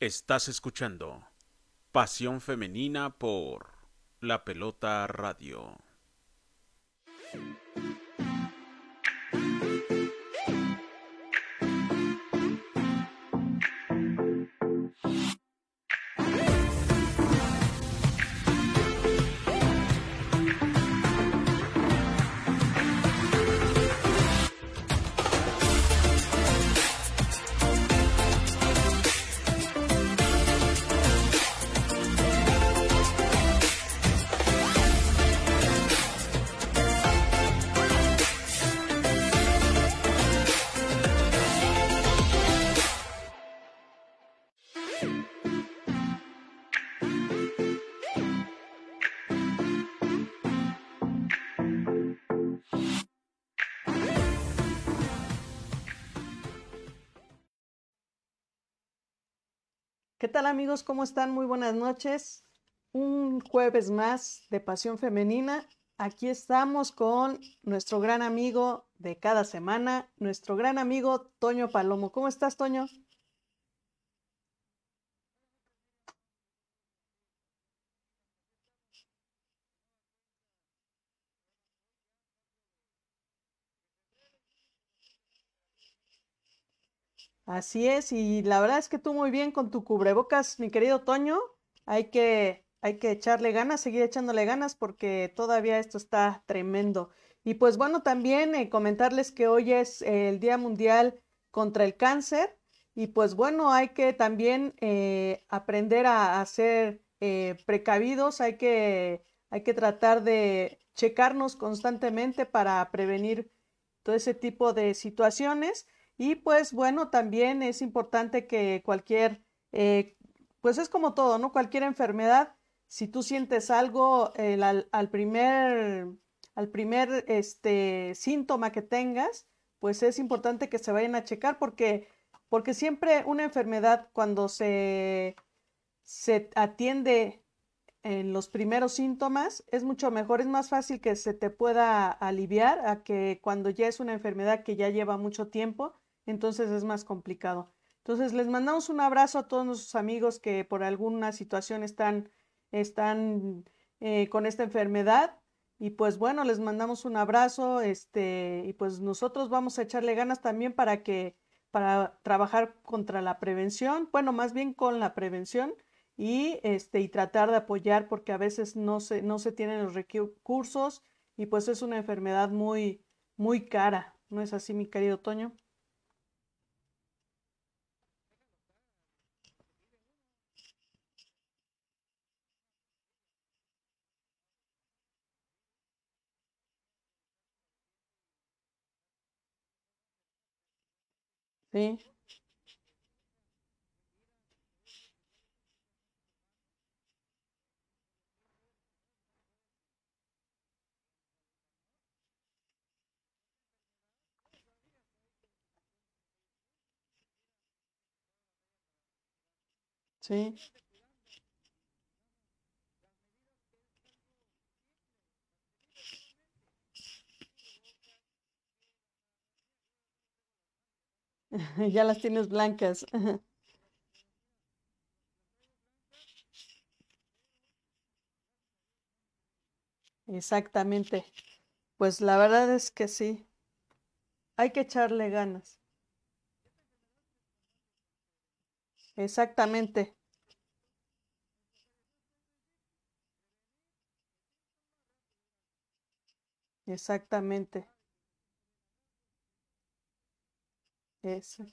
Estás escuchando Pasión Femenina por La Pelota Radio. Amigos? ¿Cómo están? Muy buenas noches. Un jueves más de Pasión Femenina. Aquí estamos con nuestro gran amigo de cada semana, nuestro gran amigo Toño Palomo. ¿Cómo estás, Toño? Así es, y la verdad es que tú muy bien con tu cubrebocas, mi querido Toño. Hay que, hay que echarle ganas, seguir echándole ganas porque todavía esto está tremendo. Y pues bueno, también eh, comentarles que hoy es el Día Mundial contra el Cáncer y pues bueno, hay que también eh, aprender a, ser eh, precavidos, hay que, hay que tratar de checarnos constantemente para prevenir todo ese tipo de situaciones. Y pues bueno, también es importante que cualquier, eh, pues es como todo, ¿no? Cualquier enfermedad, si tú sientes algo al, primer, al primer este, síntoma que tengas, pues es importante que se vayan a checar porque, porque siempre una enfermedad cuando se, se atiende en los primeros síntomas es mucho mejor, es más fácil que se te pueda aliviar a que cuando ya es una enfermedad que ya lleva mucho tiempo entonces es más complicado. Entonces les mandamos un abrazo a todos nuestros amigos que por alguna situación están, están eh, con esta enfermedad. Y pues bueno, les mandamos un abrazo, este, y pues nosotros vamos a echarle ganas también para que, para trabajar contra la prevención, bueno, más bien con la prevención y este, y tratar de apoyar porque a veces no se, no se tienen los recursos y pues es una enfermedad muy, muy cara. ¿No es así, mi querido Toño? Sí, sí, ya las tienes blancas. Exactamente. Pues la verdad es que sí, hay que echarle ganas. Exactamente, exactamente. Eso.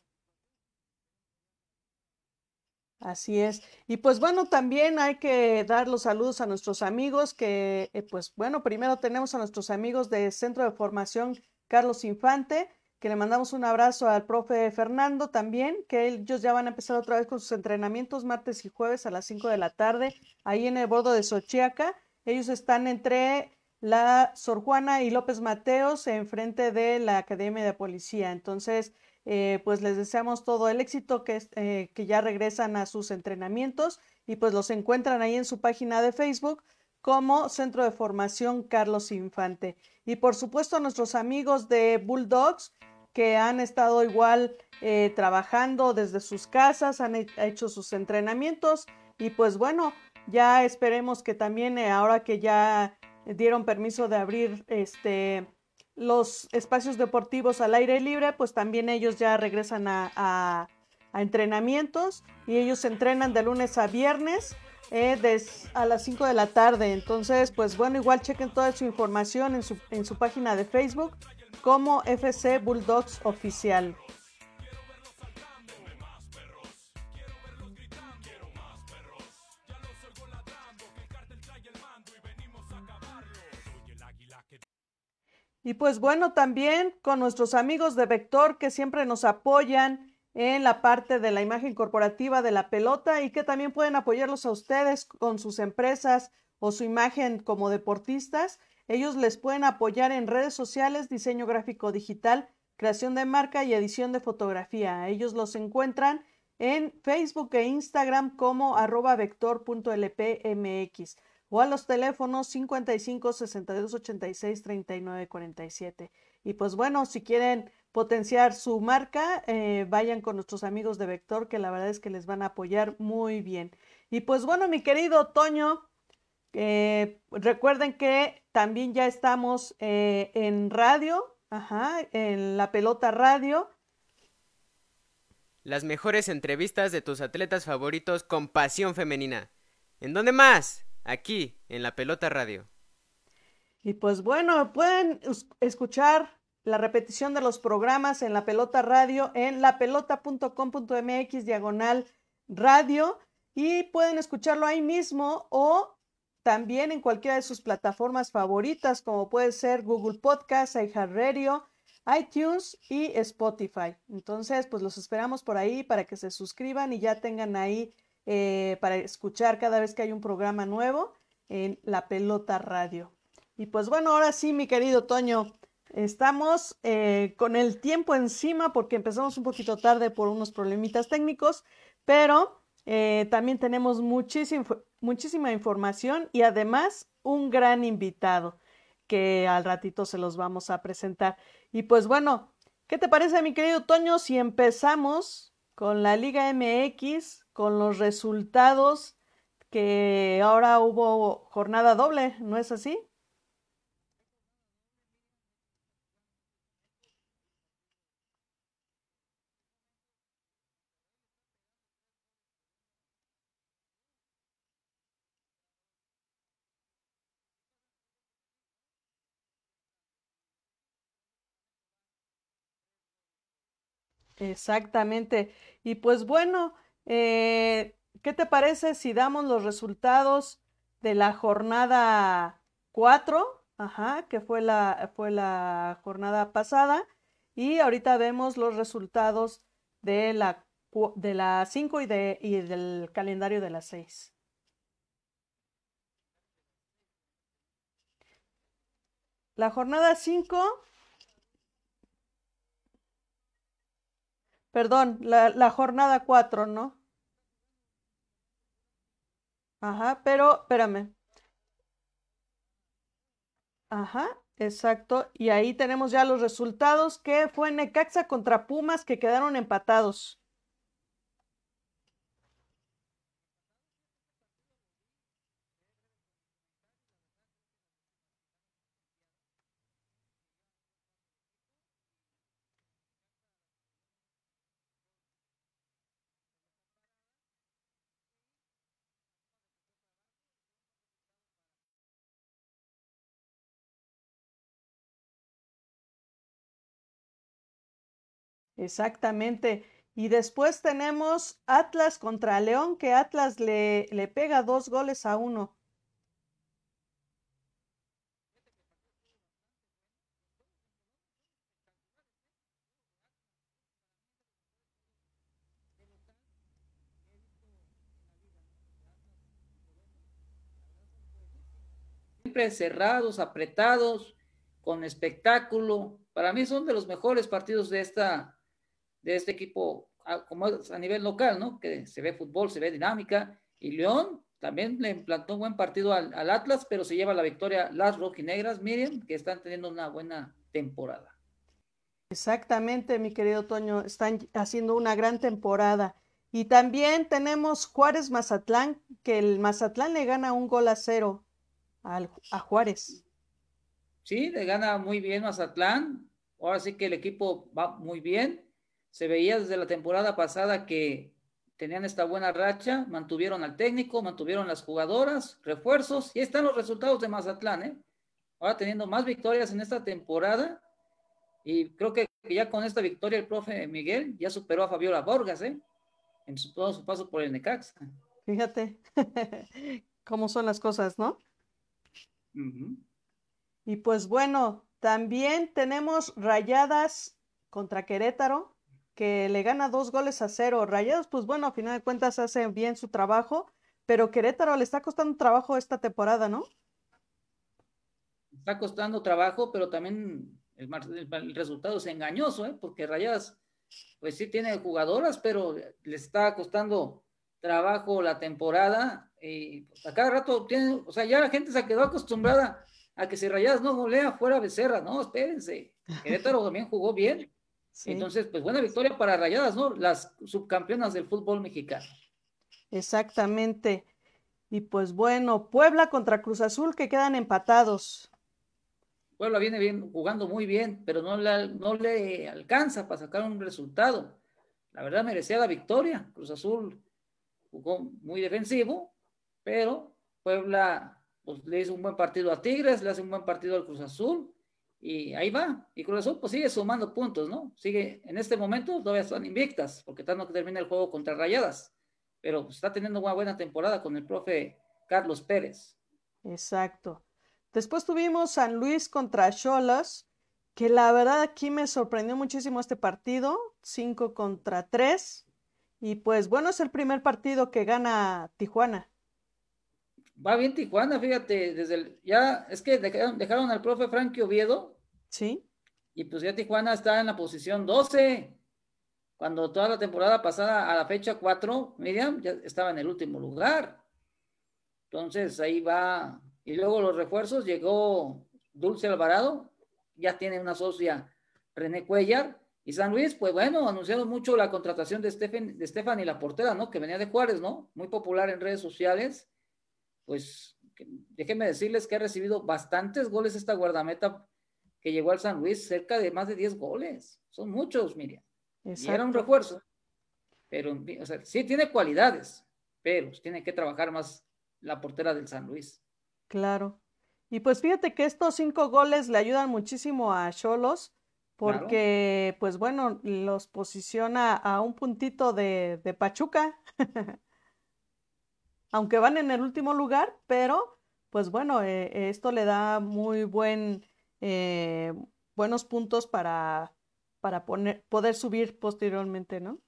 Así es. Y pues bueno, también hay que dar los saludos a nuestros amigos que, eh, pues bueno, primero tenemos a nuestros amigos del Centro de Formación Carlos Infante, que le mandamos un abrazo al profe Fernando también, que ellos ya van a empezar otra vez con sus entrenamientos martes y jueves a las 5 de la tarde, ahí en el bordo de Xochiaca. Ellos están entre la Sor Juana y López Mateos, enfrente de la Academia de Policía. Entonces, eh, pues les deseamos todo el éxito, que, eh, que ya regresan a sus entrenamientos y pues los encuentran ahí en su página de Facebook como Centro de Formación Carlos Infante. Y por supuesto a nuestros amigos de Bulldogs, que han estado igual eh, trabajando desde sus casas, han hecho sus entrenamientos y pues bueno, ya esperemos que también ahora que ya dieron permiso de abrir este los espacios deportivos al aire libre, pues también ellos ya regresan a, entrenamientos y ellos entrenan de lunes a viernes eh, a las 5 de la tarde. Entonces, pues bueno, igual chequen toda su información en su, en su página de Facebook como FC Bulldogs Oficial. Y pues bueno, también con nuestros amigos de Vector que siempre nos apoyan en la parte de la imagen corporativa de la pelota y que también pueden apoyarlos a ustedes con sus empresas o su imagen como deportistas. Ellos les pueden apoyar en redes sociales, diseño gráfico digital, creación de marca y edición de fotografía. Ellos los encuentran en Facebook e Instagram como arroba vector.lpmx o a los teléfonos 55 62 86 39 47. Y pues bueno, si quieren potenciar su marca, eh, vayan con nuestros amigos de Vector, que la verdad es que les van a apoyar muy bien. Y pues bueno, mi querido Toño, eh, recuerden que también ya estamos eh, en radio, ajá, en la pelota radio. Las mejores entrevistas de tus atletas favoritos con pasión femenina. ¿En dónde más? Aquí en la Pelota Radio. Y pues bueno, pueden escuchar la repetición de los programas en la Pelota Radio en lapelota.com.mx diagonal radio y pueden escucharlo ahí mismo o también en cualquiera de sus plataformas favoritas como puede ser Google Podcast, iHeartRadio, iTunes y Spotify. Entonces, pues los esperamos por ahí para que se suscriban y ya tengan ahí eh, para escuchar cada vez que hay un programa nuevo en La Pelota Radio. Y pues bueno, ahora sí, mi querido Toño, estamos eh, con el tiempo encima porque empezamos un poquito tarde por unos problemitas técnicos, pero eh, también tenemos muchísima información y además un gran invitado que al ratito se los vamos a presentar. Y pues bueno, ¿qué te parece, mi querido Toño, si empezamos con la Liga MX con los resultados que ahora hubo jornada doble, ¿no es así? Exactamente. Y pues bueno, eh, ¿Qué te parece si damos los resultados de la jornada 4? Ajá, que fue la, fue la jornada pasada. Y ahorita vemos los resultados de la, de la 5 y, de, y del calendario de la 6. La jornada 5 Perdón, la, jornada 4, ¿no? Ajá, pero espérame. Ajá, exacto. Y ahí tenemos ya los resultados que fue Necaxa contra Pumas que quedaron empatados. Exactamente. Y después tenemos Atlas contra León, que Atlas le, le pega dos goles a uno. Siempre cerrados, apretados, con espectáculo. Para mí son de los mejores partidos de esta, de este equipo, como a nivel local, ¿no? Que se ve fútbol, se ve dinámica. Y León también le implantó un buen partido al, Atlas, pero se lleva la victoria las rojinegras, miren, que están teniendo una buena temporada. Exactamente, mi querido Toño, están haciendo una gran temporada. Y también tenemos Juárez Mazatlán, que el Mazatlán le gana un gol a cero al, a Juárez. Sí, le gana muy bien Mazatlán. Ahora sí que el equipo va muy bien. Se veía desde la temporada pasada que tenían esta buena racha, mantuvieron al técnico, mantuvieron las jugadoras, refuerzos, y están los resultados de Mazatlán, ¿eh? Ahora teniendo más victorias en esta temporada, y creo que ya con esta victoria el profe Miguel ya superó a Fabiola Borgas, ¿eh? En su, todo su paso por el Necaxa. Fíjate cómo son las cosas, ¿no? Y pues bueno, también tenemos rayadas contra Querétaro que le gana dos goles a cero. Rayados, pues bueno, a final de cuentas hace bien su trabajo, pero Querétaro le está costando trabajo esta temporada, ¿no? Está costando trabajo, pero también el, resultado es engañoso, ¿eh? porque Rayadas, pues sí tiene jugadoras, pero le está costando trabajo la temporada y pues, a cada rato tiene, o sea, ya la gente se quedó acostumbrada a que si Rayadas no golea fuera Becerra, no, espérense. Querétaro también jugó bien entonces, pues buena victoria para Rayadas, ¿no? Las subcampeonas del fútbol mexicano. Exactamente. Y pues bueno, Puebla contra Cruz Azul que quedan empatados. Puebla viene bien, jugando muy bien, pero no le, no le alcanza para sacar un resultado. La verdad merecía la victoria. Cruz Azul jugó muy defensivo, pero Puebla pues, le hizo un buen partido a Tigres, le hace un buen partido al Cruz Azul y ahí va. Y Cruz Azul pues sigue sumando puntos, ¿no? Sigue, en este momento todavía están invictas, porque tanto que termina el juego contra Rayadas, pero está teniendo una buena temporada con el profe Carlos Pérez. Exacto. Después tuvimos San Luis contra Cholas, que la verdad aquí me sorprendió muchísimo este partido, 5 contra 3. Y pues bueno, es el primer partido que gana Tijuana va bien Tijuana, fíjate, desde el, ya es que dejaron, dejaron al profe Frankie Oviedo. Sí. Y pues ya Tijuana está en la posición 12. Cuando toda la temporada pasada a la fecha 4, Miriam ya estaba en el último lugar. Entonces ahí va. Y luego los refuerzos, llegó Dulce Alvarado, ya tiene una socia René Cuellar. Y San Luis, pues bueno, anunciaron mucho la contratación de Stephen, de Stefan y la portera, ¿no? Que venía de Juárez, ¿no? Muy popular en redes sociales pues déjenme decirles que ha recibido bastantes goles esta guardameta que llegó al San Luis, cerca de más de 10 goles. Son muchos, Miriam. Y era un refuerzo. Pero, o sea, sí tiene cualidades, pero tiene que trabajar más la portera del San Luis. Claro. Y pues fíjate que estos cinco goles le ayudan muchísimo a Cholos, porque, pues bueno, los posiciona a un puntito de, de Pachuca. aunque van en el último lugar, pero pues bueno, eh, esto le da muy buen, eh, buenos puntos para, para poner, poder subir posteriormente, ¿no?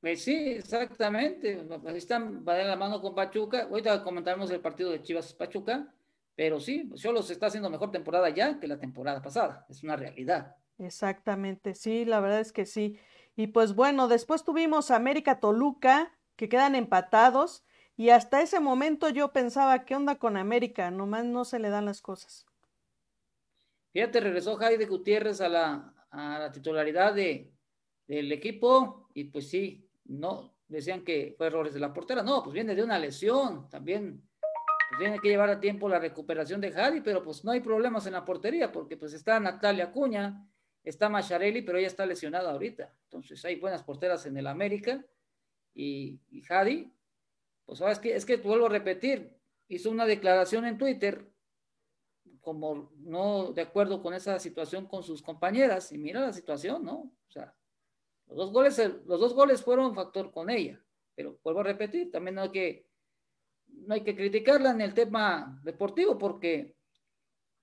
Pues sí, exactamente. Están, va de la mano con Pachuca. Ahorita comentaremos el partido de Chivas Pachuca, pero sí, Cholos está haciendo mejor temporada ya que la temporada pasada. Es una realidad. Exactamente, sí, la verdad es que sí. Y pues bueno, después tuvimos América Toluca, que quedan empatados. Y hasta ese momento yo pensaba, ¿qué onda con América? Nomás no se le dan las cosas. Fíjate, regresó Jaide Gutiérrez a la, a la titularidad de, del equipo y pues sí, no, decían que fue errores de la portera. No, pues viene de una lesión, también pues tiene que llevar a tiempo la recuperación de Javi, pero pues no hay problemas en la portería porque pues está Natalia Cuña, está Macharelli, pero ella está lesionada ahorita. Entonces hay buenas porteras en el América y, y Jadi pues es que, es que vuelvo a repetir, hizo una declaración en Twitter como no de acuerdo con esa situación con sus compañeras y mira la situación, ¿no? O sea, los dos goles, los dos goles fueron factor con ella, pero vuelvo a repetir, también no hay que, no hay que criticarla en el tema deportivo porque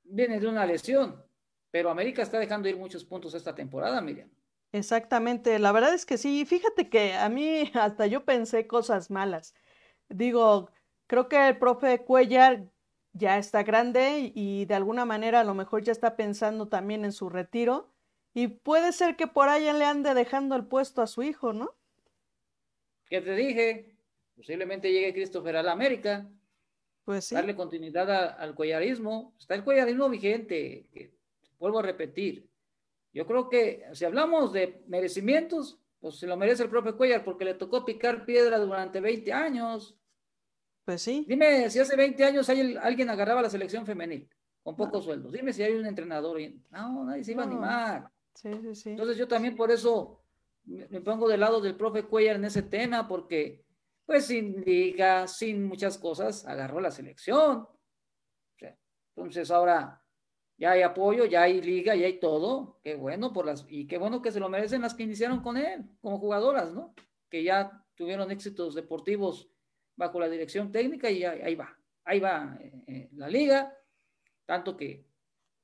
viene de una lesión, pero América está dejando ir muchos puntos esta temporada, Miriam. Exactamente, la verdad es que sí, fíjate que a mí hasta yo pensé cosas malas digo, creo que el profe Cuellar ya está grande y de alguna manera a lo mejor ya está pensando también en su retiro y puede ser que por allá le ande dejando el puesto a su hijo, ¿no? ¿Qué te dije? Posiblemente llegue Christopher a la América. Pues sí. Darle continuidad al cuellarismo. Está el cuellarismo vigente, vuelvo a repetir. Yo creo que si hablamos de merecimientos, pues se lo merece el propio Cuellar porque le tocó picar piedra durante 20 años. Pues sí. Dime si hace 20 años alguien agarraba la selección femenil con pocos sueldos. Dime si hay un entrenador. Y... No, nadie se iba a animar. Sí, sí, sí. Entonces yo también por eso me pongo del lado del profe Cuellar en ese tema porque pues sin liga, sin muchas cosas, agarró la selección. Entonces ahora ya hay apoyo, ya hay liga, ya hay todo. Qué bueno por las, y qué bueno que se lo merecen las que iniciaron con él, como jugadoras, ¿no? Que ya tuvieron éxitos deportivos bajo la dirección técnica y ahí va, ahí va eh, eh, la liga, tanto que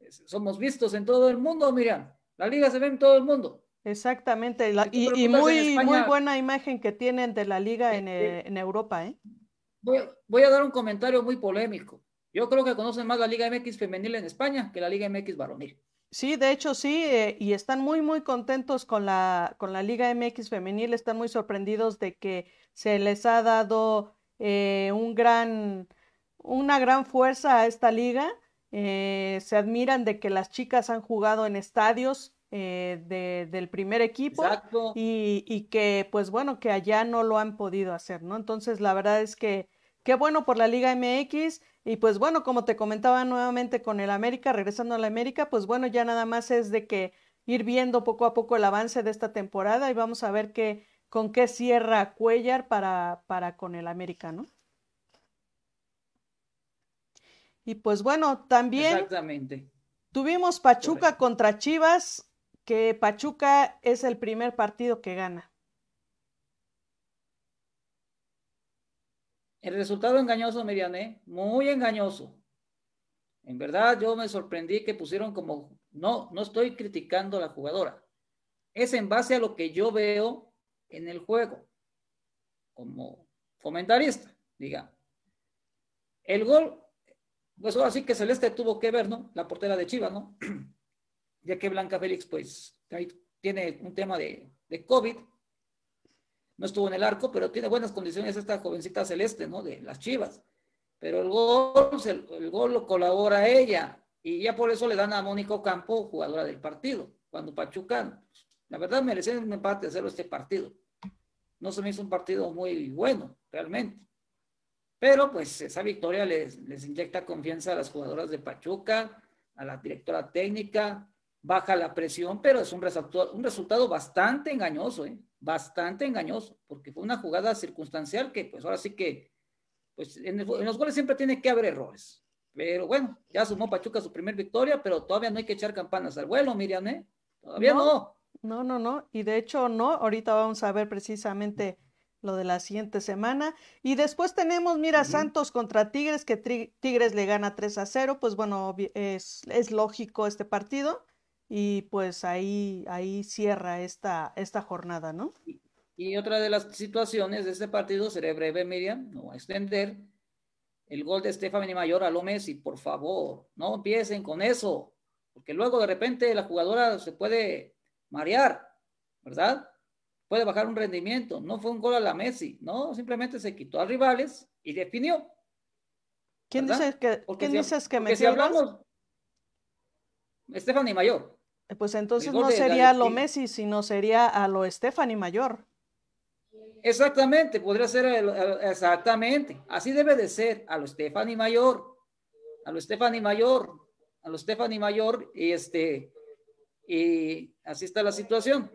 somos vistos en todo el mundo, Miriam. La liga se ve en todo el mundo. Exactamente, y, muy, muy buena imagen que tienen de la liga en, eh, en Europa. ¿eh? Voy, voy, a dar un comentario muy polémico. Yo creo que conocen más la Liga MX femenil en España que la Liga MX varonil. Sí, de hecho sí, eh, y están muy, muy contentos con la, con la Liga MX femenil, están muy sorprendidos de que se les ha dado un gran, una gran fuerza a esta liga. se admiran de que las chicas han jugado en estadios eh, del primer equipo y, y, que pues bueno que allá no lo han podido hacer, ¿no? Entonces la verdad es que qué bueno por la Liga MX y pues bueno, como te comentaba nuevamente con el América, regresando a la América, pues bueno, ya nada más es de que ir viendo poco a poco el avance de esta temporada y vamos a ver qué, con qué cierra Cuellar para, para con el América, ¿no? Y pues bueno, también Exactamente. tuvimos Pachuca contra Chivas, que Pachuca es el primer partido que gana. El resultado engañoso, Miriam, muy engañoso. En verdad, yo me sorprendí que pusieron como, no, no estoy criticando a la jugadora. Es en base a lo que yo veo en el juego, como comentarista, digamos. El gol, pues ahora sí que Celeste tuvo que ver, ¿no? La portera de Chivas, ¿no? ya que Blanca Félix pues tiene un tema de, de COVID, no estuvo en el arco, pero tiene buenas condiciones esta jovencita celeste, ¿no? De las Chivas. Pero el gol, el, gol lo colabora ella y ya por eso le dan a Mónico Campo, jugadora del partido, cuando Pachuca, la verdad merecía un empate hacerlo este partido. No se me hizo un partido muy bueno, realmente. Pero pues esa victoria les, les inyecta confianza a las jugadoras de Pachuca, a la directora técnica, baja la presión, pero es un resultado, un resultado bastante engañoso, ¿eh? bastante engañoso, porque fue una jugada circunstancial que pues ahora sí que, pues en, los goles siempre tiene que haber errores. Pero bueno, ya sumó Pachuca su primer victoria, pero todavía no hay que echar campanas al vuelo, Miriam, ¿eh? Todavía no. No, no, no. Y de hecho no. Ahorita vamos a ver precisamente lo de la siguiente semana. Y después tenemos, mira, Santos contra Tigres, que Tigres le gana 3 a 0. Pues bueno, es, es lógico este partido y pues ahí, ahí cierra esta, esta jornada, ¿no? Y, otra de las situaciones de este partido, seré breve, Miriam, no va a extender, el gol de Stephanie Mayor a lo Messi, por favor, no empiecen con eso, porque luego de repente la jugadora se puede marear, ¿verdad? Puede bajar un rendimiento, no fue un gol a la Messi, no, simplemente se quitó a rivales y definió. ¿Quién dice que, ¿quién dices que si hablamos, Stephanie Mayor. Pues entonces no sería a lo Messi, sino sería a lo Stephanie Mayor. Exactamente, podría ser exactamente. Así debe de ser, a lo Stephanie Mayor, a lo Stephanie Mayor, a lo Stephanie Mayor, y este, y así está la situación.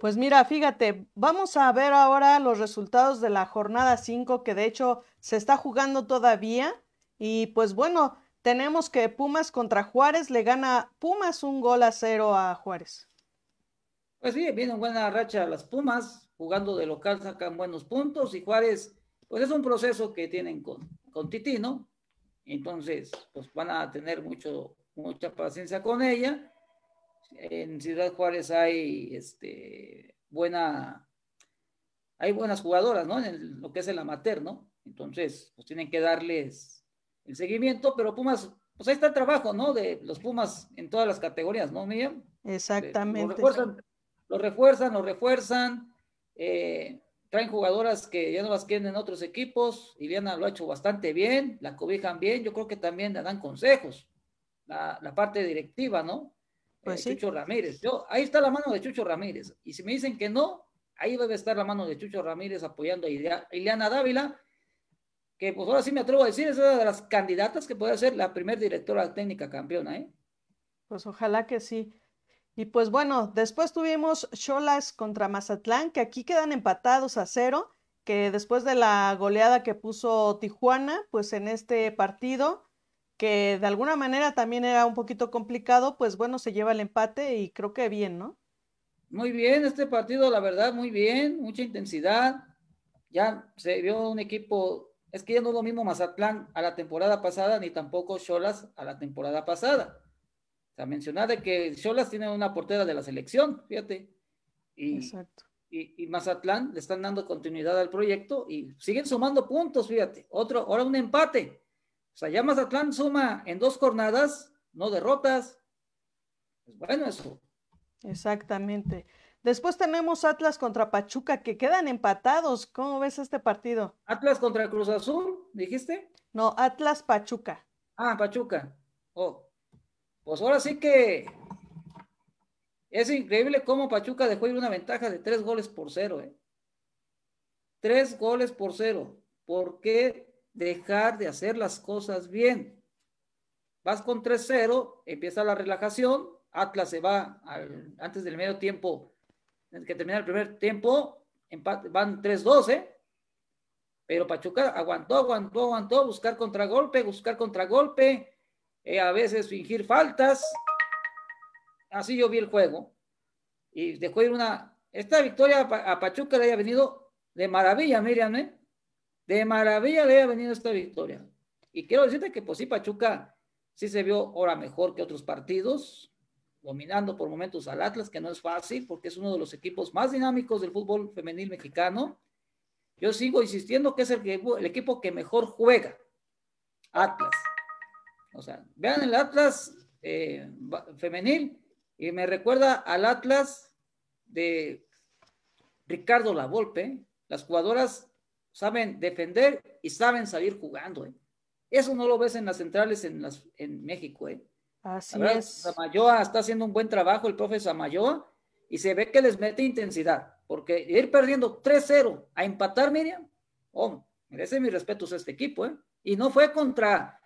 Pues mira, fíjate, vamos a ver ahora los resultados de la jornada 5, que de hecho se está jugando todavía. Y pues bueno, tenemos que Pumas contra Juárez le gana Pumas un gol a cero a Juárez. Pues sí, viene buena racha las Pumas, jugando de local sacan buenos puntos y Juárez, pues es un proceso que tienen con, con Titi, ¿no? Entonces, pues van a tener mucho, mucha paciencia con ella. En Ciudad Juárez hay este, buena, hay buenas jugadoras, ¿no? En lo que es el amateur, ¿no? Entonces, pues tienen que darles el seguimiento, pero Pumas, pues ahí está el trabajo, ¿no? De los Pumas en todas las categorías, ¿no, Miriam? Exactamente. Lo refuerzan, lo refuerzan, lo refuerzan, eh, traen jugadoras que ya no las quieren en otros equipos, Iliana lo ha hecho bastante bien, la cobijan bien, yo creo que también le dan consejos, la, parte directiva, ¿no? Pues eh, Chucho Ramírez. Yo, ahí está la mano de Chucho Ramírez. Y si me dicen que no, ahí debe estar la mano de Chucho Ramírez apoyando a Ileana Dávila, que pues ahora sí me atrevo a decir, es una de las candidatas que puede ser la primer directora técnica campeona, ¿eh? Pues ojalá que sí. Y pues bueno, después tuvimos Cholas contra Mazatlán, que aquí quedan empatados a cero, que después de la goleada que puso Tijuana, pues en este partido, que de alguna manera también era un poquito complicado, pues bueno, se lleva el empate y creo que bien, ¿no? Muy bien, este partido, la verdad, muy bien, mucha intensidad. Ya se vio un equipo, es que ya no es lo mismo Mazatlán a la temporada pasada, ni tampoco Cholas a la temporada pasada sea, mencionar de que Cholas tiene una portera de la selección, fíjate. Y, Exacto. Y, Mazatlán le están dando continuidad al proyecto y siguen sumando puntos, fíjate. Otro, ahora un empate. O sea, ya Mazatlán suma en dos jornadas, no derrotas. Es bueno eso. Exactamente. Después tenemos Atlas contra Pachuca que quedan empatados. ¿Cómo ves este partido? Atlas contra Cruz Azul, dijiste? No, Atlas Pachuca. Ah, Pachuca. Oh, pues ahora sí que es increíble cómo Pachuca dejó ir una ventaja de tres goles por cero. ¿eh? Tres goles por cero. ¿Por qué dejar de hacer las cosas bien? Vas con 3-0, empieza la relajación, Atlas se va antes del medio tiempo, que termina el primer tiempo, van 3-2, ¿eh? Pero Pachuca aguantó, aguantó, aguantó, buscar contragolpe, buscar contragolpe, eh, a veces fingir faltas. Así yo vi el juego. Y dejó ir una. Esta victoria a Pachuca le haya venido de maravilla, Miriam, ¿eh? De maravilla le haya venido esta victoria. Y quiero decirte que, pues sí, Pachuca sí se vio ahora mejor que otros partidos, dominando por momentos al Atlas, que no es fácil, porque es uno de los equipos más dinámicos del fútbol femenil mexicano. Yo sigo insistiendo que es el, el equipo que mejor juega. Atlas. O sea, vean el Atlas eh, femenil y me recuerda al Atlas de Ricardo Lavolpe. Las jugadoras saben defender y saben salir jugando. ¿eh? Eso no lo ves en las centrales en, las, en México. ¿eh? Así es. Samayoa está haciendo un buen trabajo, el profe Samayoa, y se ve que les mete intensidad. Porque ir perdiendo 3-0 a empatar, Miriam, oh, merece mis respetos a este equipo. ¿eh? Y no fue contra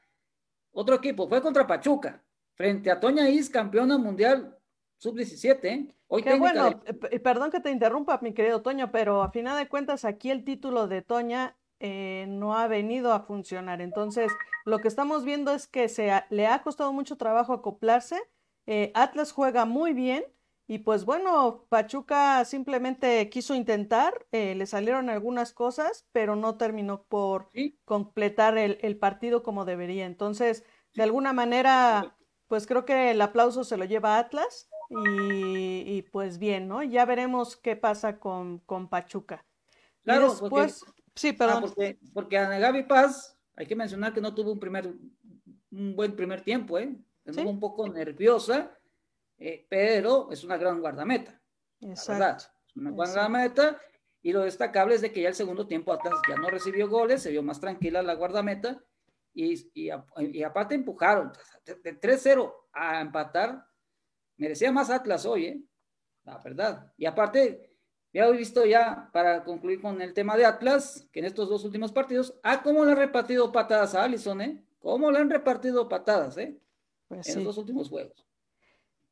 otro equipo, fue contra Pachuca, frente a Toña Is, campeona mundial sub-17. ¿eh? Hoy Qué bueno, eh, perdón que te interrumpa, mi querido Toño, pero a final de cuentas aquí el título de Toña eh, no ha venido a funcionar. Entonces, lo que estamos viendo es que se le ha costado mucho trabajo acoplarse. Atlas juega muy bien, y pues bueno, Pachuca simplemente quiso intentar, eh, le salieron algunas cosas, pero no terminó por completar el, partido como debería. Entonces, de alguna manera, pues creo que el aplauso se lo lleva Atlas y, pues bien, ¿no? Ya veremos qué pasa con, con Pachuca. Claro, después, sí, ah, perdón. porque, porque a Gaby Paz, hay que mencionar que no tuvo un primer, un buen primer tiempo, ¿eh? Estuvo un poco nerviosa eh, pero es una gran guardameta. Exacto. Es una guardameta. Y lo destacable es de que ya el segundo tiempo Atlas ya no recibió goles, se vio más tranquila la guardameta. Y, y, aparte empujaron de 3-0 a empatar. Merecía más Atlas hoy, ¿eh? La verdad. Y aparte, ya he visto ya, para concluir con el tema de Atlas, que en estos dos últimos partidos, ah, cómo le han repartido patadas a Allison, ¿eh? ¿Cómo le han repartido patadas, eh? Pues en los dos últimos juegos.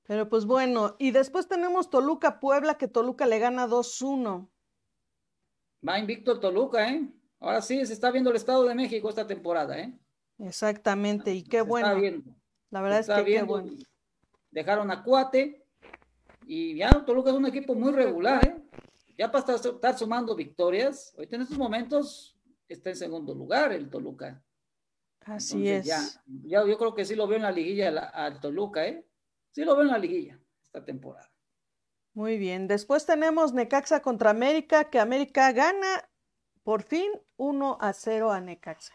Pero pues bueno, y después tenemos Toluca Puebla, que Toluca le gana 2-1. Va invicto Toluca, ¿eh? Ahora sí, se está viendo el Estado de México esta temporada, ¿eh? Exactamente, y qué bueno. La verdad es que qué bueno. Dejaron a Cuate, y ya Toluca es un equipo muy regular, ¿eh? Ya para estar, sumando victorias, ahorita en estos momentos está en segundo lugar el Toluca. Así es. Ya, ya, yo creo que sí lo veo en la liguilla al Toluca, ¿eh? sí lo veo en la liguilla esta temporada. Muy bien. Después tenemos Necaxa contra América, que América gana por fin 1 a 0 a Necaxa.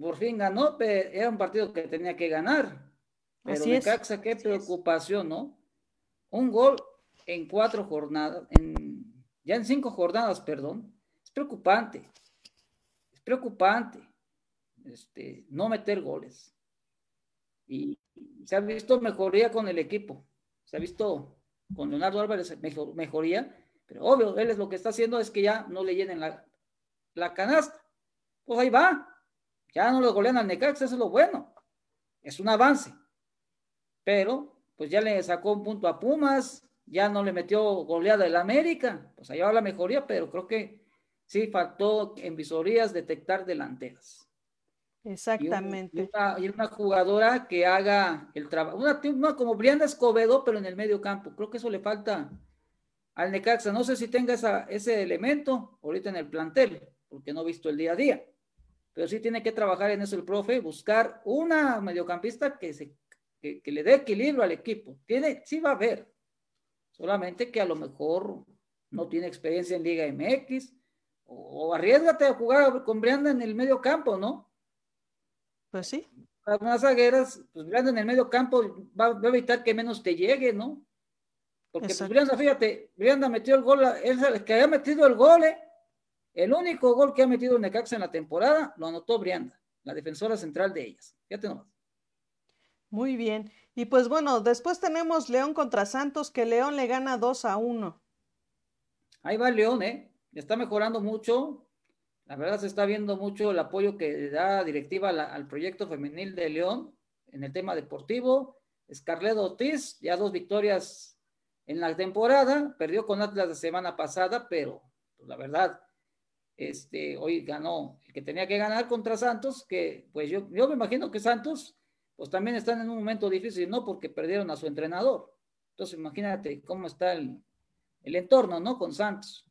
Por fin ganó, pero era un partido que tenía que ganar. Pero Necaxa, qué preocupación, ¿no? Un gol en cuatro jornadas, en, ya en cinco jornadas, perdón. Es preocupante. Es preocupante este, no meter goles. Y se ha visto mejoría con el equipo. se ha visto con Leonardo Álvarez mejoría, pero obvio, él es lo que está haciendo es que ya no le llenen la, la canasta. Pues ahí va. Ya no lo golean al Necaxa, eso es lo bueno. Es un avance. Pero, pues ya le sacó un punto a Pumas, ya no le metió goleada el América. Pues ahí va la mejoría, pero creo que sí faltó en visorías detectar delanteras. Exactamente. Y, una, jugadora que haga el trabajo, una, como Brianda Escobedo, pero en el medio campo. Creo que eso le falta al Necaxa. No sé si tenga ese elemento ahorita en el plantel, porque no he visto el día a día. Pero sí tiene que trabajar en eso el profe, buscar una mediocampista que, se, que, le dé equilibrio al equipo. Tiene, sí va a haber. Solamente que a lo mejor no tiene experiencia en Liga MX, o, o arriesgate a jugar con Brianda en el medio campo, ¿no? Pues sí. Más zagueras, pues Brianda en el medio campo va, a evitar que menos te llegue, ¿no? Porque pues Brianda, fíjate, Brianda metió el gol, es el que había metido el gol, ¿eh? El único gol que ha metido Necaxa en la temporada lo anotó Brianda, la defensora central de ellas. Fíjate nomás. Muy bien. Y pues bueno, después tenemos León contra Santos, que León le gana 2 a 1. Ahí va León, ¿eh? Está mejorando mucho. La verdad se está viendo mucho el apoyo que da directiva al proyecto femenil de León en el tema deportivo. Scarlett Ortiz, ya dos victorias en la temporada, perdió con Atlas la semana pasada, pero pues, la verdad, este, hoy ganó el que tenía que ganar contra Santos, que pues yo, yo me imagino que Santos, pues también están en un momento difícil, ¿no? Porque perdieron a su entrenador. Entonces, imagínate cómo está el, el entorno, ¿no? Con Santos.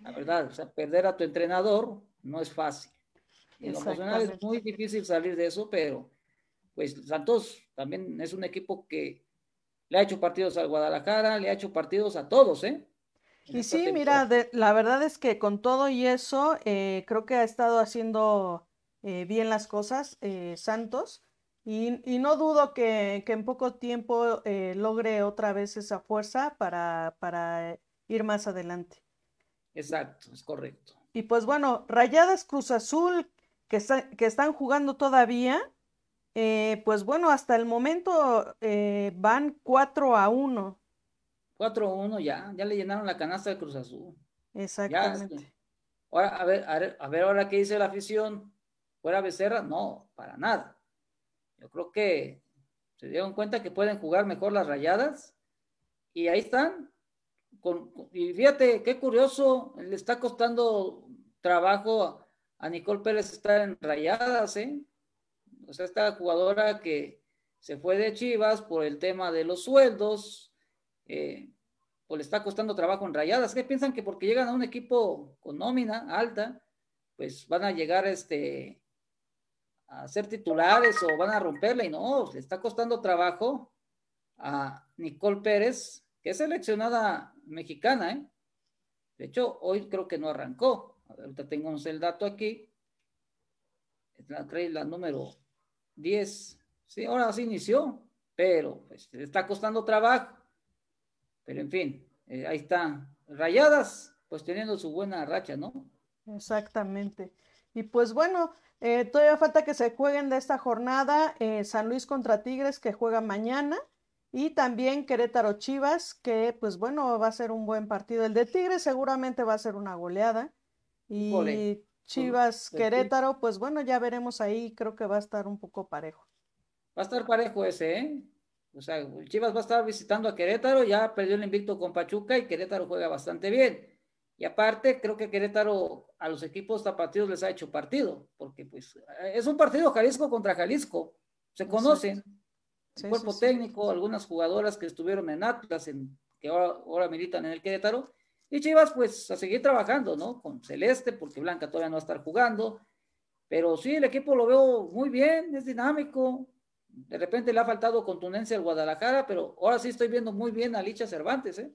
La verdad, o sea, perder a tu entrenador no es fácil. En lo personal es muy difícil salir de eso, pero pues Santos también es un equipo que le ha hecho partidos al Guadalajara, le ha hecho partidos a todos, ¿eh? Y sí, mira, la verdad es que con todo y eso, eh, creo que ha estado haciendo eh, bien las cosas eh, Santos. Y, y, no dudo que, que en poco tiempo logre otra vez esa fuerza para, para ir más adelante. Exacto, es correcto. Y pues bueno, Rayadas Cruz Azul, que, que están jugando todavía, eh, pues bueno, hasta el momento eh, van 4 a 1. 4 a 1 ya, ya le llenaron la canasta de Cruz Azul. Exactamente. Ahora, a ver, a ver, a ver ahora qué dice la afición. ¿Fuera Becerra? No, para nada. Yo creo que se dieron cuenta que pueden jugar mejor las rayadas y ahí están, y fíjate, qué curioso, le está costando trabajo a Nicole Pérez estar en rayadas, ¿eh? O sea, esta jugadora que se fue de Chivas por el tema de los sueldos, eh, pues le está costando trabajo en rayadas. ¿Qué piensan que porque llegan a un equipo con nómina alta, pues van a llegar este, a ser titulares o van a romperla? Y no, le está costando trabajo a Nicole Pérez, que es seleccionada mexicana, ¿eh? De hecho, hoy creo que no arrancó. Ahorita tengo el dato aquí. La la número 10. Sí, ahora sí inició, pero pues, está costando trabajo. Pero en fin, eh, ahí está. Rayadas, pues teniendo su buena racha, ¿no? Exactamente. Y pues bueno, eh, todavía falta que se jueguen de esta jornada eh, San Luis contra Tigres que juega mañana. Y también Querétaro Chivas, que pues bueno, va a ser un buen partido. El de Tigres seguramente va a ser una goleada. Y Chivas Querétaro, pues bueno, ya veremos ahí, creo que va a estar un poco parejo. Va a estar parejo ese, ¿eh? O sea, Chivas va a estar visitando a Querétaro, ya perdió el invicto con Pachuca y Querétaro juega bastante bien. Y aparte, creo que Querétaro a los equipos tapatíos les ha hecho partido, porque pues es un partido Jalisco contra Jalisco, se conocen cuerpo técnico, algunas jugadoras que estuvieron en Atlas, en, que ahora, militan en el Querétaro, y Chivas pues a seguir trabajando, ¿no? Con Celeste, porque Blanca todavía no va a estar jugando, pero sí, el equipo lo veo muy bien, es dinámico, de repente le ha faltado contundencia al Guadalajara, pero ahora sí estoy viendo muy bien a Licha Cervantes, ¿eh?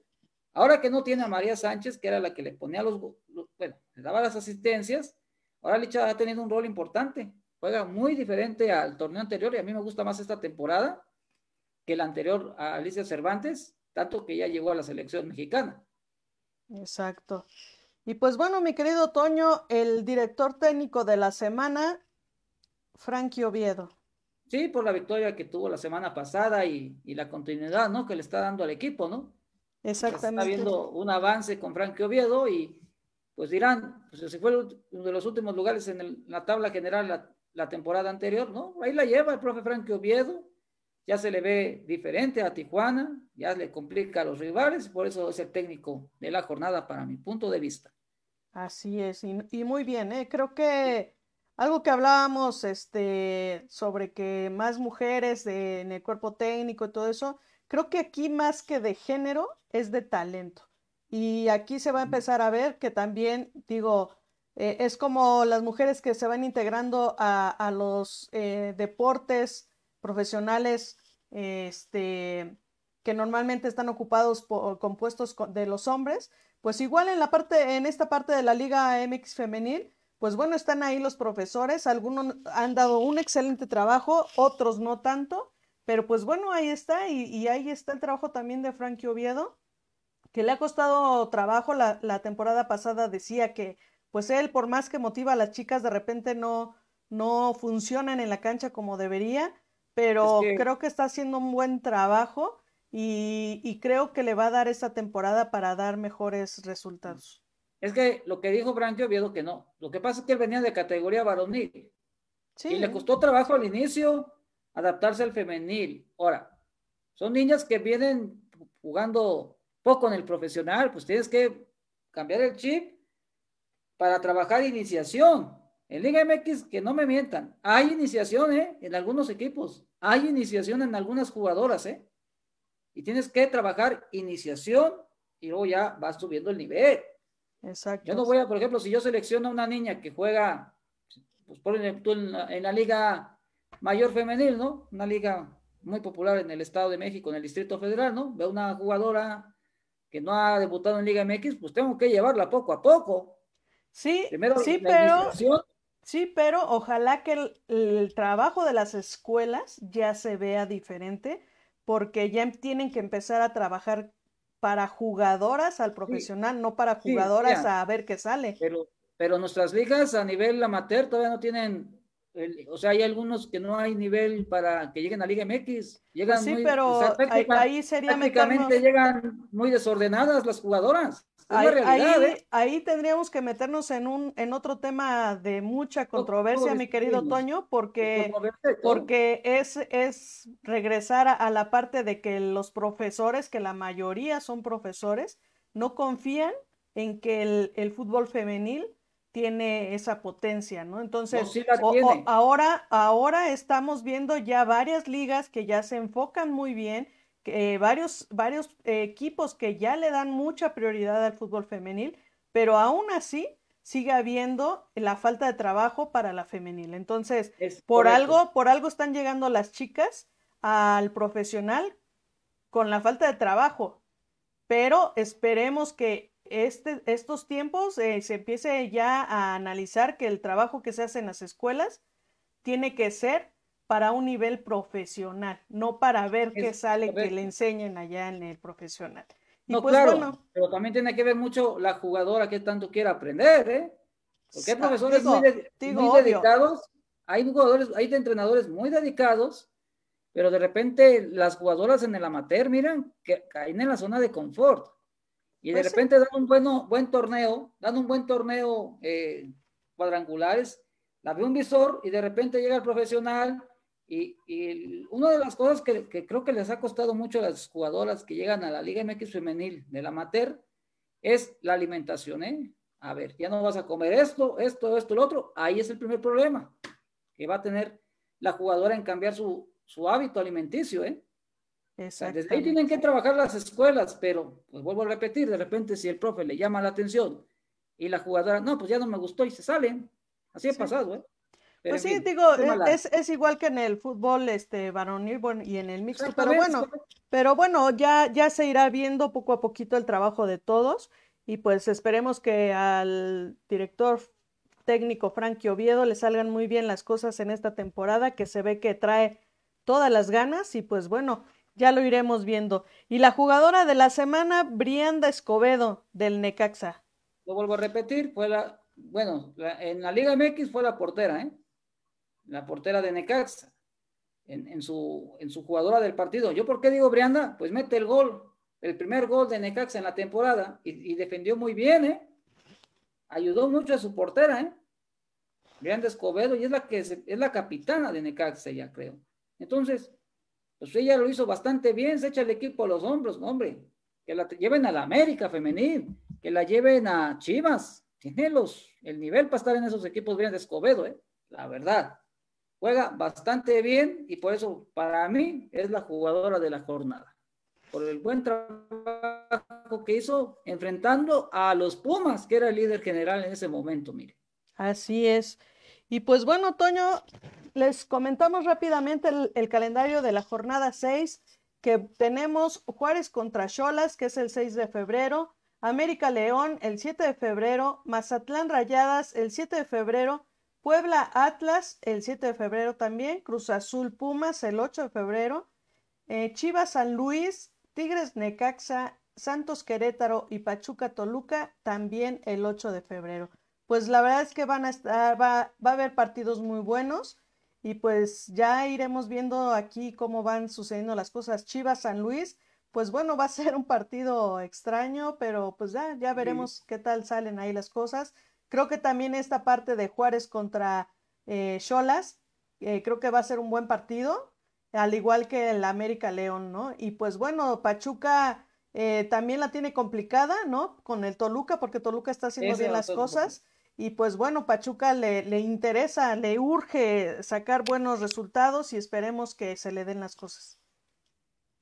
Ahora que no tiene a María Sánchez, que era la que le ponía los, bueno, le daba las asistencias, ahora Licha ha tenido un rol importante, juega muy diferente al torneo anterior y a mí me gusta más esta temporada que el anterior a Alicia Cervantes, tanto que ya llegó a la selección mexicana. Exacto. Y pues bueno, mi querido Toño, el director técnico de la semana, Frankie Oviedo. Sí, por la victoria que tuvo la semana pasada y, la continuidad, ¿no? Que le está dando al equipo, ¿no? Exactamente. Está viendo un avance con Frankie Oviedo y pues dirán, pues si fue uno de los últimos lugares en la tabla general la, temporada anterior, ¿no? Ahí la lleva el profe Frankie Oviedo, ya se le ve diferente a Tijuana, ya le complica a los rivales, por eso es el técnico de la jornada para mi punto de vista. Así es, y, y muy bien, ¿eh? creo que algo que hablábamos este, sobre que más mujeres en el cuerpo técnico y todo eso, creo que aquí más que de género es de talento. Y aquí se va a empezar a ver que también, digo, eh, es como las mujeres que se van integrando a, los eh, deportes profesionales este, que normalmente están ocupados por, con puestos de los hombres, pues igual en la parte, en esta parte de la Liga MX femenil, pues bueno, están ahí los profesores, algunos han dado un excelente trabajo, otros no tanto, pero pues bueno, ahí está, y, ahí está el trabajo también de Frankie Oviedo, que le ha costado trabajo, la, temporada pasada decía que pues él, por más que motiva a las chicas, de repente no, no funcionan en la cancha como debería, pero creo que está haciendo un buen trabajo y, y creo que le va a dar esta temporada para dar mejores resultados. Es que lo que dijo Frankie Oviedo que no. Lo que pasa es que él venía de categoría varonil. Sí. Y le costó trabajo al inicio adaptarse al femenil. Ahora, son niñas que vienen jugando poco en el profesional, pues tienes que cambiar el chip para trabajar iniciación. En Liga MX, que no me mientan, hay iniciación ¿eh? en algunos equipos, hay iniciación en algunas jugadoras, ¿eh? Y tienes que trabajar iniciación y luego ya vas subiendo el nivel. Exacto. Yo no voy a, por ejemplo, si yo selecciono a una niña que juega, pues por ejemplo, en la, en la liga mayor femenil, ¿no? Una liga muy popular en el Estado de México, en el Distrito Federal, ¿no? Veo una jugadora que no ha debutado en Liga MX, pues tengo que llevarla poco a poco. Sí, sí, pero sí, pero ojalá que el, el, trabajo de las escuelas ya se vea diferente, porque ya tienen que empezar a trabajar para jugadoras al profesional, no para jugadoras a ver qué sale. Pero, pero nuestras ligas a nivel amateur todavía no tienen, o sea, hay algunos que no hay nivel para que lleguen a Liga MX. Pues llegan sí, pero ahí, sería prácticamente llegan muy desordenadas las jugadoras. ¿Eh? Ahí, tendríamos que meternos en un en otro tema de mucha controversia, mi querido Toño, porque, porque es, es regresar a, la parte de que los profesores, que la mayoría son profesores, no confían en que el, fútbol femenil tiene esa potencia, ¿no? Entonces, ahora, ahora estamos viendo ya varias ligas que ya se enfocan muy bien eh, varios, varios equipos que ya le dan mucha prioridad al fútbol femenil, pero aún así sigue habiendo la falta de trabajo para la femenil. Entonces, por algo, por algo están llegando las chicas al profesional con la falta de trabajo. Pero esperemos que este, estos tiempos eh, se empiece ya a analizar que el trabajo que se hace en las escuelas tiene que ser para un nivel profesional, no para ver qué sale que le enseñen allá en el profesional. no, pues, claro, pero también tiene que ver mucho la jugadora que tanto quiere aprender, ¿eh? Porque hay profesores muy, dedicados, hay jugadores, hay entrenadores muy dedicados, pero de repente las jugadoras en el amateur, miran, que caen en la zona de confort. Y de pues repente dan un bueno, buen torneo, dan un buen torneo eh, cuadrangulares, la ve un visor y de repente llega el profesional, y, una de las cosas que, creo que les ha costado mucho a las jugadoras que llegan a la Liga MX femenil del amateur es la alimentación, ¿eh? A ver, ya no vas a comer esto, esto, esto, lo otro. Ahí es el primer problema que va a tener la jugadora en cambiar su, hábito alimenticio, ¿eh? desde ahí tienen que trabajar las escuelas, pero pues vuelvo a repetir, de repente si el profe le llama la atención y la jugadora, no, pues ya no me gustó y se salen. Así ha pasado, ¿eh? Pues sí, digo, e, es, es, igual que en el fútbol este varonil bueno, y en el mixto, pero bueno, pero bueno, ya, ya se irá viendo poco a poquito el trabajo de todos y pues esperemos que al director técnico Frankie Oviedo le salgan muy bien las cosas en esta temporada, que se ve que trae todas las ganas y pues bueno, ya lo iremos viendo. Y la jugadora de la semana, Brianda Escobedo, del Necaxa. Lo vuelvo a repetir, fue la, bueno, en la Liga MX fue la portera, ¿eh? La portera de Necaxa. en, su, en su jugadora del partido. ¿Yo por qué digo Brianda? Pues mete el gol, el primer gol de Necaxa en la temporada y, defendió muy bien, ¿eh? Ayudó mucho a su portera, ¿eh? Brianda Escobedo y es la que es, la capitana de Necaxa, ya creo. Entonces, pues ella lo hizo bastante bien, se echa el equipo a los hombros, hombre, que la lleven a la América femenil, que la lleven a Chivas, tiene los, el nivel para estar en esos equipos bien de Escobedo, ¿eh? la verdad. Juega bastante bien y por eso para mí es la jugadora de la jornada. Por el buen trabajo que hizo enfrentando a los Pumas, que era el líder general en ese momento, mire. Así es. Y pues bueno, Toño, les comentamos rápidamente el, calendario de la jornada 6, que tenemos Juárez contra Cholas, que es el 6 de febrero, América León el 7 de febrero, Mazatlán Rayadas el 7 de febrero, Puebla Atlas el 7 de febrero también, Cruz Azul Pumas el 8 de febrero, eh, Chivas San Luis, Tigres Necaxa, Santos Querétaro y Pachuca Toluca también el 8 de febrero. Pues la verdad es que van a estar, va, va a haber partidos muy buenos y pues ya iremos viendo aquí cómo van sucediendo las cosas. Chivas San Luis pues bueno, va a ser un partido extraño, pero pues ya, ya veremos qué tal salen ahí las cosas. Creo que también esta parte de Juárez contra eh, Cholas, eh, creo que va a ser un buen partido, al igual que el América León, ¿no? Y pues bueno, Pachuca eh, también la tiene complicada, ¿no? Con el Toluca, porque Toluca está haciendo bien las cosas. Y pues bueno, Pachuca le, le interesa, le urge sacar buenos resultados y esperemos que se le den las cosas.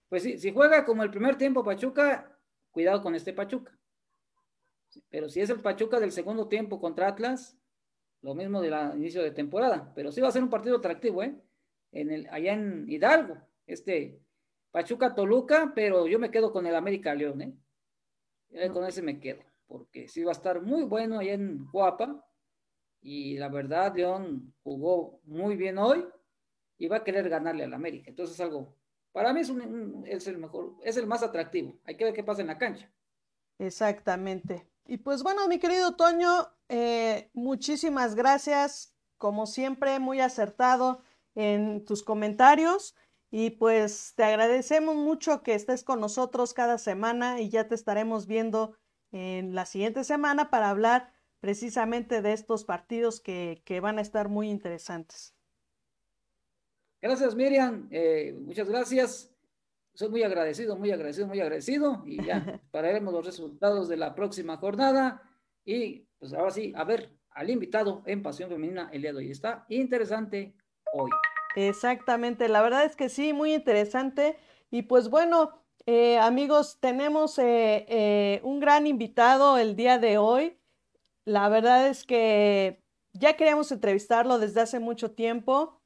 Pues sí, si juega como el primer tiempo Pachuca, cuidado con este Pachuca. Pero si es el Pachuca del segundo tiempo contra Atlas, lo mismo del inicio de temporada. Pero sí va a ser un partido atractivo, ¿eh? En el, allá en Hidalgo, este Pachuca Toluca, pero yo me quedo con el América León, ¿eh? Con ese me quedo, porque sí va a estar muy bueno allá en Guapa. Y la verdad, León jugó muy bien hoy y va a querer ganarle al América. Entonces es algo para mí es, es el mejor, es el más atractivo. Hay que ver qué pasa en la cancha. Exactamente. Y pues bueno, mi querido Toño, eh, muchísimas gracias. Como siempre, muy acertado en tus comentarios. Y pues te agradecemos mucho que estés con nosotros cada semana y ya te estaremos viendo en la siguiente semana para hablar precisamente de estos partidos que, que van a estar muy interesantes. Gracias, Miriam. Eh, muchas gracias. Soy muy agradecido, muy agradecido, muy agradecido. Y ya esperaremos los resultados de la próxima jornada. Y pues ahora sí, a ver al invitado en Pasión Femenina el día de hoy. Está interesante hoy. Exactamente, la verdad es que sí, muy interesante. Y pues bueno, eh, amigos, tenemos eh, un gran invitado el día de hoy. La verdad es que ya queríamos entrevistarlo desde hace mucho tiempo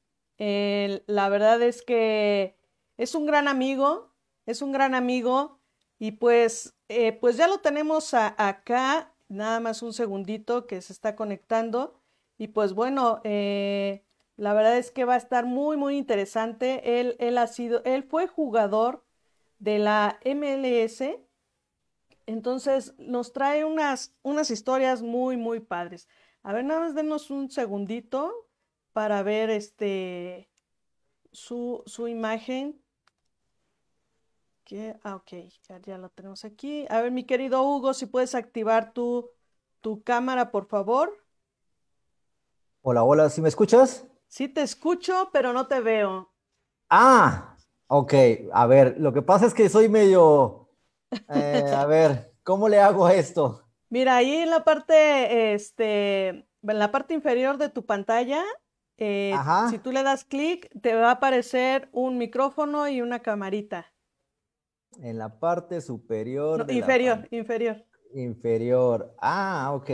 la verdad es que es un gran amigo, es un gran amigo y pues, eh, pues ya lo tenemos acá, nada más un segundito que se está conectando y pues bueno, eh, la verdad es que va a estar muy, muy interesante. Él, él ha sido, él fue jugador de la MLS, entonces nos trae unas, unas historias muy, muy padres. A ver, nada más denos un segundito para ver este su, su imagen. Ah, ok, ya, ya, lo tenemos aquí. A ver, mi querido Hugo, si puedes activar tu, tu cámara, por favor. Hola, hola, ¿sí me escuchas? Sí te escucho, pero no te veo. Ah, ok. A ver, lo que pasa es que soy medio... Eh, a ver, ¿cómo le hago esto? Mira, ahí en la parte, este, en la parte inferior de tu pantalla eh, si tú le das clic, te va a aparecer un micrófono y una camarita. En la parte superior. inferior, inferior. Inferior. Ah, ok.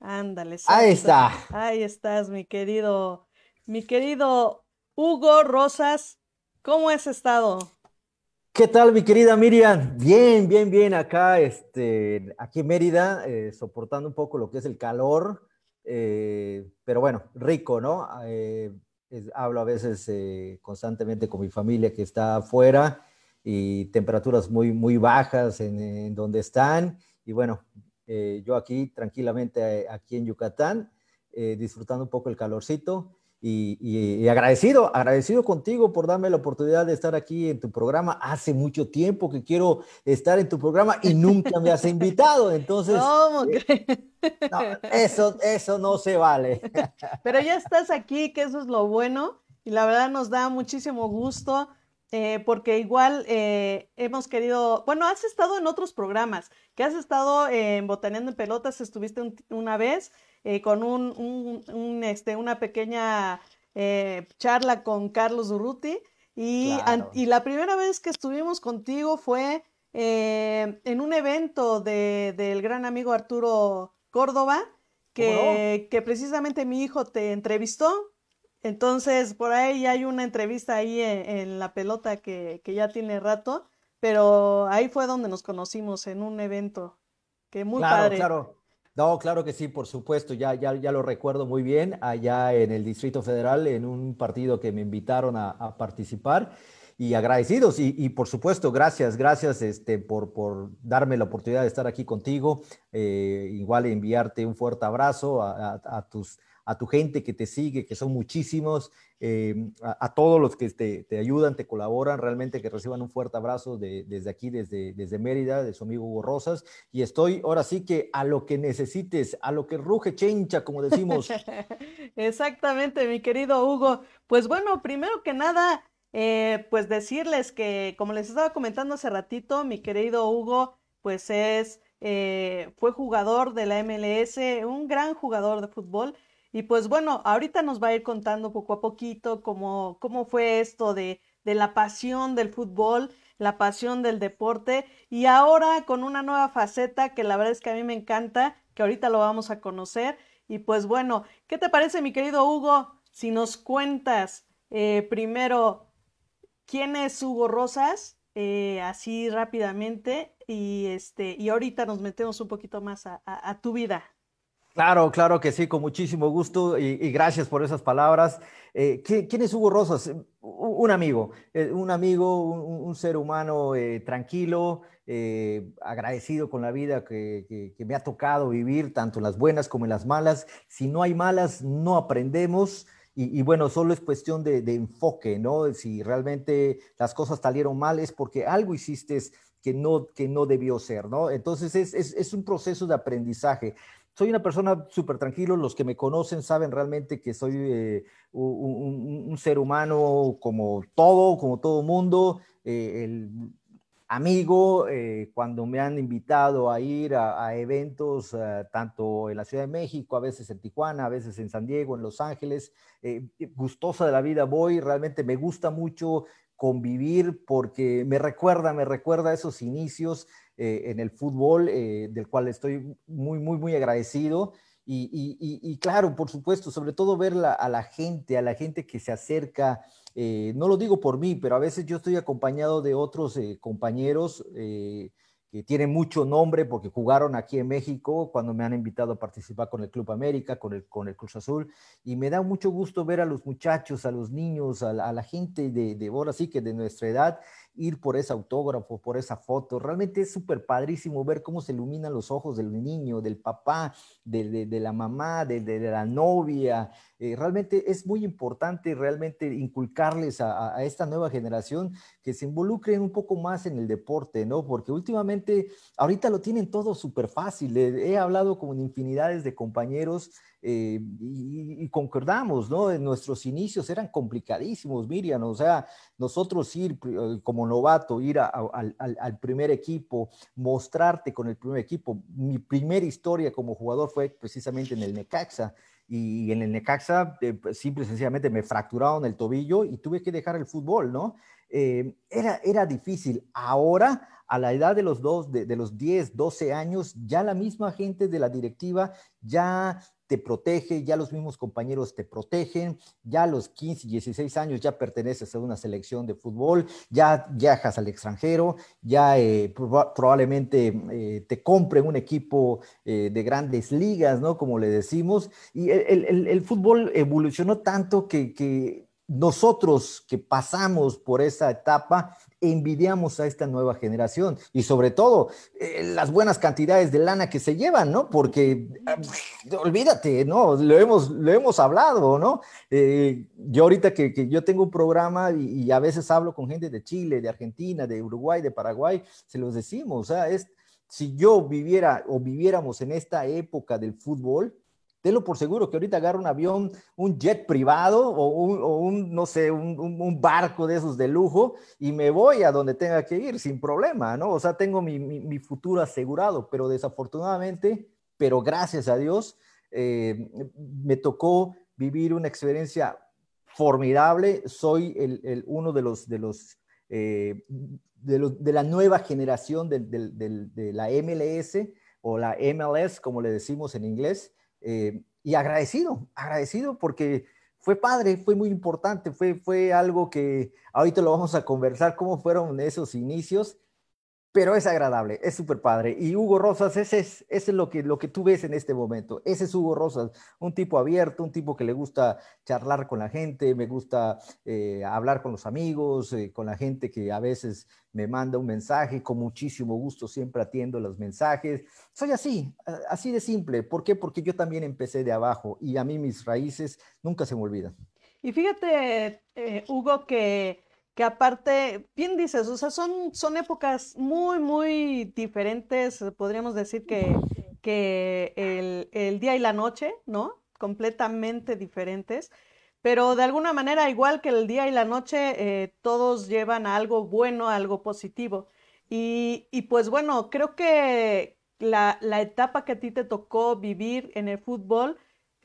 Ándale. Ahí está. Ahí estás, mi querido, mi querido Hugo Rosas. ¿Cómo has estado? ¿Qué tal, mi querida Miriam? Bien, bien, bien. Acá, este, aquí en Mérida, eh, soportando un poco lo que es el calor. Eh, pero bueno, rico, ¿no? Eh, hablo a veces constantemente con mi familia que está afuera y temperaturas muy, muy bajas en, donde están. Y bueno, yo aquí tranquilamente, aquí en Yucatán, disfrutando un poco el calorcito. y, agradecido, agradecido contigo por darme la oportunidad de estar aquí en tu programa. Hace mucho tiempo que quiero estar en tu programa y nunca me has invitado, entonces... ¿Cómo eh, no, eso, eso no se vale. Pero ya estás aquí, que eso es lo bueno, y la verdad nos da muchísimo gusto. Eh, porque igual eh, hemos querido, bueno, has estado en otros programas, que has estado en Botaneando en Pelotas, estuviste una vez, eh, con un, este, una pequeña eh, charla con Carlos Durruti. Y, y, la primera vez que estuvimos contigo fue eh, en un evento de, del gran amigo Arturo Córdoba, que, que, precisamente mi hijo te entrevistó. Entonces, por ahí hay una entrevista ahí en, la pelota que, que, ya tiene rato, pero ahí fue donde nos conocimos en un evento que muy claro, padre. Claro, no, claro que sí, por supuesto, ya, ya, ya lo recuerdo muy bien, allá en el Distrito Federal, en un partido que me invitaron a, participar y agradecidos y, por supuesto, gracias, gracias este, por, por darme la oportunidad de estar aquí contigo, eh, igual enviarte un fuerte abrazo a tus a tu gente que te sigue, que son muchísimos, eh, a, todos los que te, ayudan, te colaboran, realmente que reciban un fuerte abrazo desde aquí, desde, desde Mérida, de su amigo Hugo Rosas. Y estoy ahora sí que a lo que necesites, a lo que ruge chencha, como decimos. Exactamente, mi querido Hugo. Pues bueno, primero que nada, eh, pues decirles que, como les estaba comentando hace ratito, mi querido Hugo, pues es, eh, fue jugador de la MLS, un gran jugador de fútbol y pues bueno, ahorita nos va a ir contando poco a poquito cómo, cómo fue esto de, de la pasión del fútbol, la pasión del deporte y ahora con una nueva faceta que la verdad es que a mí me encanta, que ahorita lo vamos a conocer. Y pues bueno, ¿qué te parece mi querido Hugo? Si nos cuentas eh, primero quién es Hugo Rosas, eh, así rápidamente, y este, y ahorita nos metemos un poquito más a tu vida. Claro, claro que sí, con muchísimo gusto y, gracias por esas palabras. Eh, ¿quién, es Hugo Rosas? Un amigo, eh, un amigo, un, ser humano eh, tranquilo, agradecido con la vida que, me ha tocado vivir, tanto las buenas como las malas. Si no hay malas, no aprendemos. Y, bueno, solo es cuestión de, enfoque, ¿no? Si realmente las cosas salieron mal es porque algo hiciste que no, que no debió ser, ¿no? Entonces es, es un proceso de aprendizaje soy una persona súper tranquilo, los que me conocen saben realmente que soy eh, un, ser humano como todo, como todo mundo, eh, el amigo, eh, cuando me han invitado a ir a, eventos, tanto en la Ciudad de México, a veces en Tijuana, a veces en San Diego, en Los Ángeles, gustosa de la vida voy, realmente me gusta mucho convivir porque me recuerda, me recuerda esos inicios eh, en el fútbol, eh, del cual estoy muy, muy, muy agradecido. Y, claro, por supuesto, sobre todo ver a la gente, a la gente que se acerca, eh, no lo digo por mí, pero a veces yo estoy acompañado de otros compañeros que tienen mucho nombre porque jugaron aquí en México cuando me han invitado a participar con el Club América, con el, con el Cruz Azul, y me da mucho gusto ver a los muchachos, a los niños, a la, gente de, de ahora sí que de nuestra edad, ir por ese autógrafo, por esa foto. Realmente es súper padrísimo ver cómo se iluminan los ojos del niño, del papá, de, la mamá, de, la novia. Eh, realmente es muy importante realmente inculcarles a, a, esta nueva generación que se involucren un poco más en el deporte, ¿no? Porque últimamente, ahorita lo tienen todo súper fácil. He hablado con infinidades de compañeros eh, y, concordamos, ¿no? En nuestros inicios eran complicadísimos, Miriam, o sea, nosotros ir eh, como novato, ir al, primer equipo, mostrarte con el primer equipo. Mi primera historia como jugador fue precisamente en el Necaxa. Y en el Necaxa, eh, pues, simple y sencillamente me fracturaron el tobillo y tuve que dejar el fútbol, ¿no? Era, era difícil. Ahora, a la edad de los dos, de, los 10, 12 años, ya la misma gente de la directiva ya te protege, ya los mismos compañeros te protegen, ya a los 15, 16 años ya perteneces a una selección de fútbol, ya viajas al extranjero, ya eh, probablemente eh, te compren un equipo eh, de grandes ligas, ¿no? Como le decimos, y el, fútbol evolucionó tanto que, nosotros que pasamos por esa etapa, envidiamos a esta nueva generación y sobre todo eh, las buenas cantidades de lana que se llevan, ¿no? Porque ah, olvídate, ¿no? Lo hemos, lo hemos hablado, ¿no? Eh, yo ahorita que, yo tengo un programa y, y, a veces hablo con gente de Chile, de Argentina, de Uruguay, de Paraguay, se los decimos, o sea, es, si yo viviera o viviéramos en esta época del fútbol, tenlo por seguro que ahorita agarro un avión, un jet privado o un, no sé, un, barco de esos de lujo y me voy a donde tenga que ir sin problema, ¿no? O sea, tengo mi, futuro asegurado, pero desafortunadamente, pero gracias a Dios, eh, me tocó vivir una experiencia formidable. Soy el, uno de los, de los, eh, de, la nueva generación de, de la MLS o la MLS, como le decimos en inglés. Eh, y agradecido, agradecido porque fue padre, fue muy importante, fue, fue algo que ahorita lo vamos a conversar, cómo fueron esos inicios pero es agradable, es súper padre. Y Hugo Rosas, ese es, ese es lo, que, lo que tú ves en este momento. Ese es Hugo Rosas, un tipo abierto, un tipo que le gusta charlar con la gente, me gusta eh, hablar con los amigos, eh, con la gente que a veces me manda un mensaje, con muchísimo gusto siempre atiendo los mensajes. Soy así, así de simple. ¿Por qué? Porque yo también empecé de abajo y a mí mis raíces nunca se me olvidan. Y fíjate, eh, Hugo, que que aparte, bien dices, o sea, son, son épocas muy, muy diferentes, podríamos decir que, que el, día y la noche, ¿no? Completamente diferentes, pero de alguna manera, igual que el día y la noche, eh, todos llevan a algo bueno, algo positivo. Y, pues bueno, creo que la, la etapa que a ti te tocó vivir en el fútbol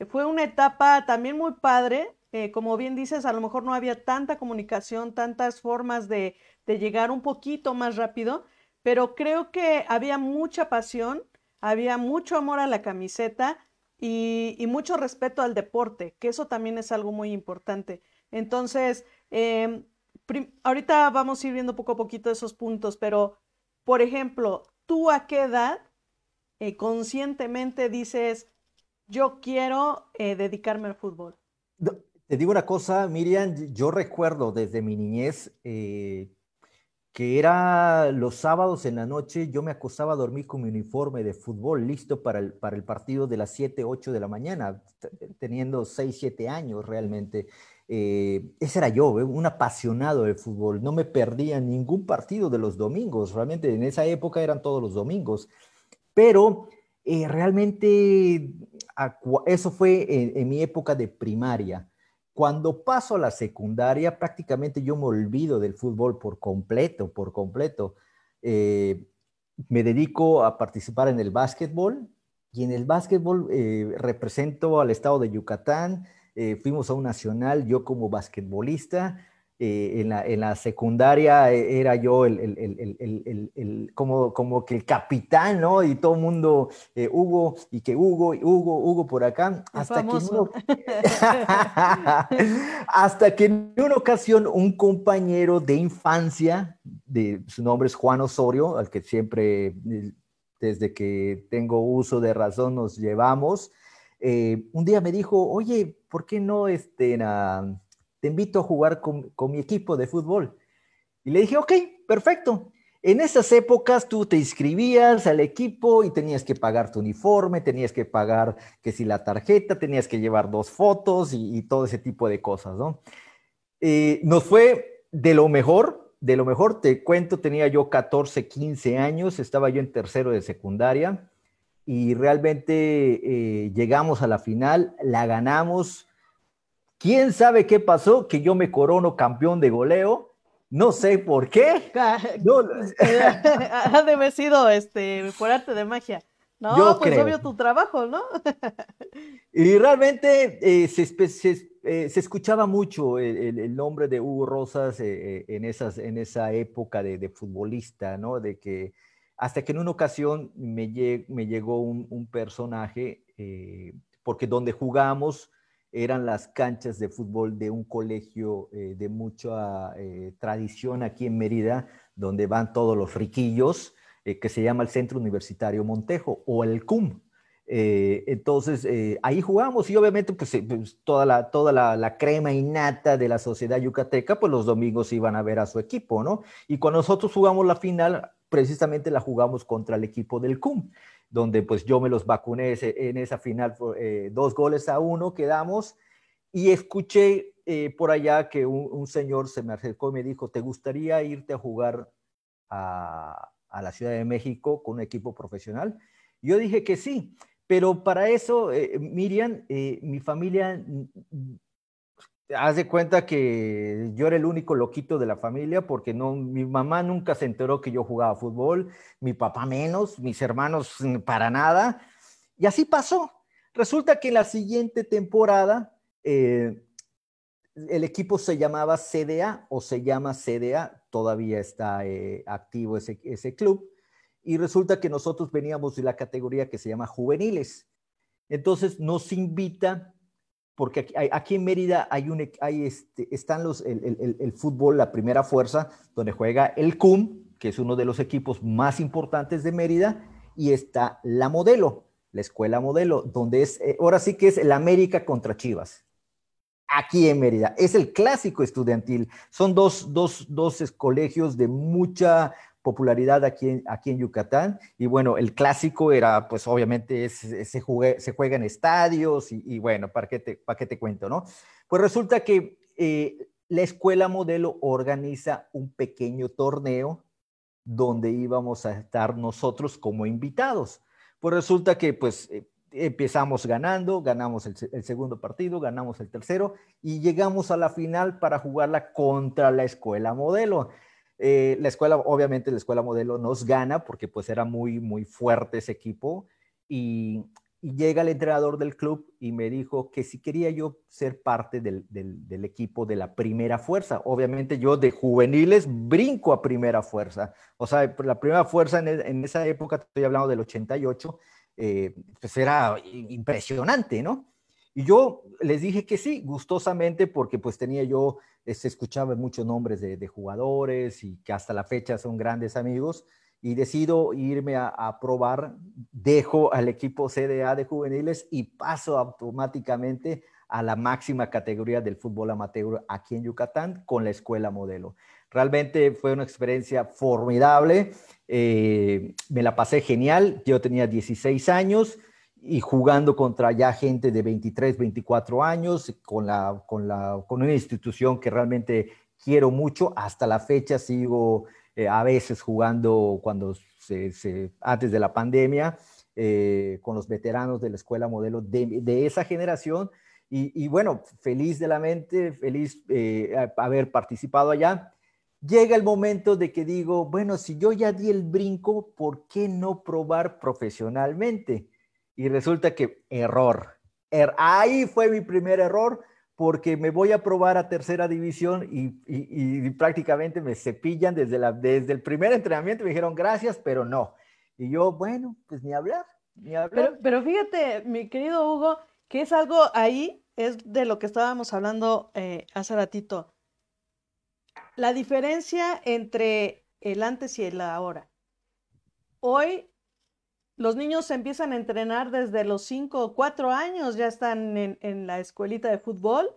fue una etapa también muy padre, eh, como bien dices, a lo mejor no había tanta comunicación, tantas formas de, llegar un poquito más rápido, pero creo que había mucha pasión, había mucho amor a la camiseta y, mucho respeto al deporte, que eso también es algo muy importante. Entonces, em, ahorita vamos a ir viendo poco a poquito esos puntos, pero, por ejemplo, ¿tú a qué edad eh, conscientemente dices, yo quiero eh, dedicarme al fútbol? Te digo una cosa, Miriam, yo recuerdo desde mi niñez eh, que era los sábados en la noche, yo me acostaba a dormir con mi uniforme de fútbol listo para el, para el partido de las 7, 8 de la mañana, teniendo 6, 7 años realmente. Eh, ese era yo, eh, un apasionado del fútbol. No me perdía ningún partido de los domingos. Realmente en esa época eran todos los domingos. Pero realmente eso fue en, mi época de primaria. Cuando paso a la secundaria, prácticamente yo me olvido del fútbol por completo, por completo. Eh, me dedico a participar en el básquetbol y en el básquetbol eh, represento al estado de Yucatán. Eh, fuimos a un nacional, yo como basquetbolista, eh, en, la, en, la, secundaria eh, era yo el, el, el, como, como que el capitán, ¿no? Y todo el mundo, eh, Hugo, y que Hugo, Hugo, Hugo por acá, hasta que, hasta que en una ocasión un compañero de infancia, de, su nombre es Juan Osorio, al que siempre, desde que tengo uso de razón, nos llevamos, un día me dijo, oye, ¿por qué no este, te invito a jugar con, mi equipo de fútbol. Y le dije, ok, perfecto. En esas épocas tú te inscribías al equipo y tenías que pagar tu uniforme, tenías que pagar que si la tarjeta, tenías que llevar dos fotos y, todo ese tipo de cosas, ¿no? Eh, nos fue de lo mejor, de lo mejor, te cuento, tenía yo 14, 15 años, estaba yo en tercero de secundaria y realmente eh, llegamos a la final, la ganamos, ¿Quién sabe qué pasó? Que yo me corono campeón de goleo. No sé por qué. No. ha de haber sido este, por arte de magia. No, pues obvio tu trabajo, ¿no? y realmente eh, eh, se, escuchaba mucho el, nombre de Hugo Rosas eh, en, esas, en esa época de, futbolista, ¿no? De que hasta que en una ocasión me, me llegó un, un personaje, porque donde jugamos eran las canchas de fútbol de un colegio eh, de mucha eh, tradición aquí en Mérida, donde van todos los riquillos, eh, que se llama el Centro Universitario Montejo o el CUM. Entonces, ahí jugamos y obviamente pues, pues, toda, la, toda la, la, crema innata de la sociedad yucateca, pues los domingos iban a ver a su equipo, ¿no? Y cuando nosotros jugamos la final, precisamente la jugamos contra el equipo del CUM, donde pues yo me los vacuné en esa final, eh, dos goles a uno quedamos y escuché por allá que un, señor se me acercó y me dijo, ¿te gustaría irte a jugar a, la Ciudad de México con un equipo profesional? Yo dije que sí. Pero para eso, eh, Miriam, eh, mi familia, haz de cuenta que yo era el único loquito de la familia porque no, mi mamá nunca se enteró que yo jugaba fútbol, mi papá menos, mis hermanos mm, para nada. Y así pasó. Resulta que en la siguiente temporada eh, el equipo se llamaba CDA o se llama CDA, todavía está activo ese, ese club y resulta que nosotros veníamos de la categoría que se llama juveniles. Entonces nos invita, porque aquí, en Mérida hay un, hay este, están los, el, fútbol, la primera fuerza, donde juega el CUM, que es uno de los equipos más importantes de Mérida, y está la modelo, la escuela modelo, donde es, eh, ahora sí que es el América contra Chivas. Aquí en Mérida. Es el clásico estudiantil. Son dos, dos, dos colegios de mucha popularidad aquí en, aquí en Yucatán. Y bueno, el clásico era, pues obviamente se, se juega en estadios y, bueno, ¿para qué, te, ¿para qué te cuento, no? Pues resulta que eh, la escuela modelo organiza un pequeño torneo donde íbamos a estar nosotros como invitados. Pues resulta que pues eh, empezamos ganando, ganamos el, segundo partido, ganamos el tercero y llegamos a la final para jugarla contra la escuela modelo. Eh, la escuela, obviamente la escuela modelo nos gana porque pues era muy, muy fuerte ese equipo y, llega el entrenador del club y me dijo que si quería yo ser parte del, del, equipo de la primera fuerza. Obviamente yo de juveniles brinco a primera fuerza. O sea, la primera fuerza en, en esa época, estoy hablando del 88, eh, pues era impresionante, ¿no? Y yo les dije que sí, gustosamente, porque pues tenía yo se escuchaba muchos nombres de, jugadores y que hasta la fecha son grandes amigos y decido irme a, probar, dejo al equipo CDA de juveniles y paso automáticamente a la máxima categoría del fútbol amateur aquí en Yucatán con la escuela modelo. Realmente fue una experiencia formidable, eh, me la pasé genial, yo tenía 16 años, y jugando contra ya gente de 23, 24 años, con, la, con, la, con una institución que realmente quiero mucho. Hasta la fecha sigo eh, a veces jugando cuando se, antes de la pandemia eh, con los veteranos de la escuela modelo de, esa generación. Y, y, bueno, feliz de la mente, feliz eh, haber participado allá. Llega el momento de que digo, bueno, si yo ya di el brinco, ¿por qué no probar profesionalmente? Y resulta que error. Er, ahí fue mi primer error porque me voy a probar a tercera división y, prácticamente me cepillan desde, la, desde el primer entrenamiento. Me dijeron gracias, pero no. Y yo, bueno, pues ni hablar, ni hablar. Pero, fíjate, mi querido Hugo, que es algo ahí, es de lo que estábamos hablando eh, hace ratito. La diferencia entre el antes y el ahora. Hoy los niños se empiezan a entrenar desde los 5 o 4 años, ya están en, la escuelita de fútbol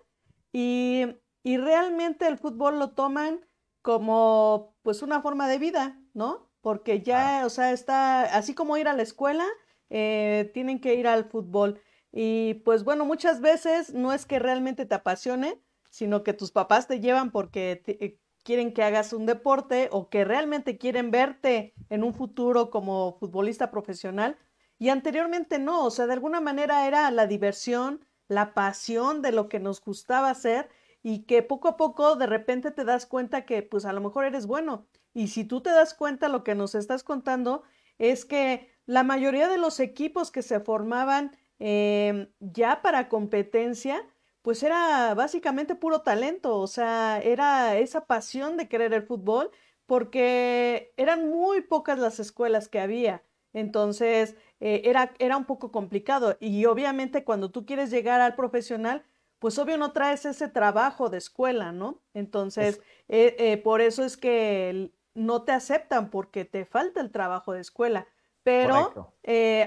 y, realmente el fútbol lo toman como pues una forma de vida, ¿no? Porque ya, o sea, está, así como ir a la escuela, eh, tienen que ir al fútbol. Y pues bueno, muchas veces no es que realmente te apasione, sino que tus papás te llevan porque te, quieren que hagas un deporte o que realmente quieren verte en un futuro como futbolista profesional. Y anteriormente no, o sea, de alguna manera era la diversión, la pasión de lo que nos gustaba hacer y que poco a poco de repente te das cuenta que pues a lo mejor eres bueno. Y si tú te das cuenta lo que nos estás contando es que la mayoría de los equipos que se formaban eh, ya para competencia, pues era básicamente puro talento, o sea, era esa pasión de querer el fútbol, porque eran muy pocas las escuelas que había. Entonces, eh, era, era un poco complicado. Y obviamente cuando tú quieres llegar al profesional, pues obvio no traes ese trabajo de escuela, ¿no? Entonces, eh, eh, por eso es que no te aceptan porque te falta el trabajo de escuela. Pero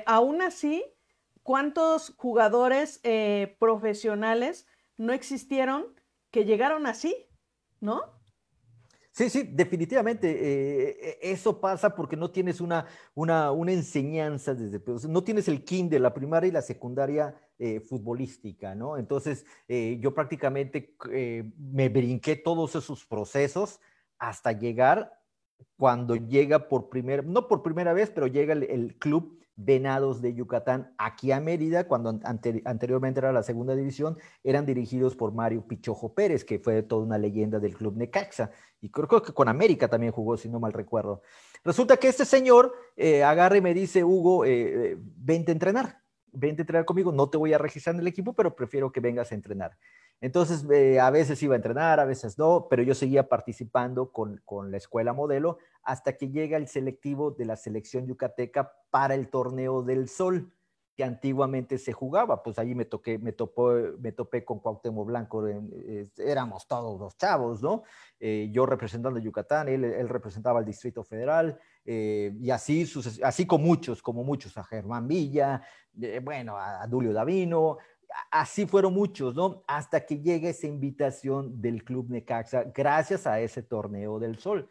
aún así, ¿cuántos jugadores profesionales no existieron que llegaron así? ¿No? Sí, sí, definitivamente. Eh, e, eso pasa porque no tienes una, una, una enseñanza desde, no tienes el kinder, la primaria y la secundaria eh, futbolística, ¿no? Entonces, eh, yo prácticamente me brinqué todos esos procesos hasta llegar cuando llega por primera, no por primera vez, pero llega el club Venados de Yucatán aquí a Mérida, cuando anteriormente era la segunda división, eran dirigidos por Mario Pichojo Pérez, que fue toda una leyenda del club Necaxa, y creo, que con América también jugó, si no mal recuerdo. Resulta que este señor eh, agarra y me dice, Hugo, eh, eh, vente a entrenar, vente a entrenar conmigo, no te voy a registrar en el equipo, pero prefiero que vengas a entrenar. Entonces, eh, a veces iba a entrenar, a veces no, pero yo seguía participando con, la escuela modelo hasta que llega el selectivo de la selección yucateca para el torneo del Sol, que antiguamente se jugaba. Pues ahí me, toqué, me, topó, me topé con Cuauhtémoc Blanco, éramos todos los chavos, ¿no? Eh, yo representando a Yucatán, él, representaba al Distrito Federal, eh, y así, así con muchos, como muchos, a Germán Villa, bueno, a, a Dulio Davino, así fueron muchos, ¿no? Hasta que llega esa invitación del Club Necaxa, gracias a ese torneo del Sol.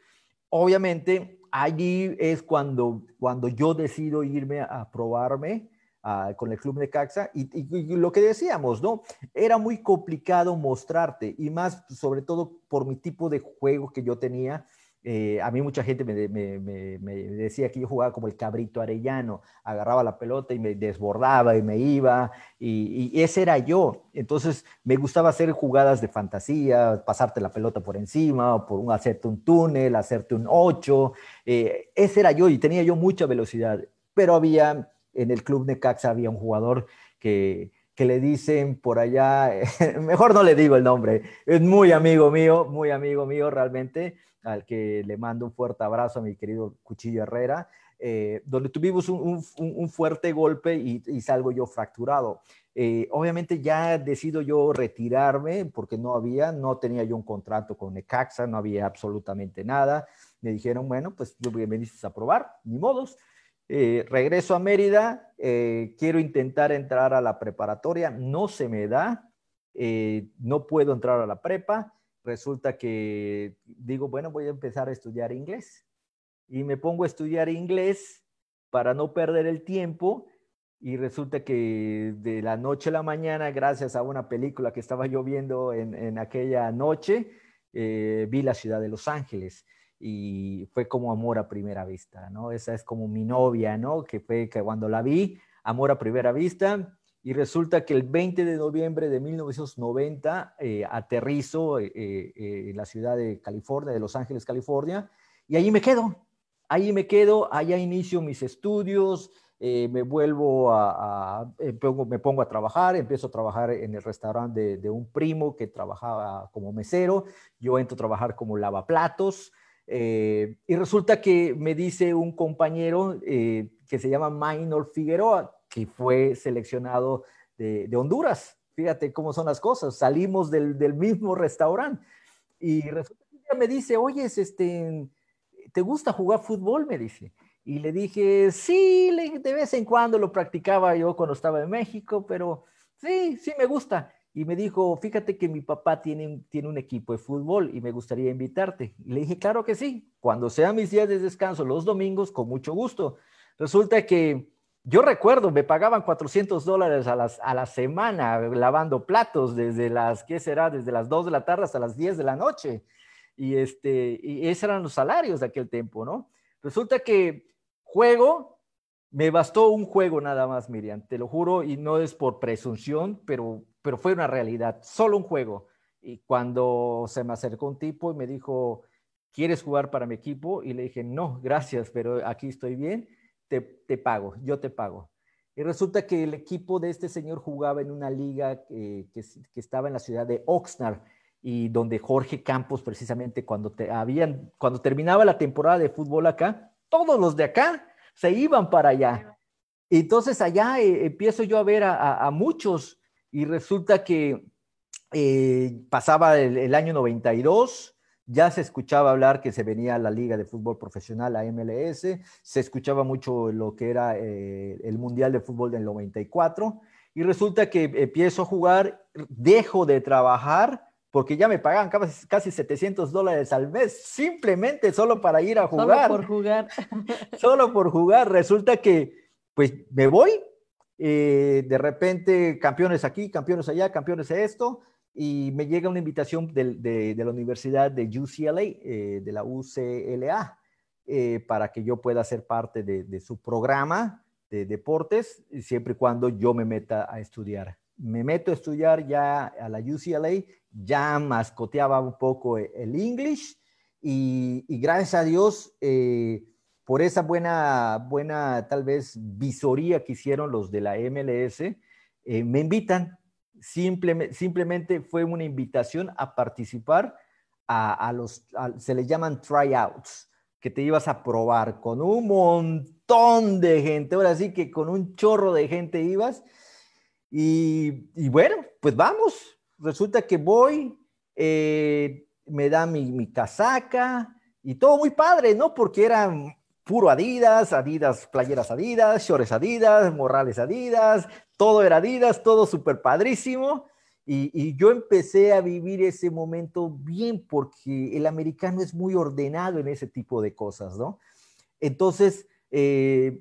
Obviamente, allí es cuando, cuando yo decido irme a probarme ah, con el Club Necaxa y, y, lo que decíamos, ¿no? Era muy complicado mostrarte y más sobre todo por mi tipo de juego que yo tenía eh, a mí mucha gente me, decía que yo jugaba como el cabrito arellano, agarraba la pelota y me desbordaba y me iba, y, ese era yo. Entonces me gustaba hacer jugadas de fantasía, pasarte la pelota por encima, por un, hacerte un túnel, hacerte un ocho. Eh, ese era yo y tenía yo mucha velocidad, pero había, en el club Necaxa había un jugador que, que le dicen por allá, mejor no le digo el nombre, es muy amigo mío, muy amigo mío realmente al que le mando un fuerte abrazo a mi querido Cuchillo Herrera, eh, donde tuvimos un, fuerte golpe y, salgo yo fracturado. Eh, obviamente ya decido yo retirarme porque no había, no tenía yo un contrato con Necaxa, no había absolutamente nada. Me dijeron, bueno, pues bienvenidos a probar, ni modos. Eh, regreso a Mérida, quiero intentar entrar a la preparatoria, no se me da, no puedo entrar a la prepa, resulta que digo, bueno, voy a empezar a estudiar inglés. Y me pongo a estudiar inglés para no perder el tiempo. Y resulta que de la noche a la mañana, gracias a una película que estaba yo viendo en, aquella noche, eh, vi la ciudad de Los Ángeles y fue como amor a primera vista, ¿no? Esa es como mi novia, ¿no? Que fue que cuando la vi, amor a primera vista, y resulta que el 20 de noviembre de 1990 eh, aterrizo eh, eh, en la ciudad de California, de Los Ángeles, California, y ahí me quedo, ahí me quedo, allá inicio mis estudios, me vuelvo a, me pongo a trabajar, empiezo a trabajar en el restaurante de, un primo que trabajaba como mesero, yo entro a trabajar como lavaplatos, y resulta que me dice un compañero que se llama Minor Figueroa, que fue seleccionado de, Honduras. Fíjate cómo son las cosas. Salimos del, mismo restaurante y resulta que me dice, oye, este, ¿te gusta jugar fútbol? Me dice. Y le dije, sí, de vez en cuando lo practicaba yo cuando estaba en México, pero sí, sí me gusta. Y me dijo, fíjate que mi papá tiene, tiene un equipo de fútbol y me gustaría invitarte. Le dije, claro que sí, cuando sean mis días de descanso, los domingos, con mucho gusto. Resulta que yo recuerdo, me pagaban 400 dólares a, las, a la semana lavando platos desde las, ¿qué será? Desde las 2 de la tarde hasta las 10 de la noche. Y, este, y esos eran los salarios de aquel tiempo, ¿no? Resulta que juego, me bastó un juego nada más, Miriam, te lo juro, y no es por presunción, pero, pero fue una realidad, solo un juego. Y cuando se me acercó un tipo y me dijo, ¿quieres jugar para mi equipo? Y le dije, no, gracias, pero aquí estoy bien te, pago, yo te pago. Y resulta que el equipo de este señor jugaba en una liga que, estaba en la ciudad de Oxnard y donde Jorge Campos precisamente cuando, te, habían, cuando terminaba la temporada de fútbol acá, todos los de acá se iban para allá. Y entonces allá eh, empiezo yo a ver a, muchos y resulta que eh, pasaba el, el, año 92, ya se escuchaba hablar que se venía la Liga de Fútbol Profesional, la MLS, se escuchaba mucho lo que era eh, el Mundial de Fútbol del 94, y resulta que empiezo a jugar, dejo de trabajar, porque ya me pagaban casi, casi 700 dólares al mes, simplemente solo para ir a jugar. Solo por jugar. solo por jugar. Resulta que, pues, me voy, eh, de repente, campeones aquí, campeones allá, campeones a esto, y me llega una invitación de, la Universidad de UCLA, eh, de la UCLA, eh, para que yo pueda ser parte de, su programa de deportes, siempre y cuando yo me meta a estudiar. Me meto a estudiar ya a la UCLA, ya mascoteaba un poco el English y, gracias a Dios, por esa buena, buena tal vez visoría que hicieron los de la MLS, me invitan Simplemente, simplemente fue una invitación a participar a, los, se les llaman tryouts, que te ibas a probar con un montón de gente, ahora sí que con un chorro de gente ibas. Y, bueno, pues vamos, resulta que voy, eh, me da mi, mi, casaca y todo muy padre, ¿no? Porque eran puro Adidas, Adidas, playeras Adidas, shorts Adidas, morrales Adidas, todo era Adidas, todo súper padrísimo. Y, yo empecé a vivir ese momento bien porque el americano es muy ordenado en ese tipo de cosas, ¿no? Entonces, eh,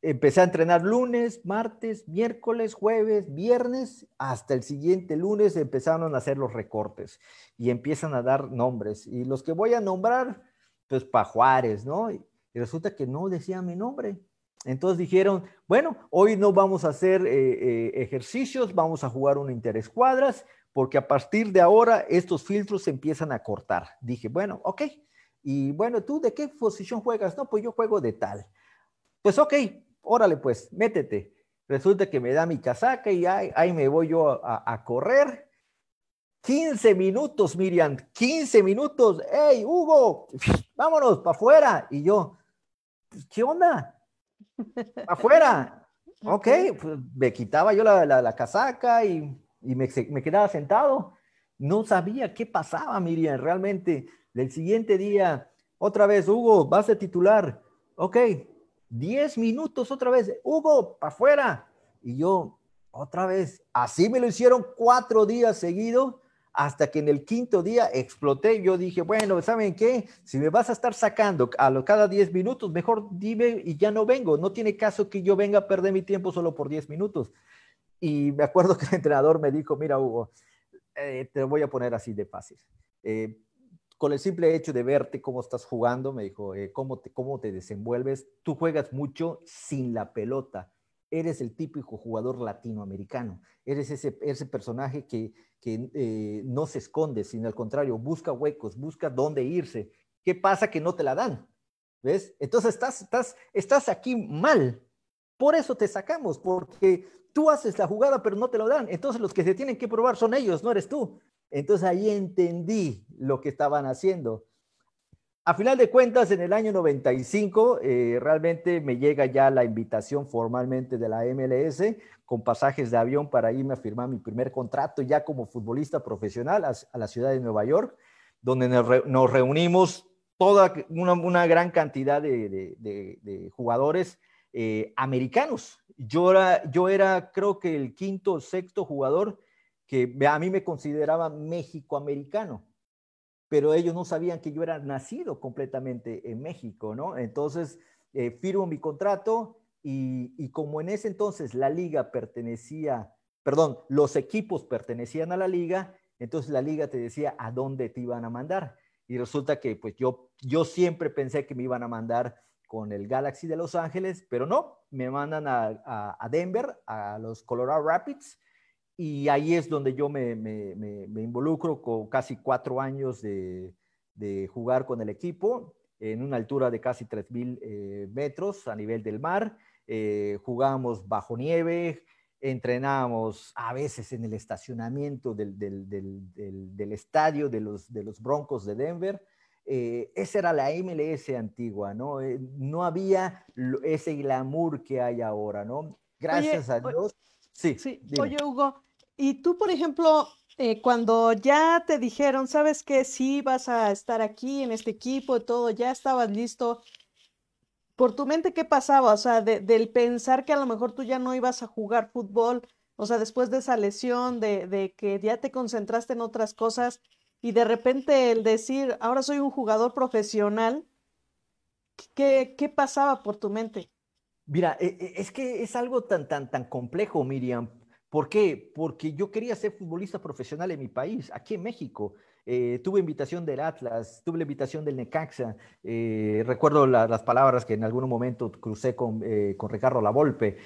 empecé a entrenar lunes, martes, miércoles, jueves, viernes, hasta el siguiente lunes empezaron a hacer los recortes y empiezan a dar nombres. Y los que voy a nombrar, pues para ¿no? Y resulta que no decía mi nombre. Entonces dijeron, bueno, hoy no vamos a hacer eh, eh, ejercicios, vamos a jugar un interescuadras, porque a partir de ahora estos filtros se empiezan a cortar. Dije, bueno, ok. Y bueno, ¿tú de qué posición juegas? No, pues yo juego de tal. Pues ok, órale pues, métete. Resulta que me da mi casaca y ahí, me voy yo a, correr 15 minutos, Miriam, 15 minutos. ¡Hey, Hugo! Vámonos para afuera. Y yo, ¿qué onda? Afuera. ok, pues me quitaba yo la, casaca y, me, quedaba sentado. No sabía qué pasaba, Miriam, realmente. El siguiente día, otra vez, Hugo, vas a titular. Ok, 10 minutos otra vez. Hugo, para afuera. Y yo, otra vez. Así me lo hicieron cuatro días seguidos hasta que en el quinto día exploté. Yo dije, bueno, ¿saben qué? Si me vas a estar sacando a lo cada 10 minutos, mejor dime y ya no vengo. No tiene caso que yo venga a perder mi tiempo solo por 10 minutos. Y me acuerdo que el entrenador me dijo, mira, Hugo, eh, te voy a poner así de fácil. Eh, con el simple hecho de verte cómo estás jugando, me dijo, eh, cómo, te, cómo te desenvuelves, tú juegas mucho sin la pelota eres el típico jugador latinoamericano, eres ese, ese personaje que, eh, no se esconde, sino al contrario, busca huecos, busca dónde irse. ¿Qué pasa que no te la dan? ¿Ves? Entonces estás, estás, estás aquí mal. Por eso te sacamos, porque tú haces la jugada, pero no te lo dan. Entonces los que se tienen que probar son ellos, no eres tú. Entonces ahí entendí lo que estaban haciendo. A final de cuentas, en el año 95, eh, realmente me llega ya la invitación formalmente de la MLS con pasajes de avión para irme a firmar mi primer contrato ya como futbolista profesional a, la ciudad de Nueva York, donde nos, reunimos toda una, gran cantidad de, jugadores eh, americanos. Yo era, yo era, creo que el quinto o sexto jugador que a mí me consideraba México-americano pero ellos no sabían que yo era nacido completamente en México, ¿no? Entonces, eh, firmo mi contrato y, como en ese entonces la liga pertenecía, perdón, los equipos pertenecían a la liga, entonces la liga te decía a dónde te iban a mandar. Y resulta que pues yo, yo siempre pensé que me iban a mandar con el Galaxy de Los Ángeles, pero no, me mandan a, a Denver, a los Colorado Rapids, y ahí es donde yo me, involucro con casi cuatro años de, jugar con el equipo en una altura de casi 3.000 eh, metros a nivel del mar. Eh, jugamos bajo nieve, entrenábamos a veces en el estacionamiento del, estadio de los, de los Broncos de Denver. Eh, esa era la MLS antigua, ¿no? no había ese glamour que hay ahora, ¿no? Gracias a Dios. Sí, sí. Oye, Hugo, y tú, por ejemplo, eh, cuando ya te dijeron, sabes que sí vas a estar aquí en este equipo y todo, ya estabas listo, por tu mente, ¿qué pasaba? O sea, del pensar que a lo mejor tú ya no ibas a jugar fútbol, o sea, después de esa lesión, de, de que ya te concentraste en otras cosas y de repente el decir, ahora soy un jugador profesional, ¿qué, qué pasaba por tu mente? Mira, e, e, es que es algo tan, tan, tan complejo, Miriam. ¿Por qué? Porque yo quería ser futbolista profesional en mi país, aquí en México. Eh, tuve invitación del Atlas, tuve la invitación del Necaxa. Eh, recuerdo las palabras que en algún momento crucé con, eh, con Ricardo Lavolpe.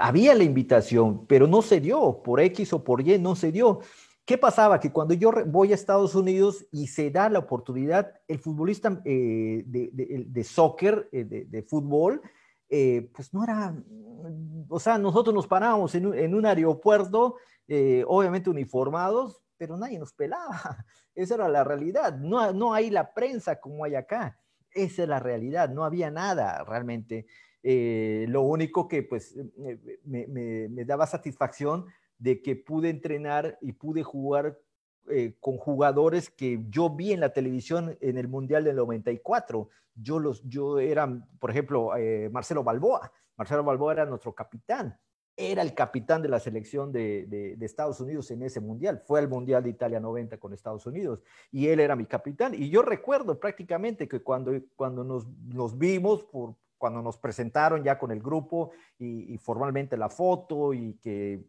había la invitación, pero no se dio, por X o por Y no se dio. ¿Qué pasaba? Que cuando yo voy a Estados Unidos y se da la oportunidad, el futbolista de, de, soccer, de, fútbol, pues no era, o sea, nosotros nos parábamos en un, en un aeropuerto, obviamente uniformados, pero nadie nos pelaba. Esa era la realidad. No, no hay la prensa como hay acá. Esa es la realidad. No había nada realmente. Eh, lo único que pues me, daba satisfacción de que pude entrenar y pude jugar eh, con jugadores que yo vi en la televisión en el Mundial del 94. Yo, los, yo era, por ejemplo, eh, Marcelo Balboa. Marcelo Balboa era nuestro capitán era el capitán de la selección de, Estados Unidos en ese mundial. Fue al Mundial de Italia 90 con Estados Unidos y él era mi capitán. Y yo recuerdo prácticamente que cuando, cuando nos, vimos, por, cuando nos presentaron ya con el grupo y, formalmente la foto y que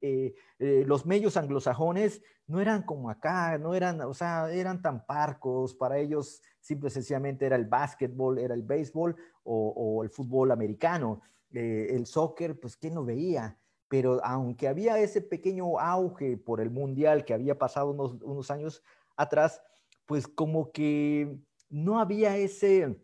eh, eh, los medios anglosajones no eran como acá, no eran, o sea, eran tan parcos, para ellos simple sencillamente era el básquetbol, era el béisbol o, el fútbol americano. Eh, el soccer, pues ¿quién lo veía? Pero aunque había ese pequeño auge por el mundial que había pasado unos, años atrás, pues como que no había ese,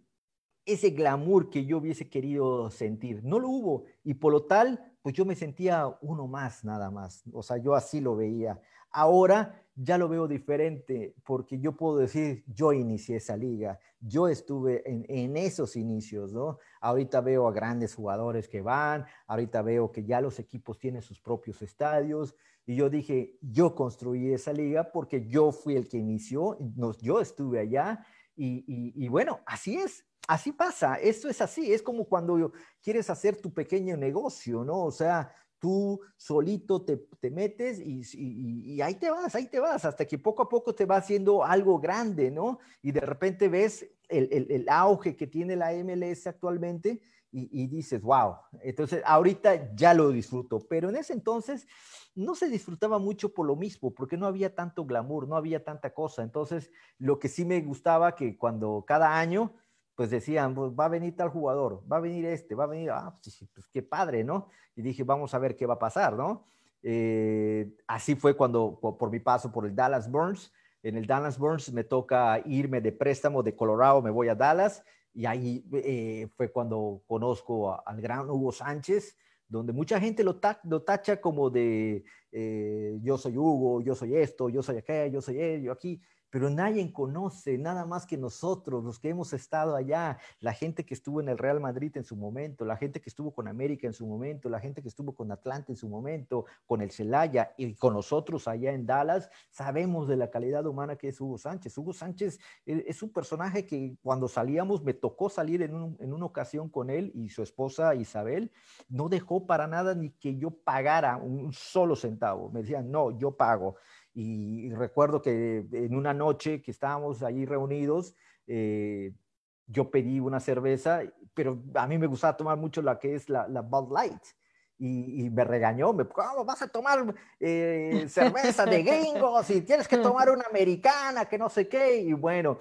ese glamour que yo hubiese querido sentir. No lo hubo. Y por lo tal, pues yo me sentía uno más, nada más. O sea, yo así lo veía. Ahora ya lo veo diferente porque yo puedo decir, yo inicié esa liga, yo estuve en, esos inicios, ¿no? Ahorita veo a grandes jugadores que van, ahorita veo que ya los equipos tienen sus propios estadios y yo dije, yo construí esa liga porque yo fui el que inició, yo estuve allá y, bueno, así es, así pasa, esto es así, es como cuando quieres hacer tu pequeño negocio, ¿no? O sea, tú solito te, metes y, ahí te vas, ahí te vas, hasta que poco a poco te va haciendo algo grande, ¿no? Y de repente ves el, auge que tiene la MLS actualmente y, dices, wow, entonces ahorita ya lo disfruto, pero en ese entonces no se disfrutaba mucho por lo mismo, porque no había tanto glamour, no había tanta cosa. Entonces, lo que sí me gustaba que cuando cada año pues decían, pues va a venir tal jugador, va a venir este, va a venir, ah, pues, pues, qué padre, ¿no? Y dije, vamos a ver qué va a pasar, ¿no? Eh, así fue cuando, por, mi paso por el Dallas Burns, en el Dallas Burns me toca irme de préstamo de Colorado, me voy a Dallas, y ahí eh, fue cuando conozco al gran Hugo Sánchez, donde mucha gente lo, tacha como de eh, yo soy Hugo, yo soy esto, yo soy aquello, yo soy él, yo aquí, pero nadie conoce, nada más que nosotros, los que hemos estado allá, la gente que estuvo en el Real Madrid en su momento, la gente que estuvo con América en su momento, la gente que estuvo con Atlanta en su momento, con el Celaya y con nosotros allá en Dallas, sabemos de la calidad humana que es Hugo Sánchez. Hugo Sánchez e, es un personaje que cuando salíamos, me tocó salir en, en una ocasión con él y su esposa Isabel, no dejó para nada ni que yo pagara un solo centavo. Me decían, no, yo pago. Y, recuerdo que en una noche que estábamos allí reunidos, eh, yo pedí una cerveza, pero a mí me gustaba tomar mucho la que es la, la Bud Light. Y, me regañó, me ¿cómo vas a tomar eh, cerveza de gringos y tienes que tomar una americana, que no sé qué? Y bueno,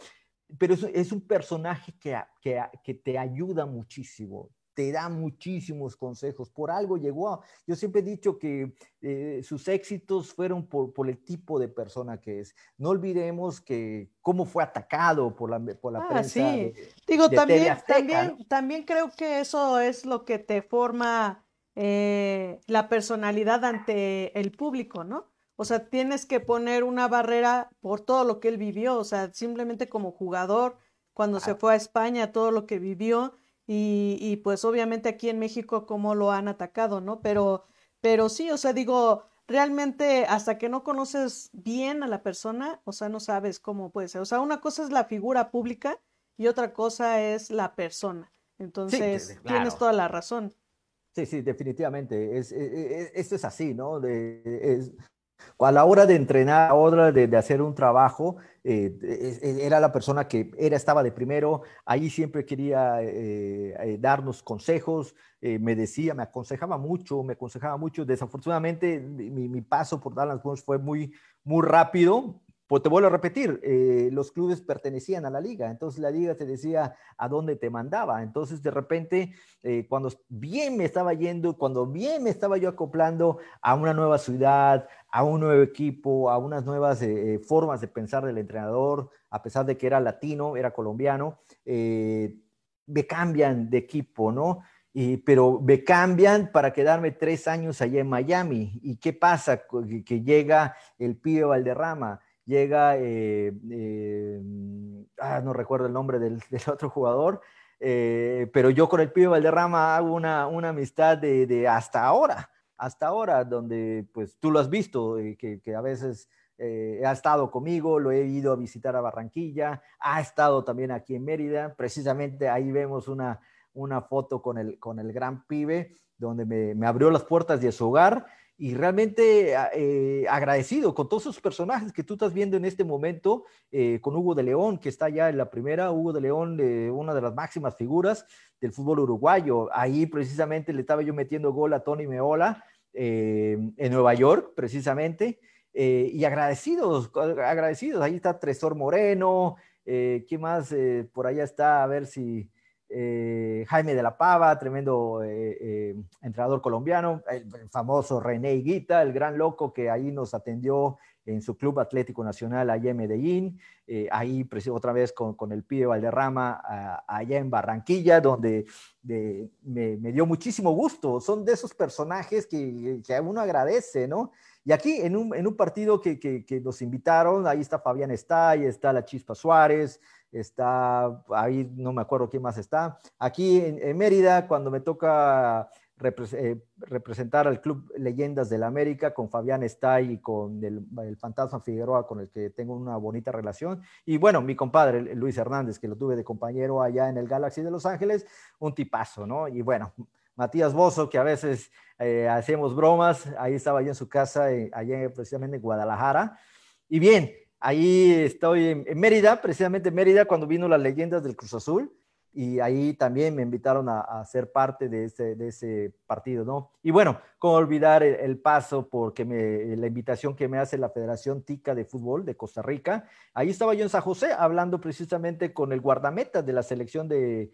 pero es, es un personaje que, que, que, te ayuda muchísimo, te da muchísimos consejos. Por algo llegó. Yo siempre he dicho que eh, sus éxitos fueron por, por, el tipo de persona que es. No olvidemos que cómo fue atacado por la, por la ah, prensa. Sí. Digo, también, también, también creo que eso es lo que te forma eh, la personalidad ante el público, ¿no? O sea, tienes que poner una barrera por todo lo que él vivió, o sea, simplemente como jugador, cuando se fue a España, todo lo que vivió, y, y, pues obviamente aquí en México cómo lo han atacado, ¿no? Pero, pero sí, o sea, digo, realmente hasta que no conoces bien a la persona, o sea, no sabes cómo puede ser. O sea, una cosa es la figura pública y otra cosa es la persona. Entonces, tienes toda la razón. Sí, sí, definitivamente. Es, e, e, e, esto es así, ¿no? De, a la hora de entrenar, a la hora de, hacer un trabajo, eh, era la persona que era, estaba de primero, ahí siempre quería eh, eh, darnos consejos, me decía, me aconsejaba mucho, me aconsejaba mucho. Desafortunadamente, mi, paso por Dallas Bons fue muy, muy rápido, pues te vuelvo a repetir, eh, los clubes pertenecían a la liga, entonces la liga te decía a dónde te mandaba. Entonces, de repente, eh, cuando bien me estaba yendo, cuando bien me estaba yo acoplando a una nueva ciudad, a un nuevo equipo, a unas nuevas eh, formas de pensar del entrenador, a pesar de que era latino, era colombiano, me cambian de equipo, ¿no? pero me cambian para quedarme tres años allá en Miami. ¿Y qué pasa? Que llega el pibe Valderrama llega, eh, eh, ah, no recuerdo el nombre del, otro jugador, eh, pero yo con el pibe Valderrama hago una, una amistad de, hasta ahora, hasta ahora, donde pues tú lo has visto, que, a veces ha estado conmigo, lo he ido a visitar a Barranquilla, ha estado también aquí en Mérida, precisamente ahí vemos una, una foto con el, con el gran pibe, donde me abrió las puertas de su hogar y realmente ah, eh, agradecido con todos esos personajes que tú estás viendo en este momento, eh, con Hugo de León, que está ya en la primera, Hugo de León, una de las máximas figuras del fútbol uruguayo. Ahí precisamente le estaba yo metiendo gol a Tony Meola eh, en Nueva York, precisamente, y agradecidos, agradecidos. Ahí está Tresor Moreno, ¿qué más? por allá está, a ver si... Eh, Jaime de la Pava, tremendo eh, eh, entrenador colombiano, el, famoso René Guita, el gran loco que ahí nos atendió en su club Atlético Nacional allá en Medellín, ahí otra vez con, el pibe Valderrama allá en Barranquilla, donde me, dio muchísimo gusto. Son de esos personajes que, que uno agradece, ¿no? Y aquí en un, en un partido que, que, que, nos invitaron, ahí está Fabián Estay, está la Chispa Suárez, está, ahí no me acuerdo quién más está. Aquí en, Mérida, cuando me toca eh, representar al Club Leyendas del América con Fabián Estay y con el, Fantasma Figueroa, con el que tengo una bonita relación. Y bueno, mi compadre Luis Hernández, que lo tuve de compañero allá en el Galaxy de Los Ángeles, un tipazo, ¿no? Y bueno, Matías Bozo, que a veces eh, hacemos bromas, ahí estaba yo en su casa, eh, allá precisamente en Guadalajara. Y bien, Ahí estoy en, Mérida, precisamente en Mérida, cuando vino las leyendas del Cruz Azul, y ahí también me invitaron a, ser parte de ese, partido, ¿no? Y bueno, cómo olvidar el, paso, porque me, la invitación que me hace la Federación Tica de Fútbol de Costa Rica, ahí estaba yo en San José hablando precisamente con el guardameta de la selección de,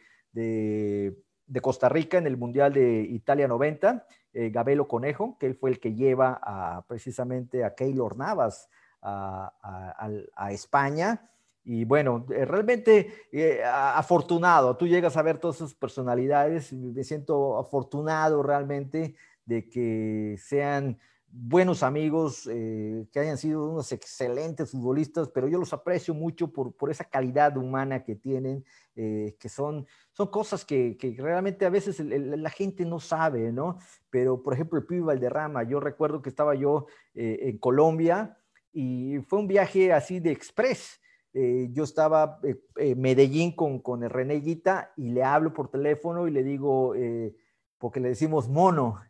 Costa Rica en el Mundial de Italia 90, eh, Gabelo Conejo, que él fue el que lleva a, precisamente a Keylor Navas a, España. Y bueno, eh, realmente eh, afortunado, tú llegas a ver todas sus personalidades, me siento afortunado realmente de que sean buenos amigos, eh, que hayan sido unos excelentes futbolistas, pero yo los aprecio mucho por, por esa calidad humana que tienen, que son, son cosas que, realmente a veces la gente no sabe, ¿no? Pero, por ejemplo, el Pibe Valderrama, yo recuerdo que estaba yo en Colombia, y fue un viaje así de express. Eh, yo estaba en eh, Medellín con, con el René Guita y le hablo por teléfono y le digo, eh, porque le decimos mono,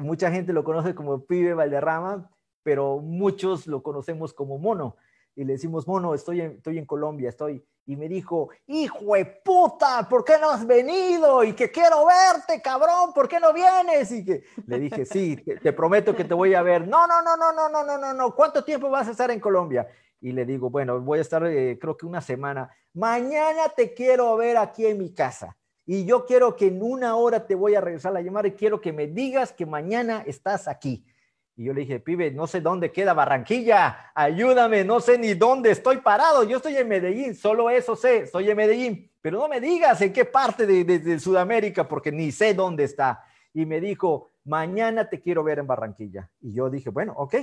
mucha gente lo conoce como pibe Valderrama, pero muchos lo conocemos como mono. Y le decimos, mono, estoy estoy en Colombia, estoy y me dijo, hijo de puta, ¿por qué no has venido? Y que quiero verte, cabrón, ¿por qué no vienes? Y que le dije, sí, te, prometo que te voy a ver. No, no, no, no, no, no, no, no, no, ¿cuánto tiempo vas a estar en Colombia? Y le digo, bueno, voy a estar eh, creo que una semana. Mañana te quiero ver aquí en mi casa. Y yo quiero que en una hora te voy a regresar a la llamada y quiero que me digas que mañana estás aquí. Y yo le dije, pibe, no sé dónde queda Barranquilla, ayúdame, no sé ni dónde estoy parado, yo estoy en Medellín, solo eso sé, estoy en Medellín, pero no me digas en qué parte de, Sudamérica, porque ni sé dónde está. Y me dijo, mañana te quiero ver en Barranquilla. Y yo dije, bueno, ok,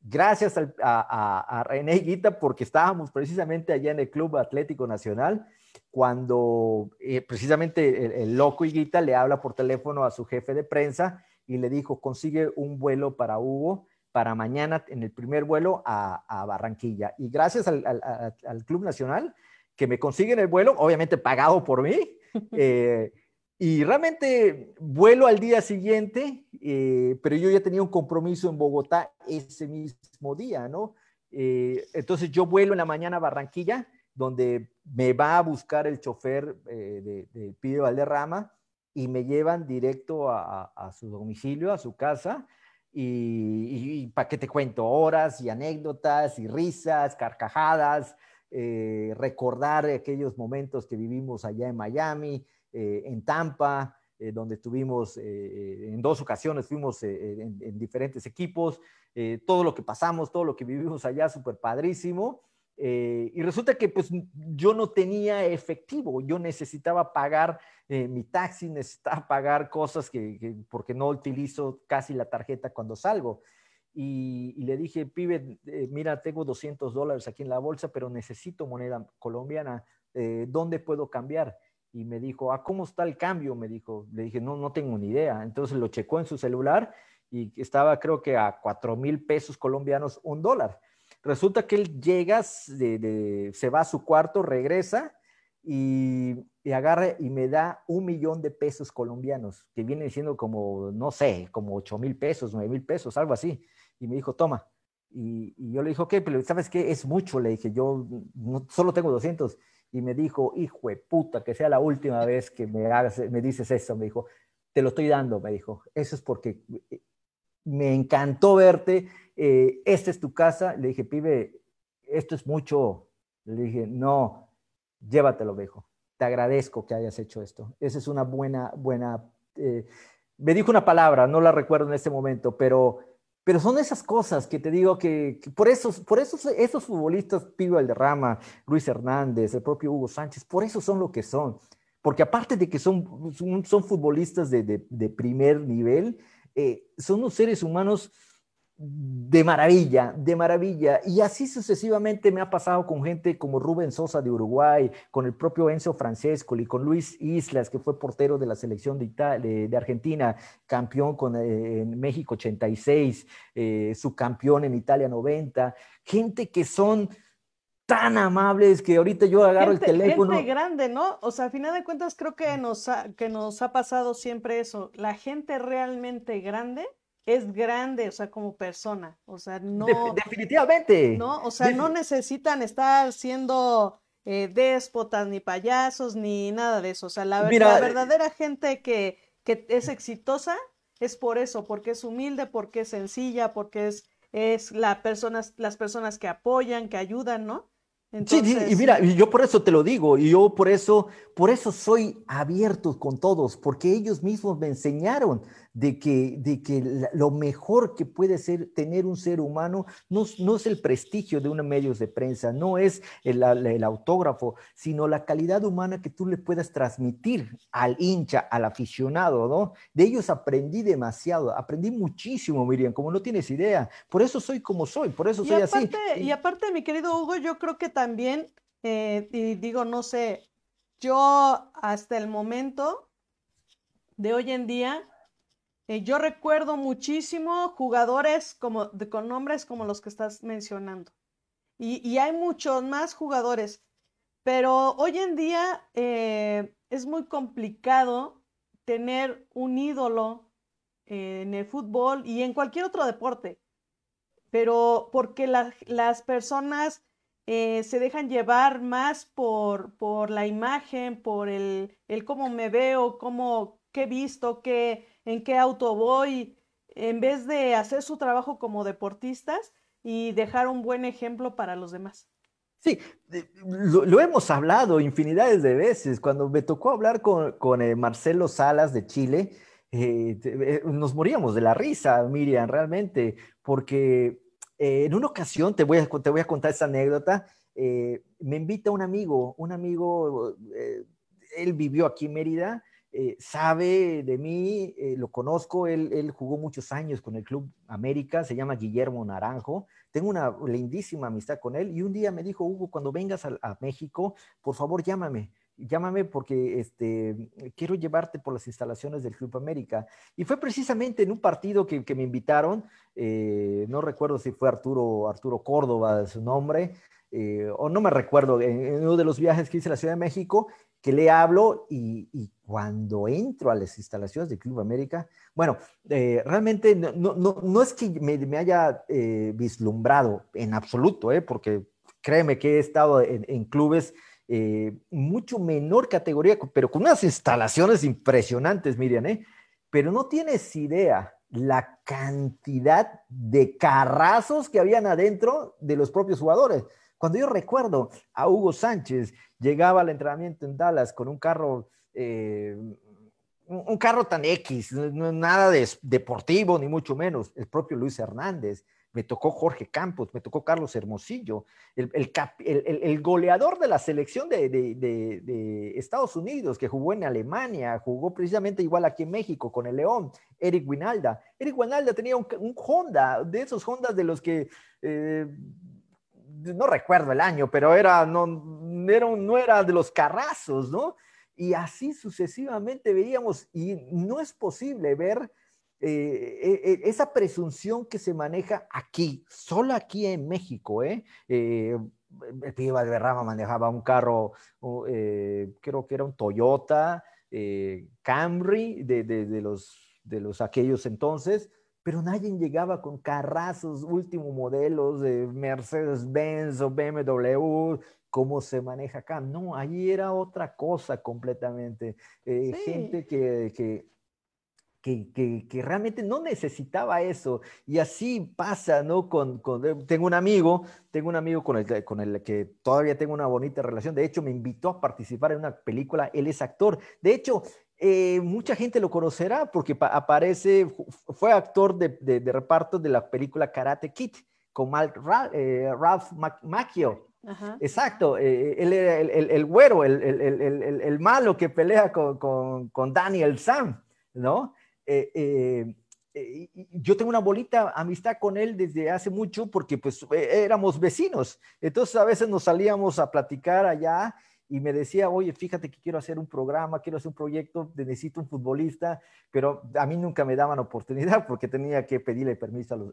gracias a, René Guita, porque estábamos precisamente allá en el Club Atlético Nacional, cuando eh, precisamente el, el loco Higuita le habla por teléfono a su jefe de prensa y le dijo, consigue un vuelo para Hugo para mañana en el primer vuelo a, Barranquilla. Y gracias al, Club Nacional que me consiguen el vuelo, obviamente pagado por mí. Eh, y realmente vuelo al día siguiente, eh, pero yo ya tenía un compromiso en Bogotá ese mismo día, ¿no? Eh, entonces yo vuelo en la mañana a Barranquilla, donde me va a buscar el chofer de, de Pide Valderrama y me llevan directo a, su domicilio, a su casa. Y, para qué te cuento, horas y anécdotas y risas, carcajadas, eh, recordar aquellos momentos que vivimos allá en Miami, eh, en Tampa, eh, donde estuvimos en dos ocasiones, fuimos en, en, diferentes equipos, todo lo que pasamos, todo lo que vivimos allá, súper padrísimo. Eh, y resulta que pues yo no tenía efectivo, yo necesitaba pagar eh, mi taxi, necesitaba pagar cosas que, porque no utilizo casi la tarjeta cuando salgo. Y, le dije, pibe, eh, mira, tengo 200 dólares aquí en la bolsa, pero necesito moneda colombiana, ¿dónde puedo cambiar? Y me dijo, ah, ¿cómo está el cambio? Me dijo, le dije, no, no tengo ni idea. Entonces lo checó en su celular y estaba creo que a 4 mil pesos colombianos un dólar. Resulta que él llega, se va a su cuarto, regresa y, agarra y me da un millón de pesos colombianos, que viene siendo como, no sé, como ocho mil pesos, nueve mil pesos, algo así. Y me dijo, toma. Y, yo le dije, ok, pero ¿sabes qué? Es mucho. Le dije, yo solo tengo 200. Y me dijo, hijo de puta, que sea la última vez que me, hagas, me dices eso. Me dijo, te lo estoy dando, me dijo. Eso es porque me encantó verte eh, esta es tu casa. Le dije, pibe, esto es mucho. Le dije, no, llévatelo, viejo. Te agradezco que hayas hecho esto. Esa es una buena, buena... Eh, me dijo una palabra, no la recuerdo en este momento, pero, pero son esas cosas que te digo que, por, esos, por esos, esos futbolistas, Pibe Alderrama, Luis Hernández, el propio Hugo Sánchez, por eso son lo que son. Porque aparte de que son, son, futbolistas de, de, primer nivel, eh, son unos seres humanos de maravilla, de maravilla. Y así sucesivamente me ha pasado con gente como Rubén Sosa de Uruguay, con el propio Enzo Francesco y con Luis Islas, que fue portero de la selección de, de, Argentina, campeón con, eh, en México 86, eh, subcampeón en Italia 90. Gente que son tan amables que ahorita yo agarro el teléfono. Gente grande, ¿no? O sea, a final de cuentas creo que nos que nos ha pasado siempre eso. La gente realmente grande es grande, o sea, como persona, o sea, no... definitivamente. No, o sea, no necesitan estar siendo eh, déspotas, ni payasos, ni nada de eso. O sea, la, verdadera gente que, que, es exitosa es por eso, porque es humilde, porque es sencilla, porque es, es la personas, las personas que apoyan, que ayudan, ¿no? Sí, y mira, yo por eso te lo digo, y yo por eso, por eso soy abierto con todos, porque ellos mismos me enseñaron de que, de que lo mejor que puede ser tener un ser humano no, no es el prestigio de unos medios de prensa, no es el, el, autógrafo, sino la calidad humana que tú le puedas transmitir al hincha, al aficionado, ¿no? De ellos aprendí demasiado, aprendí muchísimo, Miriam, como no tienes idea. Por eso soy como soy, por eso soy así. Y aparte, mi querido Hugo, yo creo que también, eh, y digo, no sé, yo hasta el momento de hoy en día, eh, yo recuerdo muchísimo jugadores como, con nombres como los que estás mencionando. Y, hay muchos más jugadores. Pero hoy en día eh, es muy complicado tener un ídolo en el fútbol y en cualquier otro deporte. Pero porque las personas eh, se dejan llevar más por, por la imagen, por el, el cómo me veo, cómo, qué he visto, qué, en qué auto voy, en vez de hacer su trabajo como deportistas y dejar un buen ejemplo para los demás. Sí, lo, hemos hablado infinidades de veces. Cuando me tocó hablar con, eh, Marcelo Salas de Chile, eh, eh, nos moríamos de la risa, Miriam, realmente, porque en una ocasión, te voy a, te voy a contar esa anécdota, me invita un amigo, un amigo, él vivió aquí en Mérida, eh, sabe de mí, eh, lo conozco, él, jugó muchos años con el Club América, se llama Guillermo Naranjo, tengo una lindísima amistad con él y un día me dijo, Hugo, cuando vengas a, México, por favor llámame, llámame porque este, quiero llevarte por las instalaciones del Club América. Y fue precisamente en un partido que, me invitaron, eh, no recuerdo si fue Arturo, Arturo Córdoba, su nombre, o no me recuerdo, en, uno de los viajes que hice a la Ciudad de México, que le hablo y, cuando entro a las instalaciones del Club América, bueno, eh, realmente no, es que me, haya vislumbrado en absoluto, porque créeme que he estado en, en clubes eh, mucho menor categoría, pero con unas instalaciones impresionantes, Miriam, ¿eh? Pero no tienes idea la cantidad de carrazos que habían adentro de los propios jugadores. Cuando yo recuerdo a Hugo Sánchez, llegaba al entrenamiento en Dallas con un carro, eh, un carro tan X, nada de deportivo, ni mucho menos, el propio Luis Hernández me tocó Jorge Campos, me tocó Carlos Hermosillo, el, goleador de la selección de, Estados Unidos, que jugó en Alemania, jugó precisamente igual aquí en México con el León, Eric Winalda. Eric Winalda tenía un, Honda, de esos Hondas de los que... Eh, no recuerdo el año, pero era, no, era, no era de los carrazos, ¿no? Y así sucesivamente veíamos, y no es posible ver eh, eh, eh, esa presunción que se maneja aquí, solo aquí en México, ¿eh? el pibe Valderrama manejaba un carro, creo que era un Toyota Camry de, los, de los aquellos entonces, pero nadie llegaba con carrazos, último modelos de Mercedes-Benz o BMW, como se maneja acá. No, allí era otra cosa completamente. Gente que que, realmente no necesitaba eso. Y así pasa, ¿no? Con, eh, tengo un amigo, tengo un amigo con el, con el que todavía tengo una bonita relación. De hecho, me invitó a participar en una película. Él es actor. De hecho, eh, mucha gente lo conocerá porque aparece, fue actor de, reparto de la película Karate Kid con eh, Ralph Macchio. Exacto, él era el, güero, el, malo que pelea con, con, con Daniel Sam, ¿no? Eh, eh, eh, yo tengo una bolita amistad con él desde hace mucho porque pues éramos vecinos. Entonces a veces nos salíamos a platicar allá y me decía, oye, fíjate que quiero hacer un programa, quiero hacer un proyecto, necesito un futbolista, pero a mí nunca me daban oportunidad porque tenía que pedirle permiso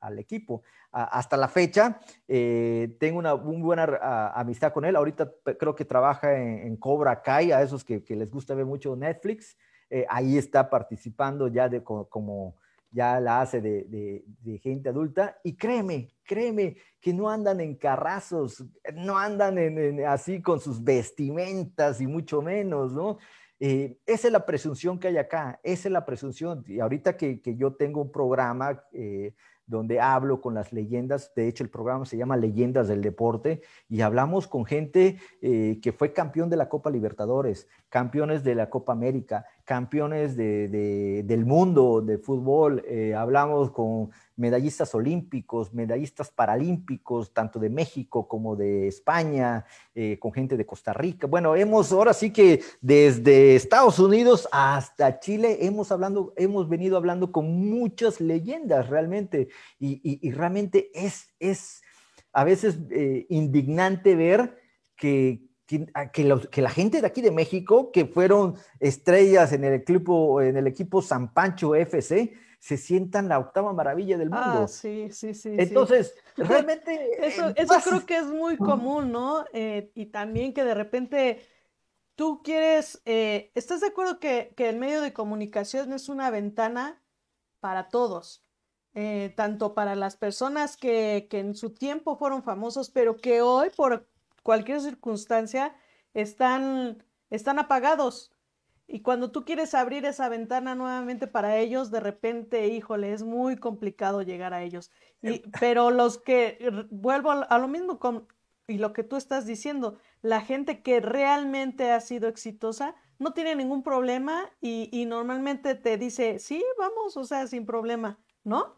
al, equipo. hasta la fecha, tengo una muy buena amistad con él. Ahorita creo que trabaja en, Cobra Kai, a esos que, que les gusta ver mucho Netflix. Eh, ahí está participando ya de como, ya la hace de, gente adulta. Y créeme, créeme que no andan en carrazos, no andan así con sus vestimentas y mucho menos, ¿no? Eh, esa es la presunción que hay acá, esa es la presunción. Y ahorita que, yo tengo un programa eh, donde hablo con las leyendas. De hecho, el programa se llama Leyendas del Deporte y hablamos con gente eh, que fue campeón de la Copa Libertadores, campeones de la Copa América, campeones del mundo de fútbol. Eh, hablamos con medallistas olímpicos, medallistas paralímpicos, tanto de México como de España, eh, con gente de Costa Rica. Bueno, hemos ahora sí que desde Estados Unidos hasta Chile hemos, hablando, hemos venido hablando con muchas leyendas realmente y, realmente es, es a veces eh, indignante ver que, que, que, la gente de aquí de México, que fueron estrellas en el equipo, en el equipo San Pancho FC, se sientan la octava maravilla del mundo. Ah, sí, sí, sí. Entonces, realmente... eso, eso creo que es muy común, ¿no? Eh, y también que de repente tú quieres, eh, ¿estás de acuerdo que, que, el medio de comunicación es una ventana para todos? Eh, tanto para las personas que, que en su tiempo fueron famosos, pero que hoy por cualquier circunstancia están, están apagados y cuando tú quieres abrir esa ventana nuevamente para ellos, de repente, híjole, es muy complicado llegar a ellos. Y, pero los que, vuelvo a lo mismo con, y lo que tú estás diciendo, la gente que realmente ha sido exitosa no tiene ningún problema y, y normalmente te dice, sí, vamos, o sea, sin problema, ¿no?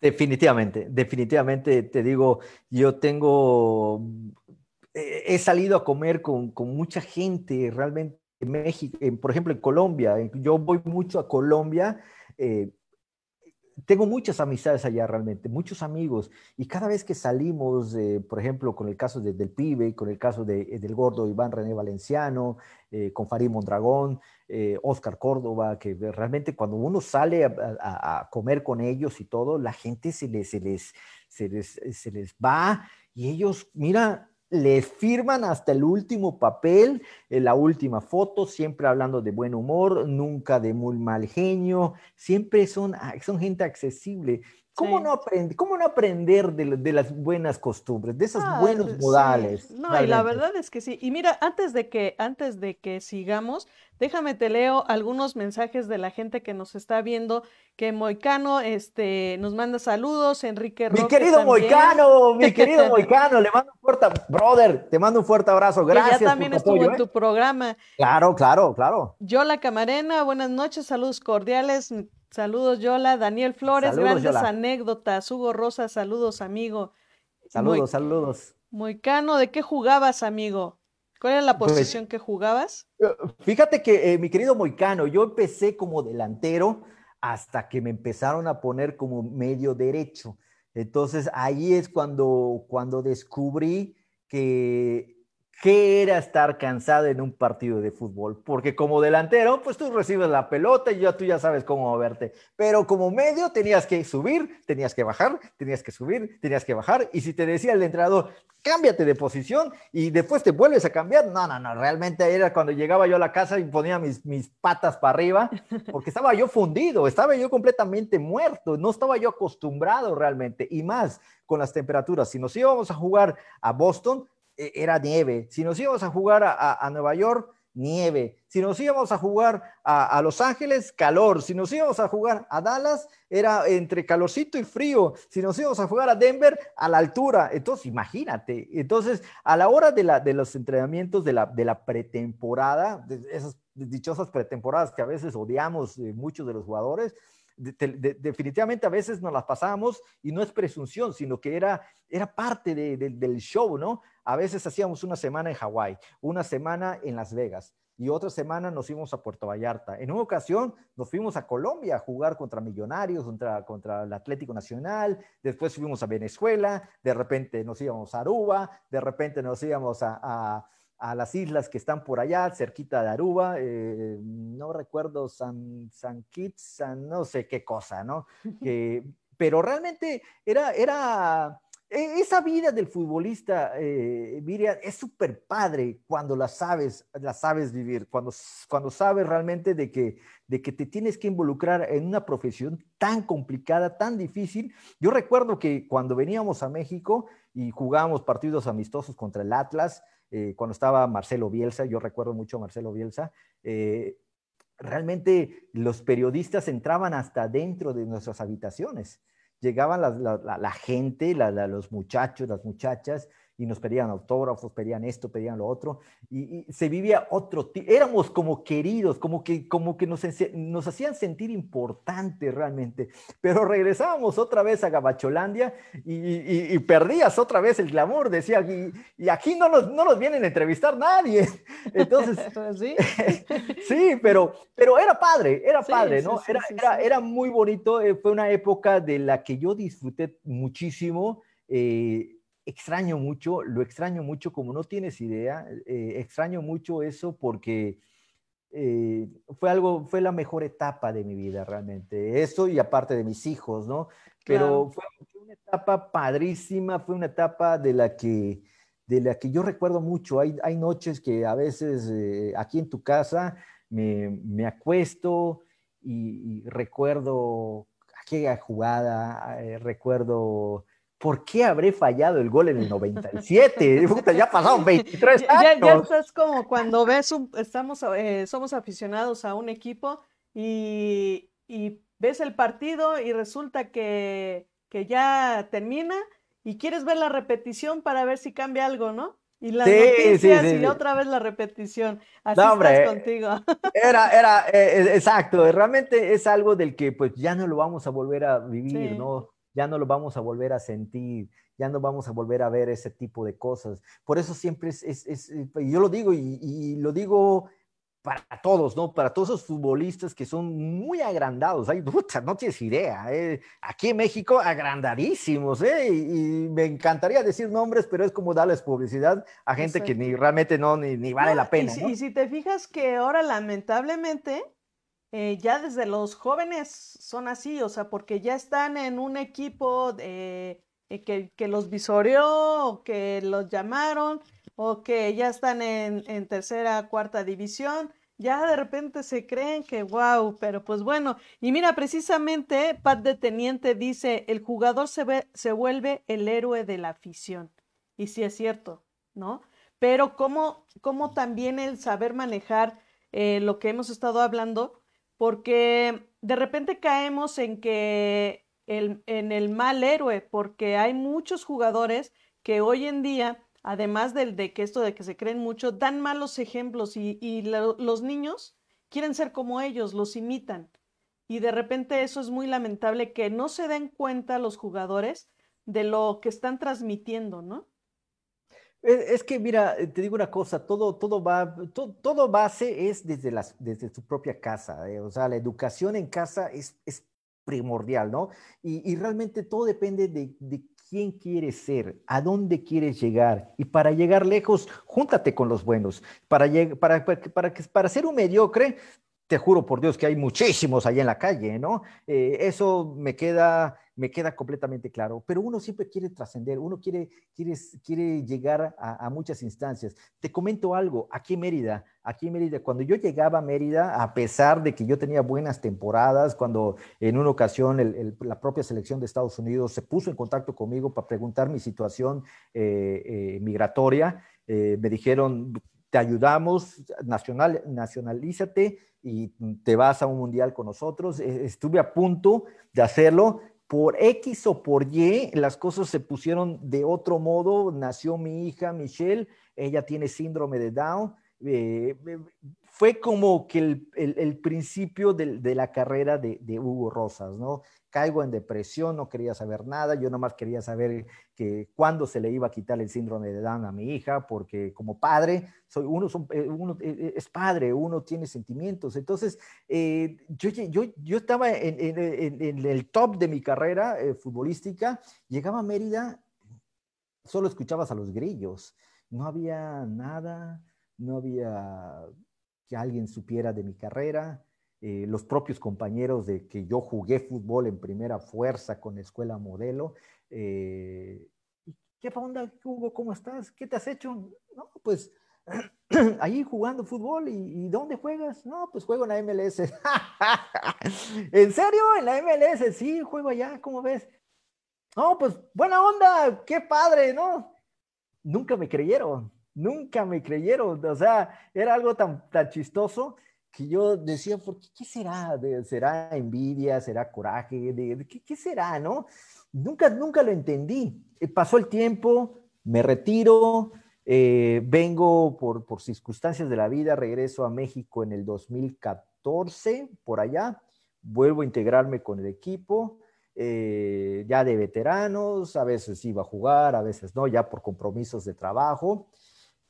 Definitivamente, definitivamente te digo, yo tengo, he salido a comer con, con mucha gente realmente México, por ejemplo, en Colombia, yo voy mucho a Colombia. Eh, tengo muchas amistades allá realmente, muchos amigos, y cada vez que salimos, eh, por ejemplo, con el caso del pibe, con el caso de, del gordo Iván René Valenciano, con Farid Mondragón, Oscar Córdoba, que realmente cuando uno sale a, comer con ellos y todo, la gente se les, se les, se les, se les va y ellos, mira, les firman hasta el último papel, en la última foto, siempre hablando de buen humor, nunca de muy mal genio, siempre son, ah, son gente accesible. ¿Cómo, no, aprender, ¿Cómo no aprender de, las buenas costumbres, de esos ah, buenos modales? No, y la verdad es que sí. Y mira, antes de que, antes de que sigamos, déjame te leo algunos mensajes de la gente que nos está viendo, que Moicano este, nos manda saludos, Enrique Roque Mi querido Moicano, mi querido Moicano, le mando un fuerte, brother, te mando un fuerte abrazo, gracias. Que ya también estuvo en ¿eh? tu programa. Claro, claro, claro. Yola Camarena, buenas noches, saludos cordiales, Saludos, Yola. Daniel Flores, grandes anécdotas. Hugo Rosa, saludos, amigo. Saludos, saludos. Moicano, ¿de qué jugabas, amigo? ¿Cuál era la pues, posición que jugabas? Fíjate que, eh, mi querido Moicano, yo empecé como delantero hasta que me empezaron a poner como medio derecho. Entonces ahí es cuando, cuando descubrí que qué era estar cansado en un partido de fútbol, porque como delantero, pues tú recibes la pelota y ya tú ya sabes cómo moverte, pero como medio tenías que subir, tenías que bajar, tenías que subir, tenías que bajar, y si te decía el entrenador, cámbiate de posición y después te vuelves a cambiar, no, no, no, realmente era cuando llegaba yo a la casa y ponía mis, mis patas para arriba, porque estaba yo fundido, estaba yo completamente muerto, no estaba yo acostumbrado realmente, y más con las temperaturas, si nos íbamos a jugar a Boston, era nieve. Si nos íbamos a jugar a, Nueva York, nieve. Si nos íbamos a jugar a, Los Ángeles, calor. Si nos íbamos a jugar a Dallas, era entre calorcito y frío. Si nos íbamos a jugar a Denver, a la altura. Entonces, imagínate. Entonces, a la hora de, la, de los entrenamientos de la, de la pretemporada, de esas dichosas pretemporadas que a veces odiamos eh, muchos de los jugadores, definitivamente a veces nos las pasábamos y no es presunción, sino que era, era parte del show, ¿no? A veces hacíamos una semana en Hawái, una semana en Las Vegas y otra semana nos fuimos a Puerto Vallarta. En una ocasión nos fuimos a Colombia a jugar contra Millonarios, contra, contra el Atlético Nacional, después fuimos a Venezuela, de repente nos íbamos a Aruba, de repente nos íbamos a a las islas que están por allá, cerquita de Aruba, eh, no recuerdo San, San Kitts, San no sé qué cosa, ¿no? pero realmente era, era, esa vida del futbolista, eh, Miriam, es súper padre cuando la sabes, la sabes vivir, cuando, cuando sabes realmente de que, de que te tienes que involucrar en una profesión tan complicada, tan difícil. Yo recuerdo que cuando veníamos a México y jugábamos partidos amistosos contra el Atlas, eh, cuando estaba Marcelo Bielsa, yo recuerdo mucho a Marcelo Bielsa, eh, realmente los periodistas entraban hasta dentro de nuestras habitaciones. Llegaban la, gente, los muchachos, las muchachas, y nos pedían autógrafos, pedían esto, pedían lo otro, y, se vivía otro, éramos como queridos, como que, como que nos, nos hacían sentir importantes realmente, pero regresábamos otra vez a Gabacholandia y, perdías otra vez el glamour, decía, y, aquí no nos, no nos vienen a entrevistar nadie, entonces, sí, sí pero, pero era padre, era padre, ¿no? era, era, era, muy bonito, eh, fue una época de la que yo disfruté muchísimo, eh, extraño mucho, lo extraño mucho como no tienes idea, eh, extraño mucho eso porque eh, fue algo, fue la mejor etapa de mi vida realmente, eso y aparte de mis hijos, ¿no? Pero fue, una etapa padrísima, fue una etapa de la que, de la que yo recuerdo mucho, hay, hay noches que a veces eh, aquí en tu casa me, me acuesto y, y recuerdo aquella jugada, recuerdo ¿por qué habré fallado el gol en el 97? ya pasaron 23 años. Ya, estás como cuando ves, un, estamos, eh, somos aficionados a un equipo y, ves el partido y resulta que, ya termina y quieres ver la repetición para ver si cambia algo, ¿no? Y las noticias y otra vez la repetición. Así estás contigo. Era, era, eh, exacto. Realmente es algo del que pues ya no lo vamos a volver a vivir, ¿no? Ya no lo vamos a volver a sentir, ya no vamos a volver a ver ese tipo de cosas. Por eso siempre es, es, es yo lo digo y, lo digo para todos, ¿no? Para todos esos futbolistas que son muy agrandados. Ay, puta, no tienes idea. ¿eh? Aquí en México, agrandadísimos, ¿eh? Y, me encantaría decir nombres, pero es como darles publicidad a gente que ni realmente no, ni, vale la pena. Y si, te fijas que ahora, lamentablemente, eh, ya desde los jóvenes son así, o sea, porque ya están en un equipo de, eh, que, los visoreó, que los llamaron o que ya están en, tercera, cuarta división, ya de repente se creen que wow, pero pues bueno, y mira, precisamente Pat de Teniente dice, el jugador se, ve, se vuelve el héroe de la afición. Y sí es cierto, ¿no? Pero cómo, cómo también el saber manejar eh, lo que hemos estado hablando, porque de repente caemos en que el, en el mal héroe, porque hay muchos jugadores que hoy en día además del de que esto de que se creen mucho, dan malos ejemplos y, los niños quieren ser como ellos, los imitan. Y de repente eso es muy lamentable que no se den cuenta los jugadores de lo que están transmitiendo, ¿no? Es que, mira, te digo una cosa, todo, todo va, todo, base es desde, las, desde su propia casa, eh, o sea, la educación en casa es, primordial, ¿no? Y, realmente todo depende de, quién quieres ser, a dónde quieres llegar. Y para llegar lejos, júntate con los buenos. Para, para, para, para ser un mediocre, te juro por Dios que hay muchísimos allá en la calle, ¿no? Eh, eso me queda, me queda completamente claro. Pero uno siempre quiere trascender, uno quiere, quiere, quiere llegar a, muchas instancias. Te comento algo, aquí en Mérida, aquí en Mérida, cuando yo llegaba a Mérida, a pesar de que yo tenía buenas temporadas, cuando en una ocasión la propia selección de Estados Unidos se puso en contacto conmigo para preguntar mi situación eh, eh, migratoria, me dijeron, te ayudamos, nacional, nacionalízate y te vas a un mundial con nosotros. E, estuve a punto de hacerlo. Por X o por Y, las cosas se pusieron de otro modo. Nació mi hija Michelle, ella tiene síndrome de Down. Eh, fue como que el, principio de, la carrera de, Hugo Rosas, ¿no? caigo en depresión, no quería saber nada, yo nomás quería saber que cuándo se le iba a quitar el síndrome de Down a mi hija, porque como padre, soy, uno, eh, eh, eh, es padre, uno tiene sentimientos. Entonces, yo, yo, yo, estaba en, el top de mi carrera futbolística, llegaba a Mérida, solo escuchabas a los grillos, no había nada, no había que alguien supiera de mi carrera, eh, los propios compañeros de que yo jugué fútbol en primera fuerza con Escuela Modelo. Eh, ¿Qué onda, Hugo? ¿Cómo estás? ¿Qué te has hecho? No, pues ahí jugando fútbol. ¿Y, dónde juegas? No, pues juego en la MLS. ¿En serio? ¿En la MLS? Sí, juego allá, ¿cómo ves? No, pues buena onda, qué padre, ¿no? Nunca me creyeron, nunca me creyeron. O sea, era algo tan, tan chistoso que yo decía, ¿por qué, qué será? ¿Será envidia? ¿Será coraje? De, ¿qué, será? ¿No? Nunca, nunca lo entendí. Eh, pasó el tiempo, me retiro, eh, vengo por, por circunstancias de la vida, regreso a México en el 2014, por allá, vuelvo a integrarme con el equipo. Eh, ya de veteranos, a veces iba a jugar, a veces no, ya por compromisos de trabajo.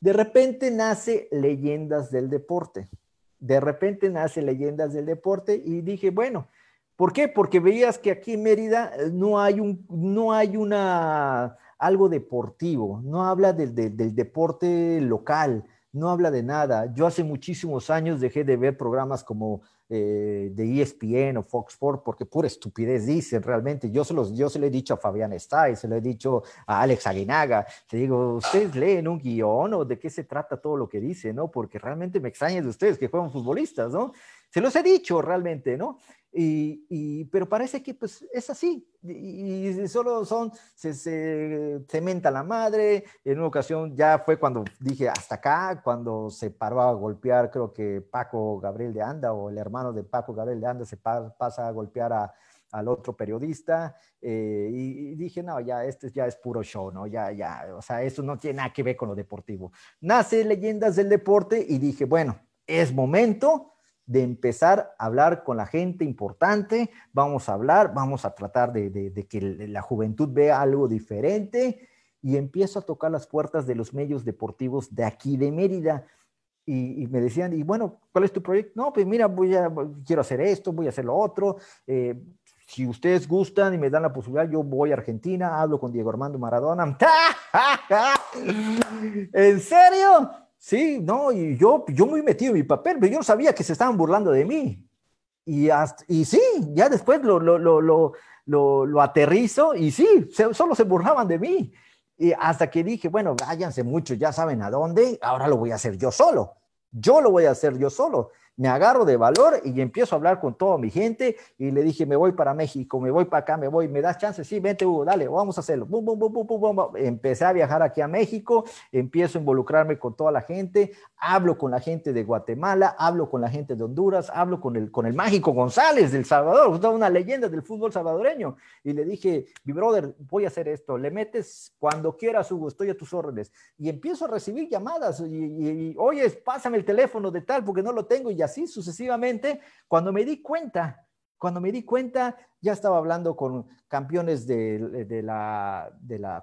De repente nace Leyendas del Deporte de repente nace Leyendas del Deporte y dije, bueno, ¿por qué? Porque veías que aquí en Mérida eh, no hay un, no hay una, algo deportivo, no habla del, del deporte local, no habla de nada. Yo hace muchísimos años dejé de ver programas como eh, de ESPN o Fox Sports, porque pura estupidez dicen realmente. Yo se, los, yo se lo he dicho a Fabián Stay, se lo he dicho a Alex Aguinaga. Te digo, ¿ustedes leen un guion o de qué se trata todo lo que dice, no? Porque realmente me extraña de ustedes que juegan futbolistas, ¿no? Se los he dicho realmente, ¿no? Y, pero parece que pues es así. Y, solo son, se, se cementa la madre. En una ocasión ya fue cuando dije hasta acá, cuando se paró a golpear, creo que Paco Gabriel de Anda o el hermano de Paco Gabriel de Anda se pasa a golpear a, al otro periodista eh, y, dije, no, ya, este ya es puro show, ¿no? Ya, ya, o sea, eso no tiene nada que ver con lo deportivo. Nace Leyendas del Deporte y dije, bueno, es momento de empezar a hablar con la gente importante, vamos a hablar, vamos a tratar de, que la juventud vea algo diferente y empiezo a tocar las puertas de los medios deportivos de aquí de Mérida. y, me decían, y bueno, ¿cuál es tu proyecto? No, pues mira, voy a, quiero hacer esto, voy a hacer lo otro. Eh, si ustedes gustan y me dan la posibilidad, yo voy a Argentina, hablo con Diego Armando Maradona. ¿En serio? Sí, no, y yo, yo muy metido en mi papel, pero yo no sabía que se estaban burlando de mí. Y, y sí, ya después lo, lo, lo, lo, lo aterrizo y sí, solo se burlaban de mí. Y hasta que dije, bueno, váyanse mucho, ya saben a dónde, ahora lo voy a hacer yo solo. Yo lo voy a hacer yo solo me agarro de valor y empiezo a hablar con toda mi gente y le dije, me voy para México, me voy para acá, me voy, me das chance, sí, vente Hugo, dale, vamos a hacerlo. Empecé a viajar aquí a México, empiezo a involucrarme con toda la gente, hablo con la gente de Guatemala, hablo con la gente de Honduras, hablo con el, con el mágico González del Salvador, una leyenda del fútbol salvadoreño. Y le dije, mi brother, voy a hacer esto, le metes cuando quieras, Hugo, estoy a tus órdenes. Y empiezo a recibir llamadas y, y, oye, pásame el teléfono de tal porque no lo tengo y ya así sucesivamente. Cuando me di cuenta, cuando me di cuenta, ya estaba hablando con campeones de, la,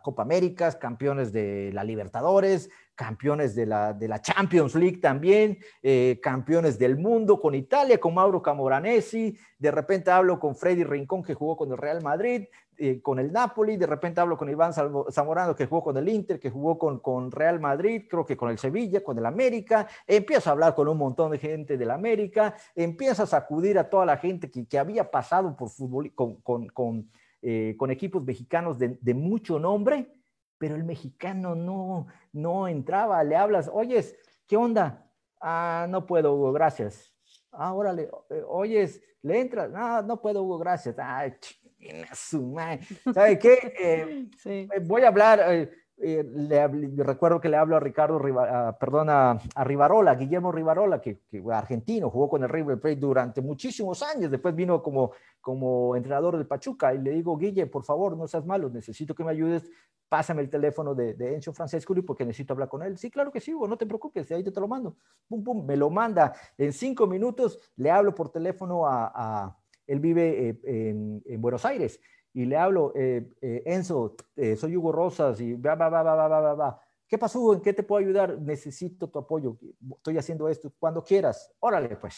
Copa América, campeones de la Libertadores, campeones de la, de la Champions League también, eh, campeones del mundo con Italia, con Mauro Camoranesi, de repente hablo con Freddy Rincón que jugó con el Real Madrid, eh, con el Napoli, de repente hablo con Iván Zamorano que jugó con el Inter, que jugó con, con Real Madrid, creo que con el Sevilla, con el América, empiezo a hablar con un montón de gente del América, empiezo a sacudir a toda la gente que, que había pasado por fútbol con, con, con, eh, con equipos mexicanos de, de mucho nombre, pero el mexicano no, no entraba, le hablas, oyes, ¿qué onda? Ah, no puedo, Hugo, gracias. Ah, órale, eh, oyes, le entras, no, no puedo, Hugo, gracias. Ah, ¿sabe qué? Eh, sí. Eh, voy a hablar, eh, le, recuerdo que le hablo a Ricardo, perdón, a, Rivarola, Guillermo Rivarola, que, que, argentino, jugó con el River Plate durante muchísimos años, después vino como, como entrenador del Pachuca, y le digo, Guille, por favor, no seas malo, necesito que me ayudes, pásame el teléfono de, de Enzo Francesco porque necesito hablar con él. Sí, claro que sí, no te preocupes, ahí te, te lo mando. Pum, pum, me lo manda. En cinco minutos le hablo por teléfono a, a él vive eh, en, en Buenos Aires y le hablo, eh, eh, Enzo, eh, soy Hugo Rosas y va, va, va, va, va, va, va. ¿Qué pasó? ¿En qué te puedo ayudar? Necesito tu apoyo. Estoy haciendo esto cuando quieras. Órale, pues.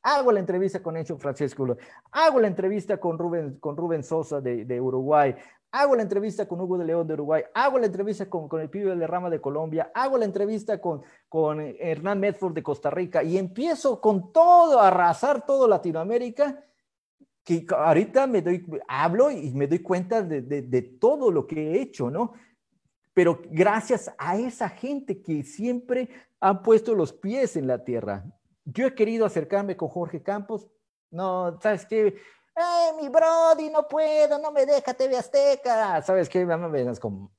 Hago la entrevista con Enzo Francesco. Hago la entrevista con Rubén, con Rubén Sosa de, de Uruguay. Hago la entrevista con Hugo de León de Uruguay, hago la entrevista con, con el pibe de Rama de Colombia, hago la entrevista con, con Hernán Medford de Costa Rica y empiezo con todo, a arrasar todo Latinoamérica que ahorita me doy, hablo y me doy cuenta de, todo lo que he hecho, ¿no? Pero gracias a esa gente que siempre han puesto los pies en la tierra. Yo he querido acercarme con Jorge Campos, no, ¿sabes qué? ¡Eh, mi Brody, no puedo, no me deja TV Azteca! ¿Sabes qué?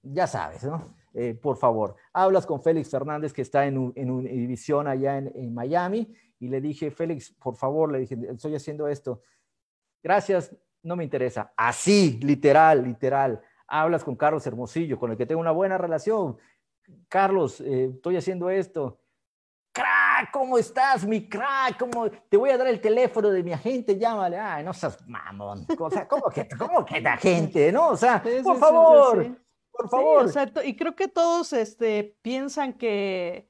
Ya sabes, ¿no? Eh, por favor, hablas con Félix Fernández, que está en, en una división allá en, en Miami, y le dije, Félix, por favor, le dije, estoy haciendo esto gracias, no me interesa. Así, literal, literal. Hablas con Carlos Hermosillo, con el que tengo una buena relación. Carlos, eh, estoy haciendo esto. Crack, ¿cómo estás, mi crack? ¿Cómo? Te voy a dar el teléfono de mi agente, llámale. Ay, no seas mamón. O sea, ¿cómo que, cómo que la gente, no? O sea, por favor, por favor. exacto. Y creo que todos este, piensan que,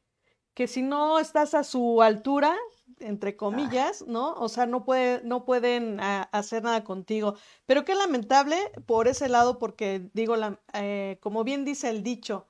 que si no estás a su altura, entre comillas, ¿no? O sea, no, puede, no pueden ah, hacer nada contigo. Pero qué lamentable por ese lado, porque digo, la, eh, como bien dice el dicho,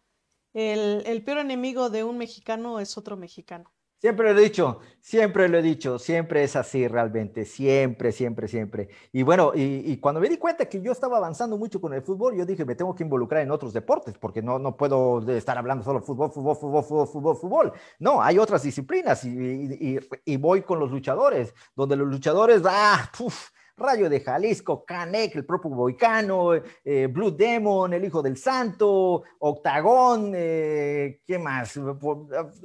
el, el peor enemigo de un mexicano es otro mexicano. Siempre lo he dicho, siempre lo he dicho, siempre es así realmente, siempre, siempre, siempre. Y bueno, y, cuando me di cuenta que yo estaba avanzando mucho con el fútbol, yo dije, me tengo que involucrar en otros deportes, porque no, no puedo estar hablando solo fútbol, fútbol, fútbol, fútbol, fútbol. No, hay otras disciplinas y, y, y voy con los luchadores, donde los luchadores, ah, puf, Rayo de Jalisco, Canek, el propio Boicano, eh, Blue Demon, el Hijo del Santo, Octagón, eh, ¿qué más?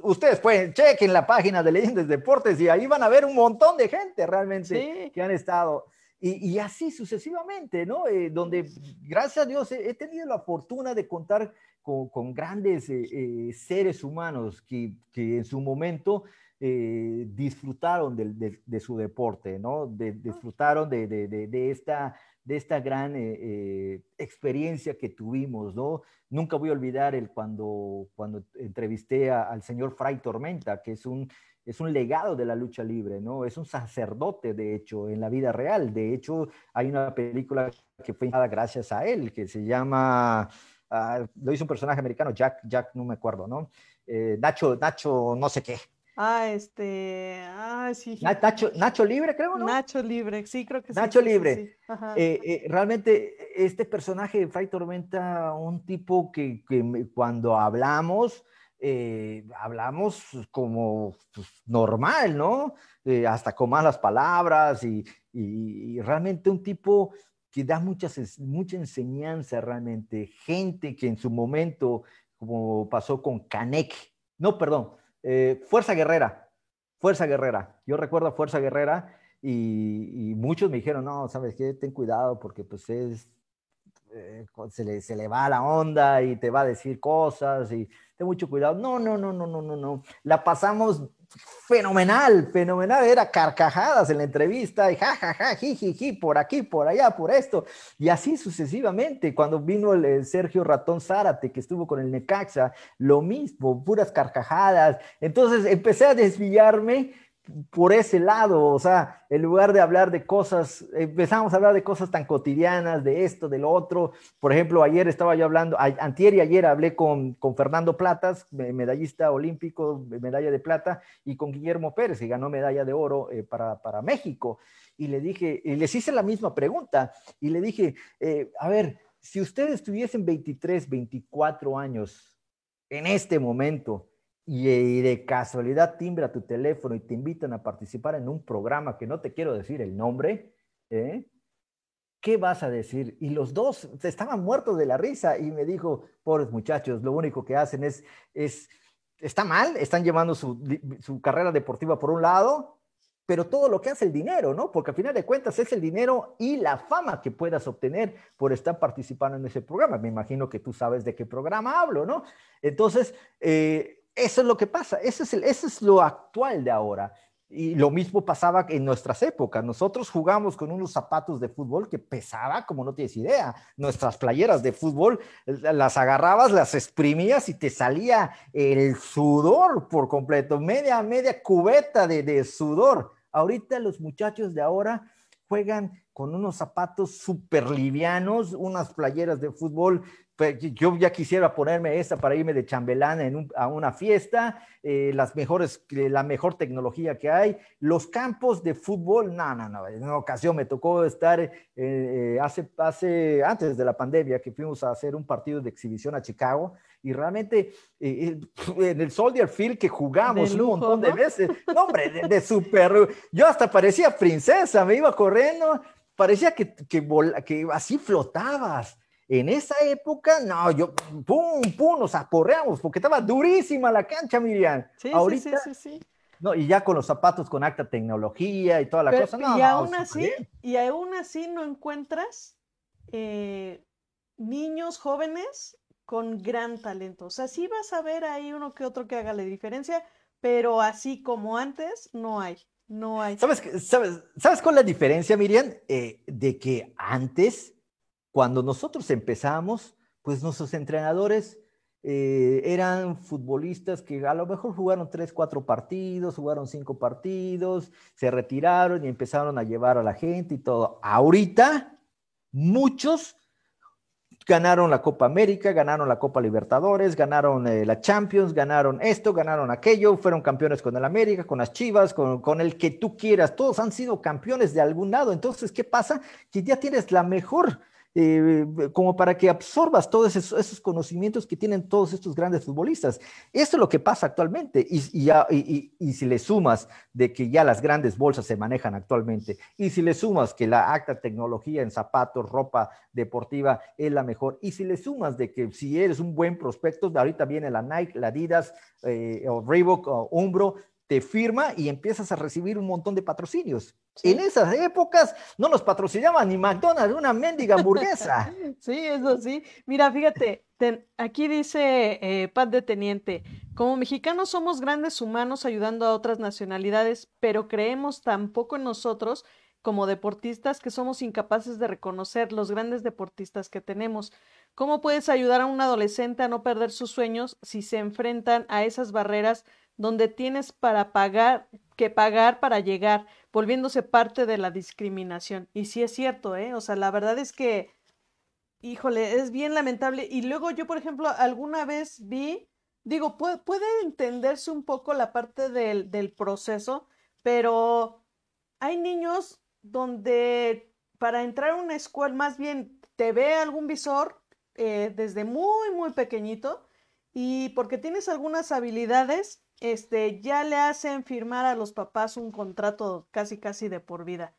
Ustedes pueden, chequen la página de Leyendas Deportes y ahí van a ver un montón de gente realmente que han estado. Y, así sucesivamente, ¿no? Eh, donde, gracias a Dios, he, tenido la fortuna de contar con, grandes eh, eh, seres humanos que, que, en su momento eh, disfrutaron de, de, su deporte, ¿no? disfrutaron de, de, esta, de esta gran experiencia que tuvimos, ¿no? Nunca voy a olvidar el cuando, cuando entrevisté al señor Fray Tormenta, que es un, es un legado de la lucha libre, ¿no? Es un sacerdote, de hecho, en la vida real. De hecho, hay una película que fue gracias a él, que se llama Ah, lo hizo un personaje americano, Jack, Jack, no me acuerdo, ¿no? Eh, Nacho, Nacho, no sé qué. Ah, este, ah, sí. Nacho, Nacho Libre, creo, ¿no? Nacho Libre, sí, creo que sí. Nacho Libre. Eh, eh, realmente, este personaje de Fray Tormenta, un tipo que, que cuando hablamos, hablamos como pues, normal, ¿no? hasta con malas palabras y, y, y, realmente un tipo que da muchas, mucha enseñanza realmente. Gente que en su momento, como pasó con Canek, no, perdón, eh, Fuerza Guerrera, Fuerza Guerrera. Yo recuerdo Fuerza Guerrera y, muchos me dijeron, no, sabes qué, ten cuidado porque pues es, eh, se, le, se le va la onda y te va a decir cosas y ten mucho cuidado. No, no, no, no, no, no, no. La pasamos fenomenal, fenomenal, era carcajadas en la entrevista, y ja, ja, ja, ji, por aquí, por allá, por esto, y así sucesivamente. Cuando vino el, Sergio Ratón Zárate, que estuvo con el Necaxa, lo mismo, puras carcajadas. Entonces empecé a desviarme por ese lado, o sea, en lugar de hablar de cosas, empezamos a hablar de cosas tan cotidianas, de esto, de lo otro. Por ejemplo, ayer estaba yo hablando, antier y ayer hablé con, con Fernando Platas, medallista olímpico, medalla de plata, y con Guillermo Pérez, que ganó medalla de oro eh, para, para, México. Y le dije, y les hice la misma pregunta, y le dije, eh, a ver, si ustedes tuviesen 23, 24 años en este momento, y de casualidad timbra tu teléfono y te invitan a participar en un programa que no te quiero decir el nombre, ¿eh? ¿qué vas a decir? Y los dos estaban muertos de la risa y me dijo, pobres muchachos, lo único que hacen es, es está mal, están llevando su, su carrera deportiva por un lado, pero todo lo que hace el dinero, ¿no? Porque al final de cuentas es el dinero y la fama que puedas obtener por estar participando en ese programa. Me imagino que tú sabes de qué programa hablo, ¿no? Entonces, eh, eso es lo que pasa, eso es, eso es lo actual de ahora. Y lo mismo pasaba en nuestras épocas. Nosotros jugamos con unos zapatos de fútbol que pesaba como no tienes idea. Nuestras playeras de fútbol las agarrabas, las exprimías y te salía el sudor por completo, media, media cubeta de, de sudor. Ahorita los muchachos de ahora juegan con unos zapatos súper livianos, unas playeras de fútbol pues, yo ya quisiera ponerme esta para irme de chambelán en a una fiesta, eh, las mejores, la mejor tecnología que hay, los campos de fútbol, no, no, no, en una ocasión me tocó estar eh, eh, hace, hace, antes de la pandemia que fuimos a hacer un partido de exhibición a Chicago y realmente en el Soldier Field que jugamos un montón de veces, no, hombre, de, de super, yo hasta parecía princesa, me iba corriendo, parecía que, que, que así flotabas en esa época, no, yo, pum, pum, nos aporreamos porque estaba durísima la cancha, Miriam. Sí, Ahorita, sí, sí, sí, No, y ya con los zapatos con acta tecnología y toda la cosa. No, y aún así, y aún así no encuentras eh, niños jóvenes con gran talento. O sea, sí vas a ver ahí uno que otro que haga la diferencia, pero así como antes, no hay. No hay. ¿Sabes, sabes, ¿sabes cuál es la diferencia, Miriam? Eh, de que antes cuando nosotros empezamos, pues nuestros entrenadores eh, eran futbolistas que a lo mejor jugaron tres, cuatro partidos, jugaron cinco partidos, se retiraron y empezaron a llevar a la gente y todo. Ahorita, muchos ganaron la Copa América, ganaron la Copa Libertadores, ganaron eh, la Champions, ganaron esto, ganaron aquello, fueron campeones con el América, con las Chivas, con, con, el que tú quieras, todos han sido campeones de algún lado. Entonces, ¿qué pasa? Que ya tienes la mejor eh, como para que absorbas todos esos, conocimientos que tienen todos estos grandes futbolistas. Eso es lo que pasa actualmente. Y, si le sumas de que ya las grandes bolsas se manejan actualmente, y si le sumas que la acta tecnología en zapatos, ropa deportiva es la mejor, y si le sumas de que si eres un buen prospecto, ahorita viene la Nike, la Adidas, eh, o Reebok, o Umbro, te firma y empiezas a recibir un montón de patrocinios. En esas épocas no nos patrocinaba ni McDonald's, una mendiga hamburguesa. sí, eso sí. Mira, fíjate, aquí dice eh, Pat de Teniente, como mexicanos somos grandes humanos ayudando a otras nacionalidades, pero creemos tan poco en nosotros como deportistas que somos incapaces de reconocer los grandes deportistas que tenemos. ¿Cómo puedes ayudar a un adolescente a no perder sus sueños si se enfrentan a esas barreras donde tienes para pagar que pagar para llegar, volviéndose parte de la discriminación? Y sí es cierto, ¿eh? O sea, la verdad es que híjole, es bien lamentable. Y luego yo, por ejemplo, alguna vez vi, digo, puede, entenderse un poco la parte del, del proceso, pero hay niños donde para entrar a una escuela, más bien te ve algún visor eh, desde muy, muy pequeñito y porque tienes algunas habilidades, este, ya le hacen firmar a los papás un contrato casi, casi de por vida.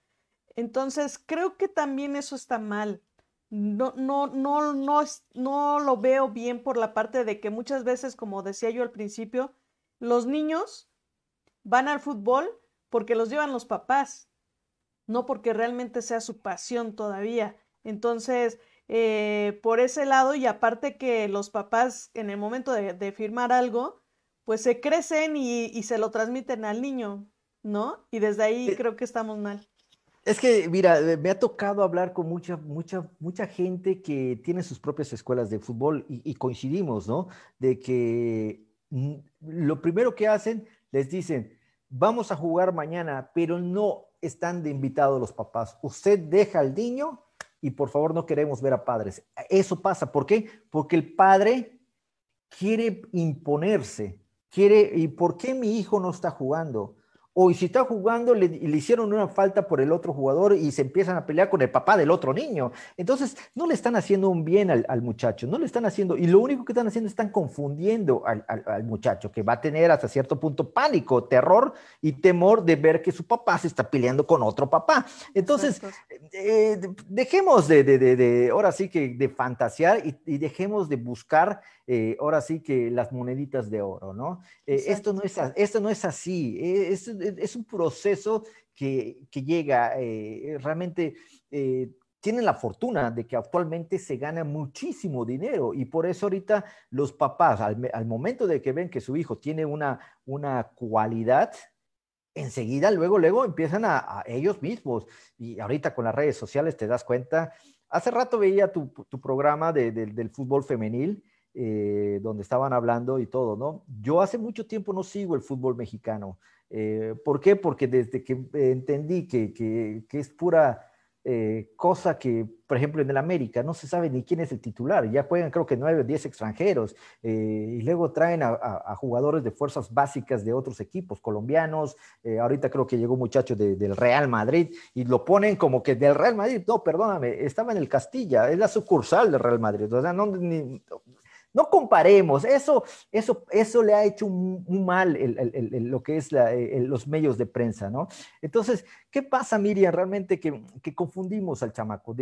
Entonces, creo que también eso está mal no, no, no, no, no lo veo bien por la parte de que muchas veces, como decía yo al principio, los niños van al fútbol porque los llevan los papás, no porque realmente sea su pasión todavía. Entonces, eh, por ese lado, y aparte que los papás en el momento de, firmar algo, pues se crecen y, y, se lo transmiten al niño, ¿no? Y desde ahí eh, creo que estamos mal. Es que, mira, eh, me ha tocado hablar con mucha, mucha, mucha gente que tiene sus propias escuelas de fútbol y, coincidimos, ¿no? De que lo primero que hacen, les dicen, vamos a jugar mañana, pero no están de invitados los papás. Usted deja al niño y por favor no queremos ver a padres. Eso pasa, ¿por qué? Porque el padre quiere imponerse, quiere, ¿y por qué mi hijo no está jugando? O si está jugando le, le, hicieron una falta por el otro jugador y se empiezan a pelear con el papá del otro niño. Entonces, no le están haciendo un bien al, muchacho, no le están haciendo, y lo único que están haciendo es están confundiendo al, muchacho, que va a tener hasta cierto punto pánico, terror y temor de ver que su papá se está peleando con otro papá. Entonces, eh, dejemos de, de, de, ahora sí que de fantasear y dejemos de buscar eh, ahora sí que las moneditas de oro, ¿no? Eh, esto, no es, esto no es así, es, un proceso que, que llega, realmente tienen la fortuna de que actualmente se gana muchísimo dinero y por eso ahorita los papás, al, momento de que ven que su hijo tiene una, una cualidad, enseguida, luego, luego empiezan a, ellos mismos. Y ahorita con las redes sociales te das cuenta. Hace rato veía tu, tu programa de, del fútbol femenil eh, donde estaban hablando y todo, ¿no? Yo hace mucho tiempo no sigo el fútbol mexicano. Eh, ¿Por qué? Porque desde que entendí que, que, es pura eh, cosa que, por ejemplo, en el América no se sabe ni quién es el titular, ya juegan creo que nueve o diez extranjeros y luego traen a, jugadores de fuerzas básicas de otros equipos colombianos, ahorita creo que llegó un muchacho del Real Madrid y lo ponen como que del Real Madrid, no, perdóname, estaba en el Castilla, es la sucursal del Real Madrid, o sea, no, ni, no comparemos, eso, eso, eso le ha hecho un, mal lo que es los medios de prensa, ¿no? Entonces, ¿qué pasa, Miriam? Realmente que, confundimos al chamaco,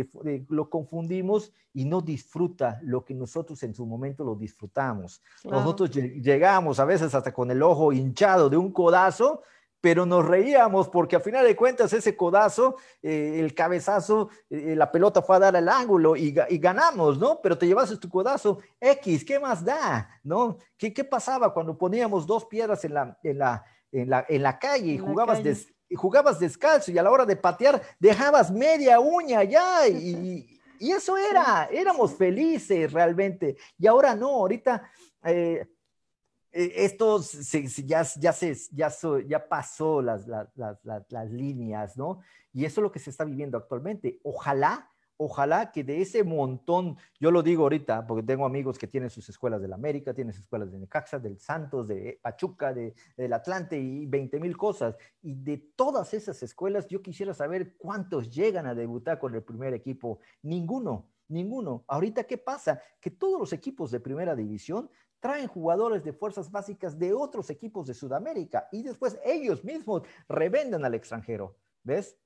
lo confundimos y no disfruta lo que nosotros en su momento lo disfrutamos. Nosotros llegamos a veces hasta con el ojo hinchado de un codazo pero nos reíamos porque a final de cuentas ese codazo, eh, el cabezazo, eh, la pelota fue a dar al ángulo y, ganamos, ¿no? Pero te llevas tu codazo, X, ¿qué más da? ¿No? ¿Qué, qué pasaba cuando poníamos dos piedras en la, en la, en la, en la calle y jugabas, jugabas descalzo y a la hora de patear dejabas media uña ya y, y eso era, éramos felices realmente. Y ahora no, ahorita... Eh, e, esto ya, ya, se, ya, ya pasó las, las, las, líneas, ¿no? Y eso es lo que se está viviendo actualmente. Ojalá, ojalá que de ese montón, yo lo digo ahorita, porque tengo amigos que tienen sus escuelas del América, tienen sus escuelas de Necaxa, del Santos, de Pachuca, de, del Atlante y 20 mil cosas. Y de todas esas escuelas, yo quisiera saber cuántos llegan a debutar con el primer equipo. Ninguno, ninguno. Ahorita, ¿qué pasa? Que todos los equipos de primera división traen jugadores de fuerzas básicas de otros equipos de Sudamérica y después ellos mismos revenden al extranjero, ¿ves?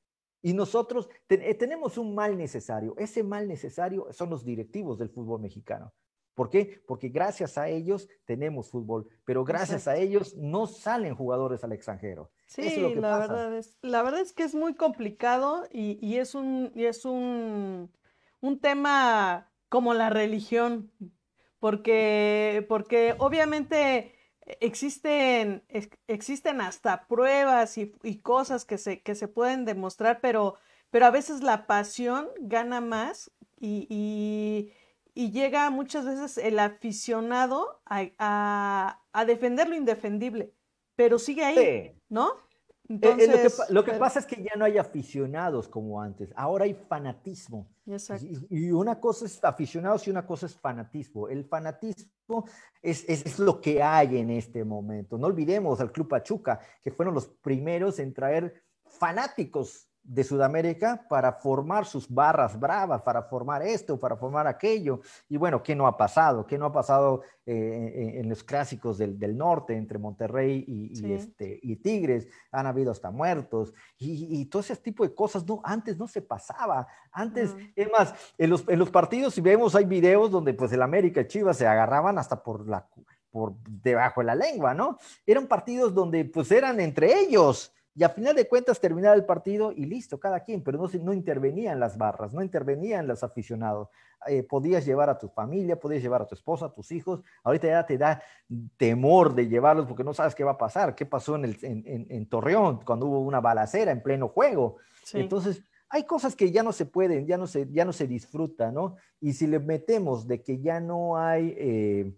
Y nosotros eh, tenemos un mal necesario. Ese mal necesario son los directivos del fútbol mexicano. ¿Por qué? Porque gracias a ellos tenemos fútbol, pero gracias a ellos no salen jugadores al extranjero. Sí, la, Verdad es, la verdad es que es muy complicado y, y es, un, y es un, un tema como la religión porque, porque obviamente existen, existen hasta pruebas y, cosas que se, que se pueden demostrar, pero, pero a veces la pasión gana más y, y, llega muchas veces el aficionado a, a, defender lo indefendible, pero sigue ahí, ¿no? Eh, eh, lo, que, lo, que, pasa es que ya no hay aficionados como antes, ahora hay fanatismo. Y, una cosa es aficionados y una cosa es fanatismo. El fanatismo es, es, es, lo que hay en este momento. No olvidemos al Club Pachuca, que fueron los primeros en traer fanáticos de Sudamérica para formar sus barras bravas, para formar esto, para formar aquello. Y bueno, ¿qué no ha pasado? ¿Qué no ha pasado eh, en, los clásicos del, del, norte entre Monterrey y, este, y Tigres? Han habido hasta muertos y, todo ese tipo de cosas. No, antes no se pasaba. Antes, es más, en los, en los partidos, si vemos, hay videos donde pues el América y Chivas se agarraban hasta por la por debajo de la lengua, ¿no? Eran partidos donde pues eran entre ellos y a final de cuentas terminaba el partido y listo, cada quien, pero no, no intervenían las barras, no intervenían los aficionados. Eh, podías llevar a tu familia, podías llevar a tu esposa, a tus hijos. Ahorita ya te da temor de llevarlos porque no sabes qué va a pasar, qué pasó en, el, en, Torreón cuando hubo una balacera en pleno juego. Entonces, hay cosas que ya no se pueden, ya no se, ya no se disfruta, ¿no? Y si le metemos de que ya no hay, eh,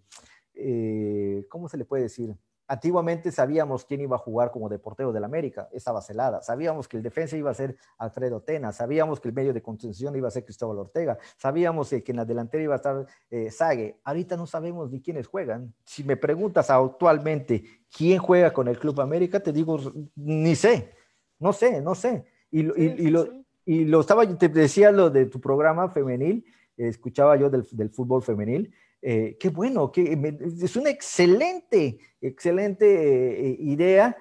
eh, ¿cómo se le puede decir? Antiguamente sabíamos quién iba a jugar como de portero del América, esa celada. Sabíamos que el defensa iba a ser Alfredo Tena, sabíamos que el medio de contención iba a ser Cristóbal Ortega, sabíamos que en la delantera iba a estar eh, Sague. Ahorita no sabemos ni quiénes juegan. Si me preguntas actualmente quién juega con el Club América, te digo, ni sé, no sé, no sé. Y, lo, y lo estaba, te decía lo de tu programa femenil, escuchaba yo del, del fútbol femenil eh, qué bueno, que es una excelente, excelente eh, idea,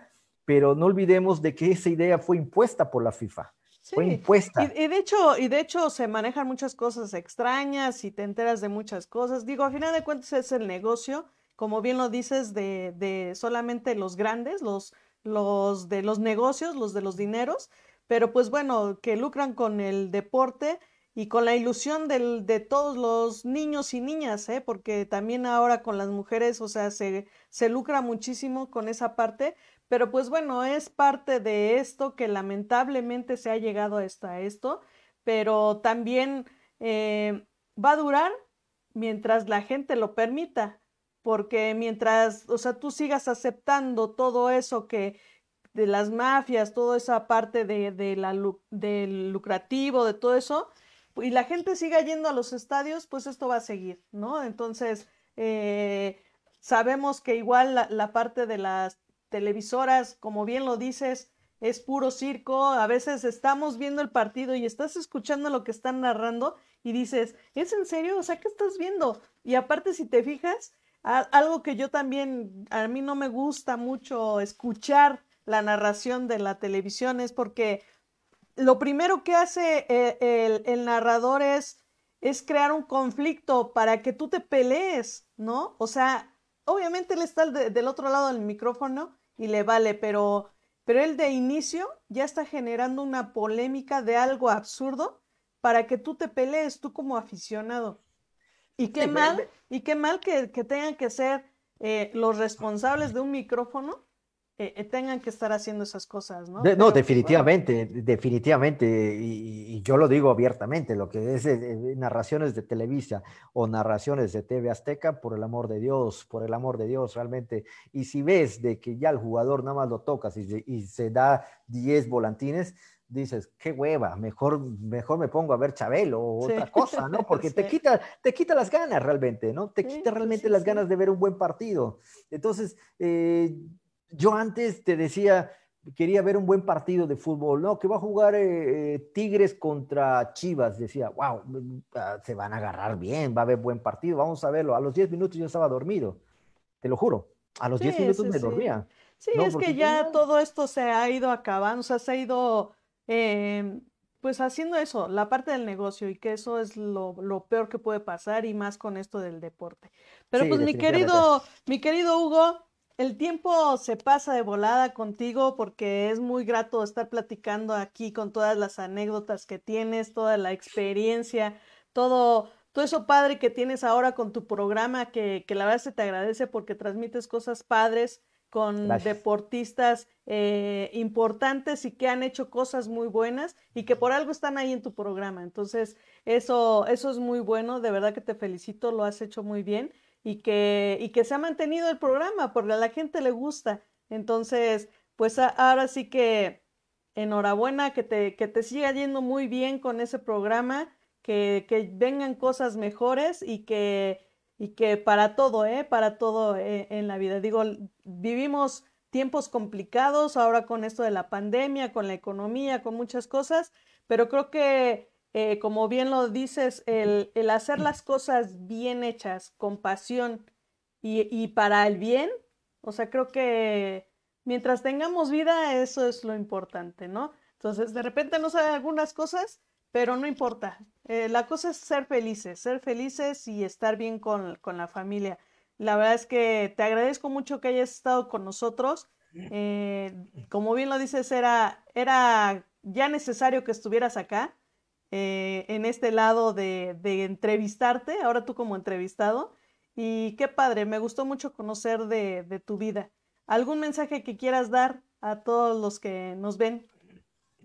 pero no olvidemos de que esa idea fue impuesta por la FIFA. Fue impuesta. Y, de hecho, y de hecho se manejan muchas cosas extrañas y te enteras de muchas cosas. Digo, a final de cuentas es el negocio, como bien lo dices, de, de solamente los grandes, los, los de los negocios, los de los dineros, pero pues bueno, que lucran con el deporte y con la ilusión del, de todos los niños y niñas, ¿eh? porque también ahora con las mujeres, o sea, se, se lucra muchísimo con esa parte, pero pues bueno, es parte de esto que lamentablemente se ha llegado hasta esto, pero también eh, va a durar mientras la gente lo permita, porque mientras, o sea, tú sigas aceptando todo eso que de las mafias, toda esa parte de, de del lucrativo, de todo eso, y la gente siga yendo a los estadios, pues esto va a seguir, ¿no? Entonces, eh, sabemos que igual la, parte de las televisoras, como bien lo dices, es puro circo. A veces estamos viendo el partido y estás escuchando lo que están narrando y dices, ¿es en serio? O sea, ¿qué estás viendo? Y aparte, si te fijas, algo que yo también, a mí no me gusta mucho escuchar la narración de la televisión es porque lo primero que hace eh, el, narrador es, es, crear un conflicto para que tú te pelees, ¿no? O sea, obviamente él está del otro lado del micrófono y le vale, pero, pero él de inicio ya está generando una polémica de algo absurdo para que tú te pelees, tú como aficionado. Y qué mal, y qué mal que, tengan que ser eh, los responsables de un micrófono eh, eh, tengan que estar haciendo esas cosas, ¿no? no, definitivamente, definitivamente, y, yo lo digo abiertamente, lo que es eh, narraciones de Televisa o narraciones de TV Azteca, por el amor de Dios, por el amor de Dios, realmente, y si ves de que ya el jugador nada más lo tocas y, y se da 10 volantines, dices, qué hueva, mejor, mejor me pongo a ver Chabelo o otra cosa, ¿no? Porque te, quita, te quita las ganas realmente, ¿no? Te quita realmente las ganas de ver un buen partido. Entonces, eh, yo antes te decía, quería ver un buen partido de fútbol, ¿no? Que va a jugar eh, eh, Tigres contra Chivas. Decía, wow, ah, se van a agarrar bien, va a haber buen partido, vamos a verlo. A los 10 minutos yo estaba dormido, te lo juro. A los 10 minutos me dormía. Sí, es que ya todo esto se ha ido acabando, o sea, se ha ido, em, pues haciendo eso, la parte del negocio, y que eso es lo, lo, peor que puede pasar, y más con esto del deporte. Pero pues mi querido, mi querido Hugo, el tiempo se pasa de volada contigo porque es muy grato estar platicando aquí con todas las anécdotas que tienes, toda la experiencia, todo, todo eso padre que tienes ahora con tu programa, que, que la verdad se te agradece porque transmites cosas padres con deportistas eh, importantes y que han hecho cosas muy buenas y que por algo están ahí en tu programa. Entonces, eso, eso es muy bueno, de verdad que te felicito, lo has hecho muy bien y que, y que se ha mantenido el programa porque a la gente le gusta. Entonces, pues ahora sí que enhorabuena, que te, que te siga yendo muy bien con ese programa, que, que vengan cosas mejores y que y que para todo, ¿eh? Para todo eh, en la vida. Digo, vivimos tiempos complicados ahora con esto de la pandemia, con la economía, con muchas cosas, pero creo que, eh, como bien lo dices, el, el, hacer las cosas bien hechas, con pasión y, y para el bien, o sea, creo que mientras tengamos vida, eso es lo importante, ¿no? Entonces, de repente no saben algunas cosas, pero no importa. Eh, la cosa es ser felices, ser felices y estar bien con, la familia. La verdad es que te agradezco mucho que hayas estado con nosotros. Eh, como bien lo dices, era, era ya necesario que estuvieras acá, eh, en este lado de, de, entrevistarte, ahora tú como entrevistado. Y qué padre, me gustó mucho conocer de, de tu vida. ¿Algún mensaje que quieras dar a todos los que nos ven?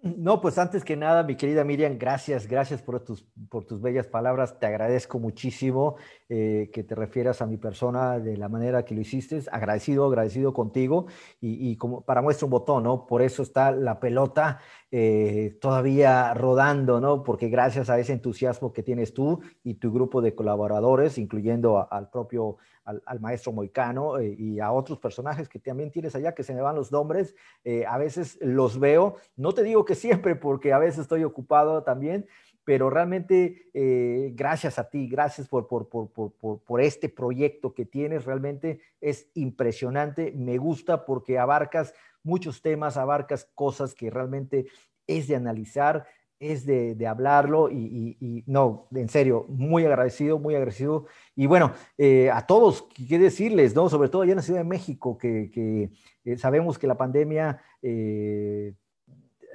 No, pues antes que nada, mi querida Miriam, gracias, gracias por tus, por tus bellas palabras. Te agradezco muchísimo eh, que te refieras a mi persona de la manera que lo hiciste. Agradecido, agradecido contigo. Y, como para muestra un botón, ¿no? Por eso está la pelota eh, todavía rodando, ¿no? Porque gracias a ese entusiasmo que tienes tú y tu grupo de colaboradores, incluyendo al propio al, maestro Moicano eh, y a otros personajes que también tienes allá, que se me van los nombres. Eh, a veces los veo, no te digo que siempre, porque a veces estoy ocupado también, pero realmente eh, gracias a ti, gracias por, por, por, por, este proyecto que tienes, realmente es impresionante, me gusta porque abarcas muchos temas, abarcas cosas que realmente es de analizar, es de, hablarlo y, no, en serio, muy agradecido, muy agradecido. Y bueno, eh, a todos, ¿qué decirles? no Sobre todo allá en la Ciudad de México, que, eh, sabemos que la pandemia eh,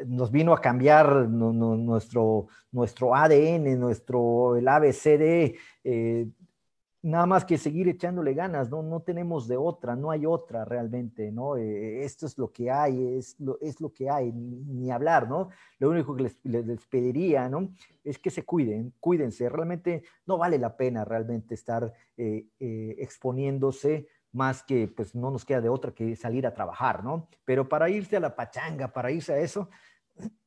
nos vino a cambiar nuestro, nuestro ADN, nuestro, el ABCD, nada más que seguir echándole ganas, ¿no? No tenemos de otra, no hay otra realmente, ¿no? Eh, esto es lo que hay, es lo, es lo que hay, ni, hablar, ¿no? Lo único que les, pediría, ¿no? Es que se cuiden, cuídense, realmente no vale la pena realmente estar eh, eh, exponiéndose más que pues no nos queda de otra que salir a trabajar, ¿no? Pero para irse a la pachanga, para irse a eso,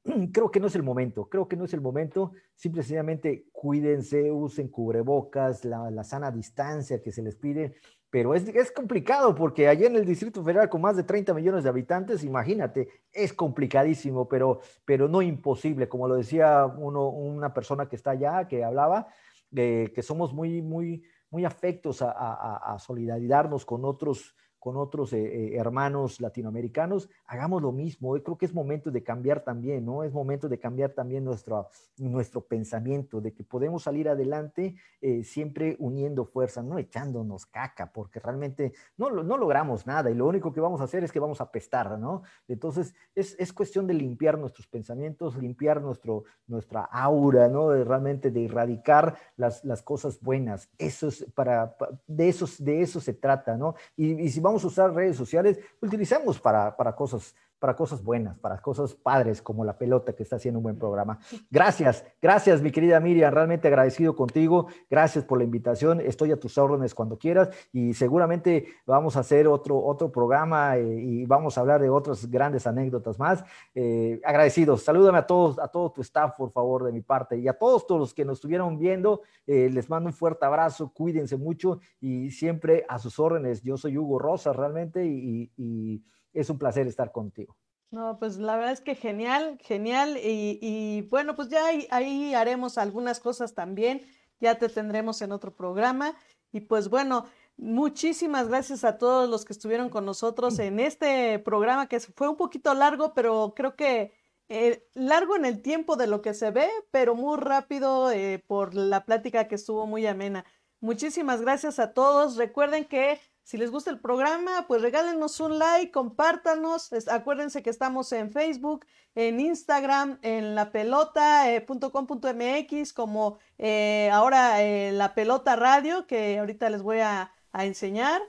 creo que no es el momento, creo que no es el momento. Simplemente cuídense, usen cubrebocas, la, sana distancia que se les pide, pero es, es, complicado porque allá en el Distrito Federal con más de 30 millones de habitantes, imagínate, es complicadísimo, pero, pero no imposible, como lo decía uno, una persona que está allá, que hablaba, de que somos muy, muy, muy afectos a, a, a solidarizarnos con otros con otros eh, eh, hermanos latinoamericanos, hagamos lo mismo. Yo creo que es momento de cambiar también, ¿no? Es momento de cambiar también nuestro, nuestro pensamiento, de que podemos salir adelante eh, siempre uniendo fuerza, no echándonos caca, porque realmente no, no logramos nada y lo único que vamos a hacer es que vamos a pestar, ¿no? Entonces, es, es cuestión de limpiar nuestros pensamientos, limpiar nuestro, nuestra aura, ¿no? De realmente de erradicar las, las cosas buenas. Eso es para, de, esos, de eso se trata, ¿no? Y, y si vamos a usar redes sociales, utilizamos para, para cosas para cosas buenas, para cosas padres como la pelota que está haciendo un buen programa. Gracias, gracias mi querida Miriam, realmente agradecido contigo, gracias por la invitación, estoy a tus órdenes cuando quieras y seguramente vamos a hacer otro, otro programa eh, y vamos a hablar de otras grandes anécdotas más. Eh, agradecidos, salúdame a todos, a todo tu staff por favor de mi parte y a todos, todos los que nos estuvieron viendo, eh, les mando un fuerte abrazo, cuídense mucho y siempre a sus órdenes. Yo soy Hugo Rosa realmente y es un placer estar contigo. No, pues la verdad es que genial, genial. Y, bueno, pues ya ahí, haremos algunas cosas también. Ya te tendremos en otro programa. Y pues bueno, muchísimas gracias a todos los que estuvieron con nosotros en este programa que fue un poquito largo, pero creo que eh, largo en el tiempo de lo que se ve, pero muy rápido eh, por la plática que estuvo muy amena. Muchísimas gracias a todos. Recuerden que si les gusta el programa, pues regálenos un like, compártanos. acuérdense que estamos en Facebook, en Instagram, en lapelota.com.mx, eh, como eh, ahora eh, la pelota radio, que ahorita les voy a, a enseñar.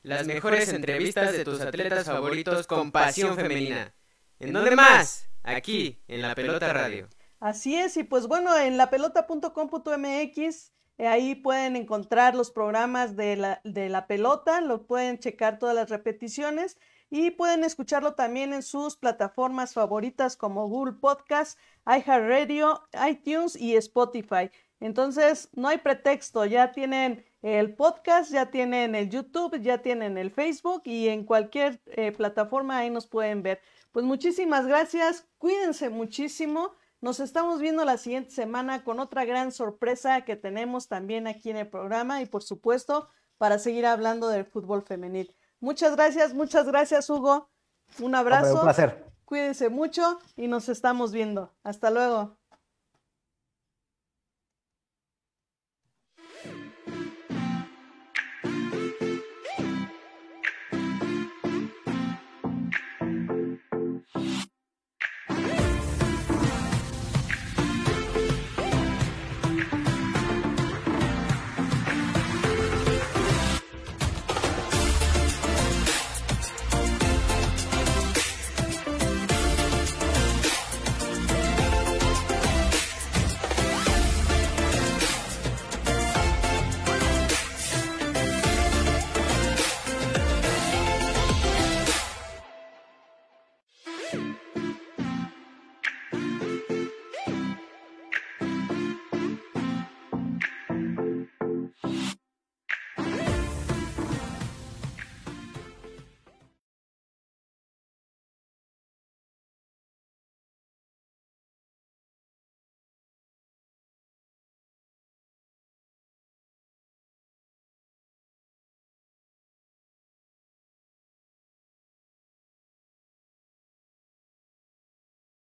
Las mejores entrevistas de tus atletas favoritos con pasión femenina. ¿En dónde más? Aquí, en la pelota radio. Así es, y pues bueno, en lapelota.com.mx ahí pueden encontrar los programas de la, de la pelota, lo pueden checar todas las repeticiones y pueden escucharlo también en sus plataformas favoritas como Google Podcast, iHeartRadio, iTunes y Spotify. Entonces, no hay pretexto, ya tienen el podcast, ya tienen el YouTube, ya tienen el Facebook y en cualquier eh, plataforma ahí nos pueden ver. Pues muchísimas gracias, cuídense muchísimo. Nos estamos viendo la siguiente semana con otra gran sorpresa que tenemos también aquí en el programa y por supuesto para seguir hablando del fútbol femenil. Muchas gracias, muchas gracias Hugo. Un abrazo. un placer. Cuídense mucho y nos estamos viendo. Hasta luego.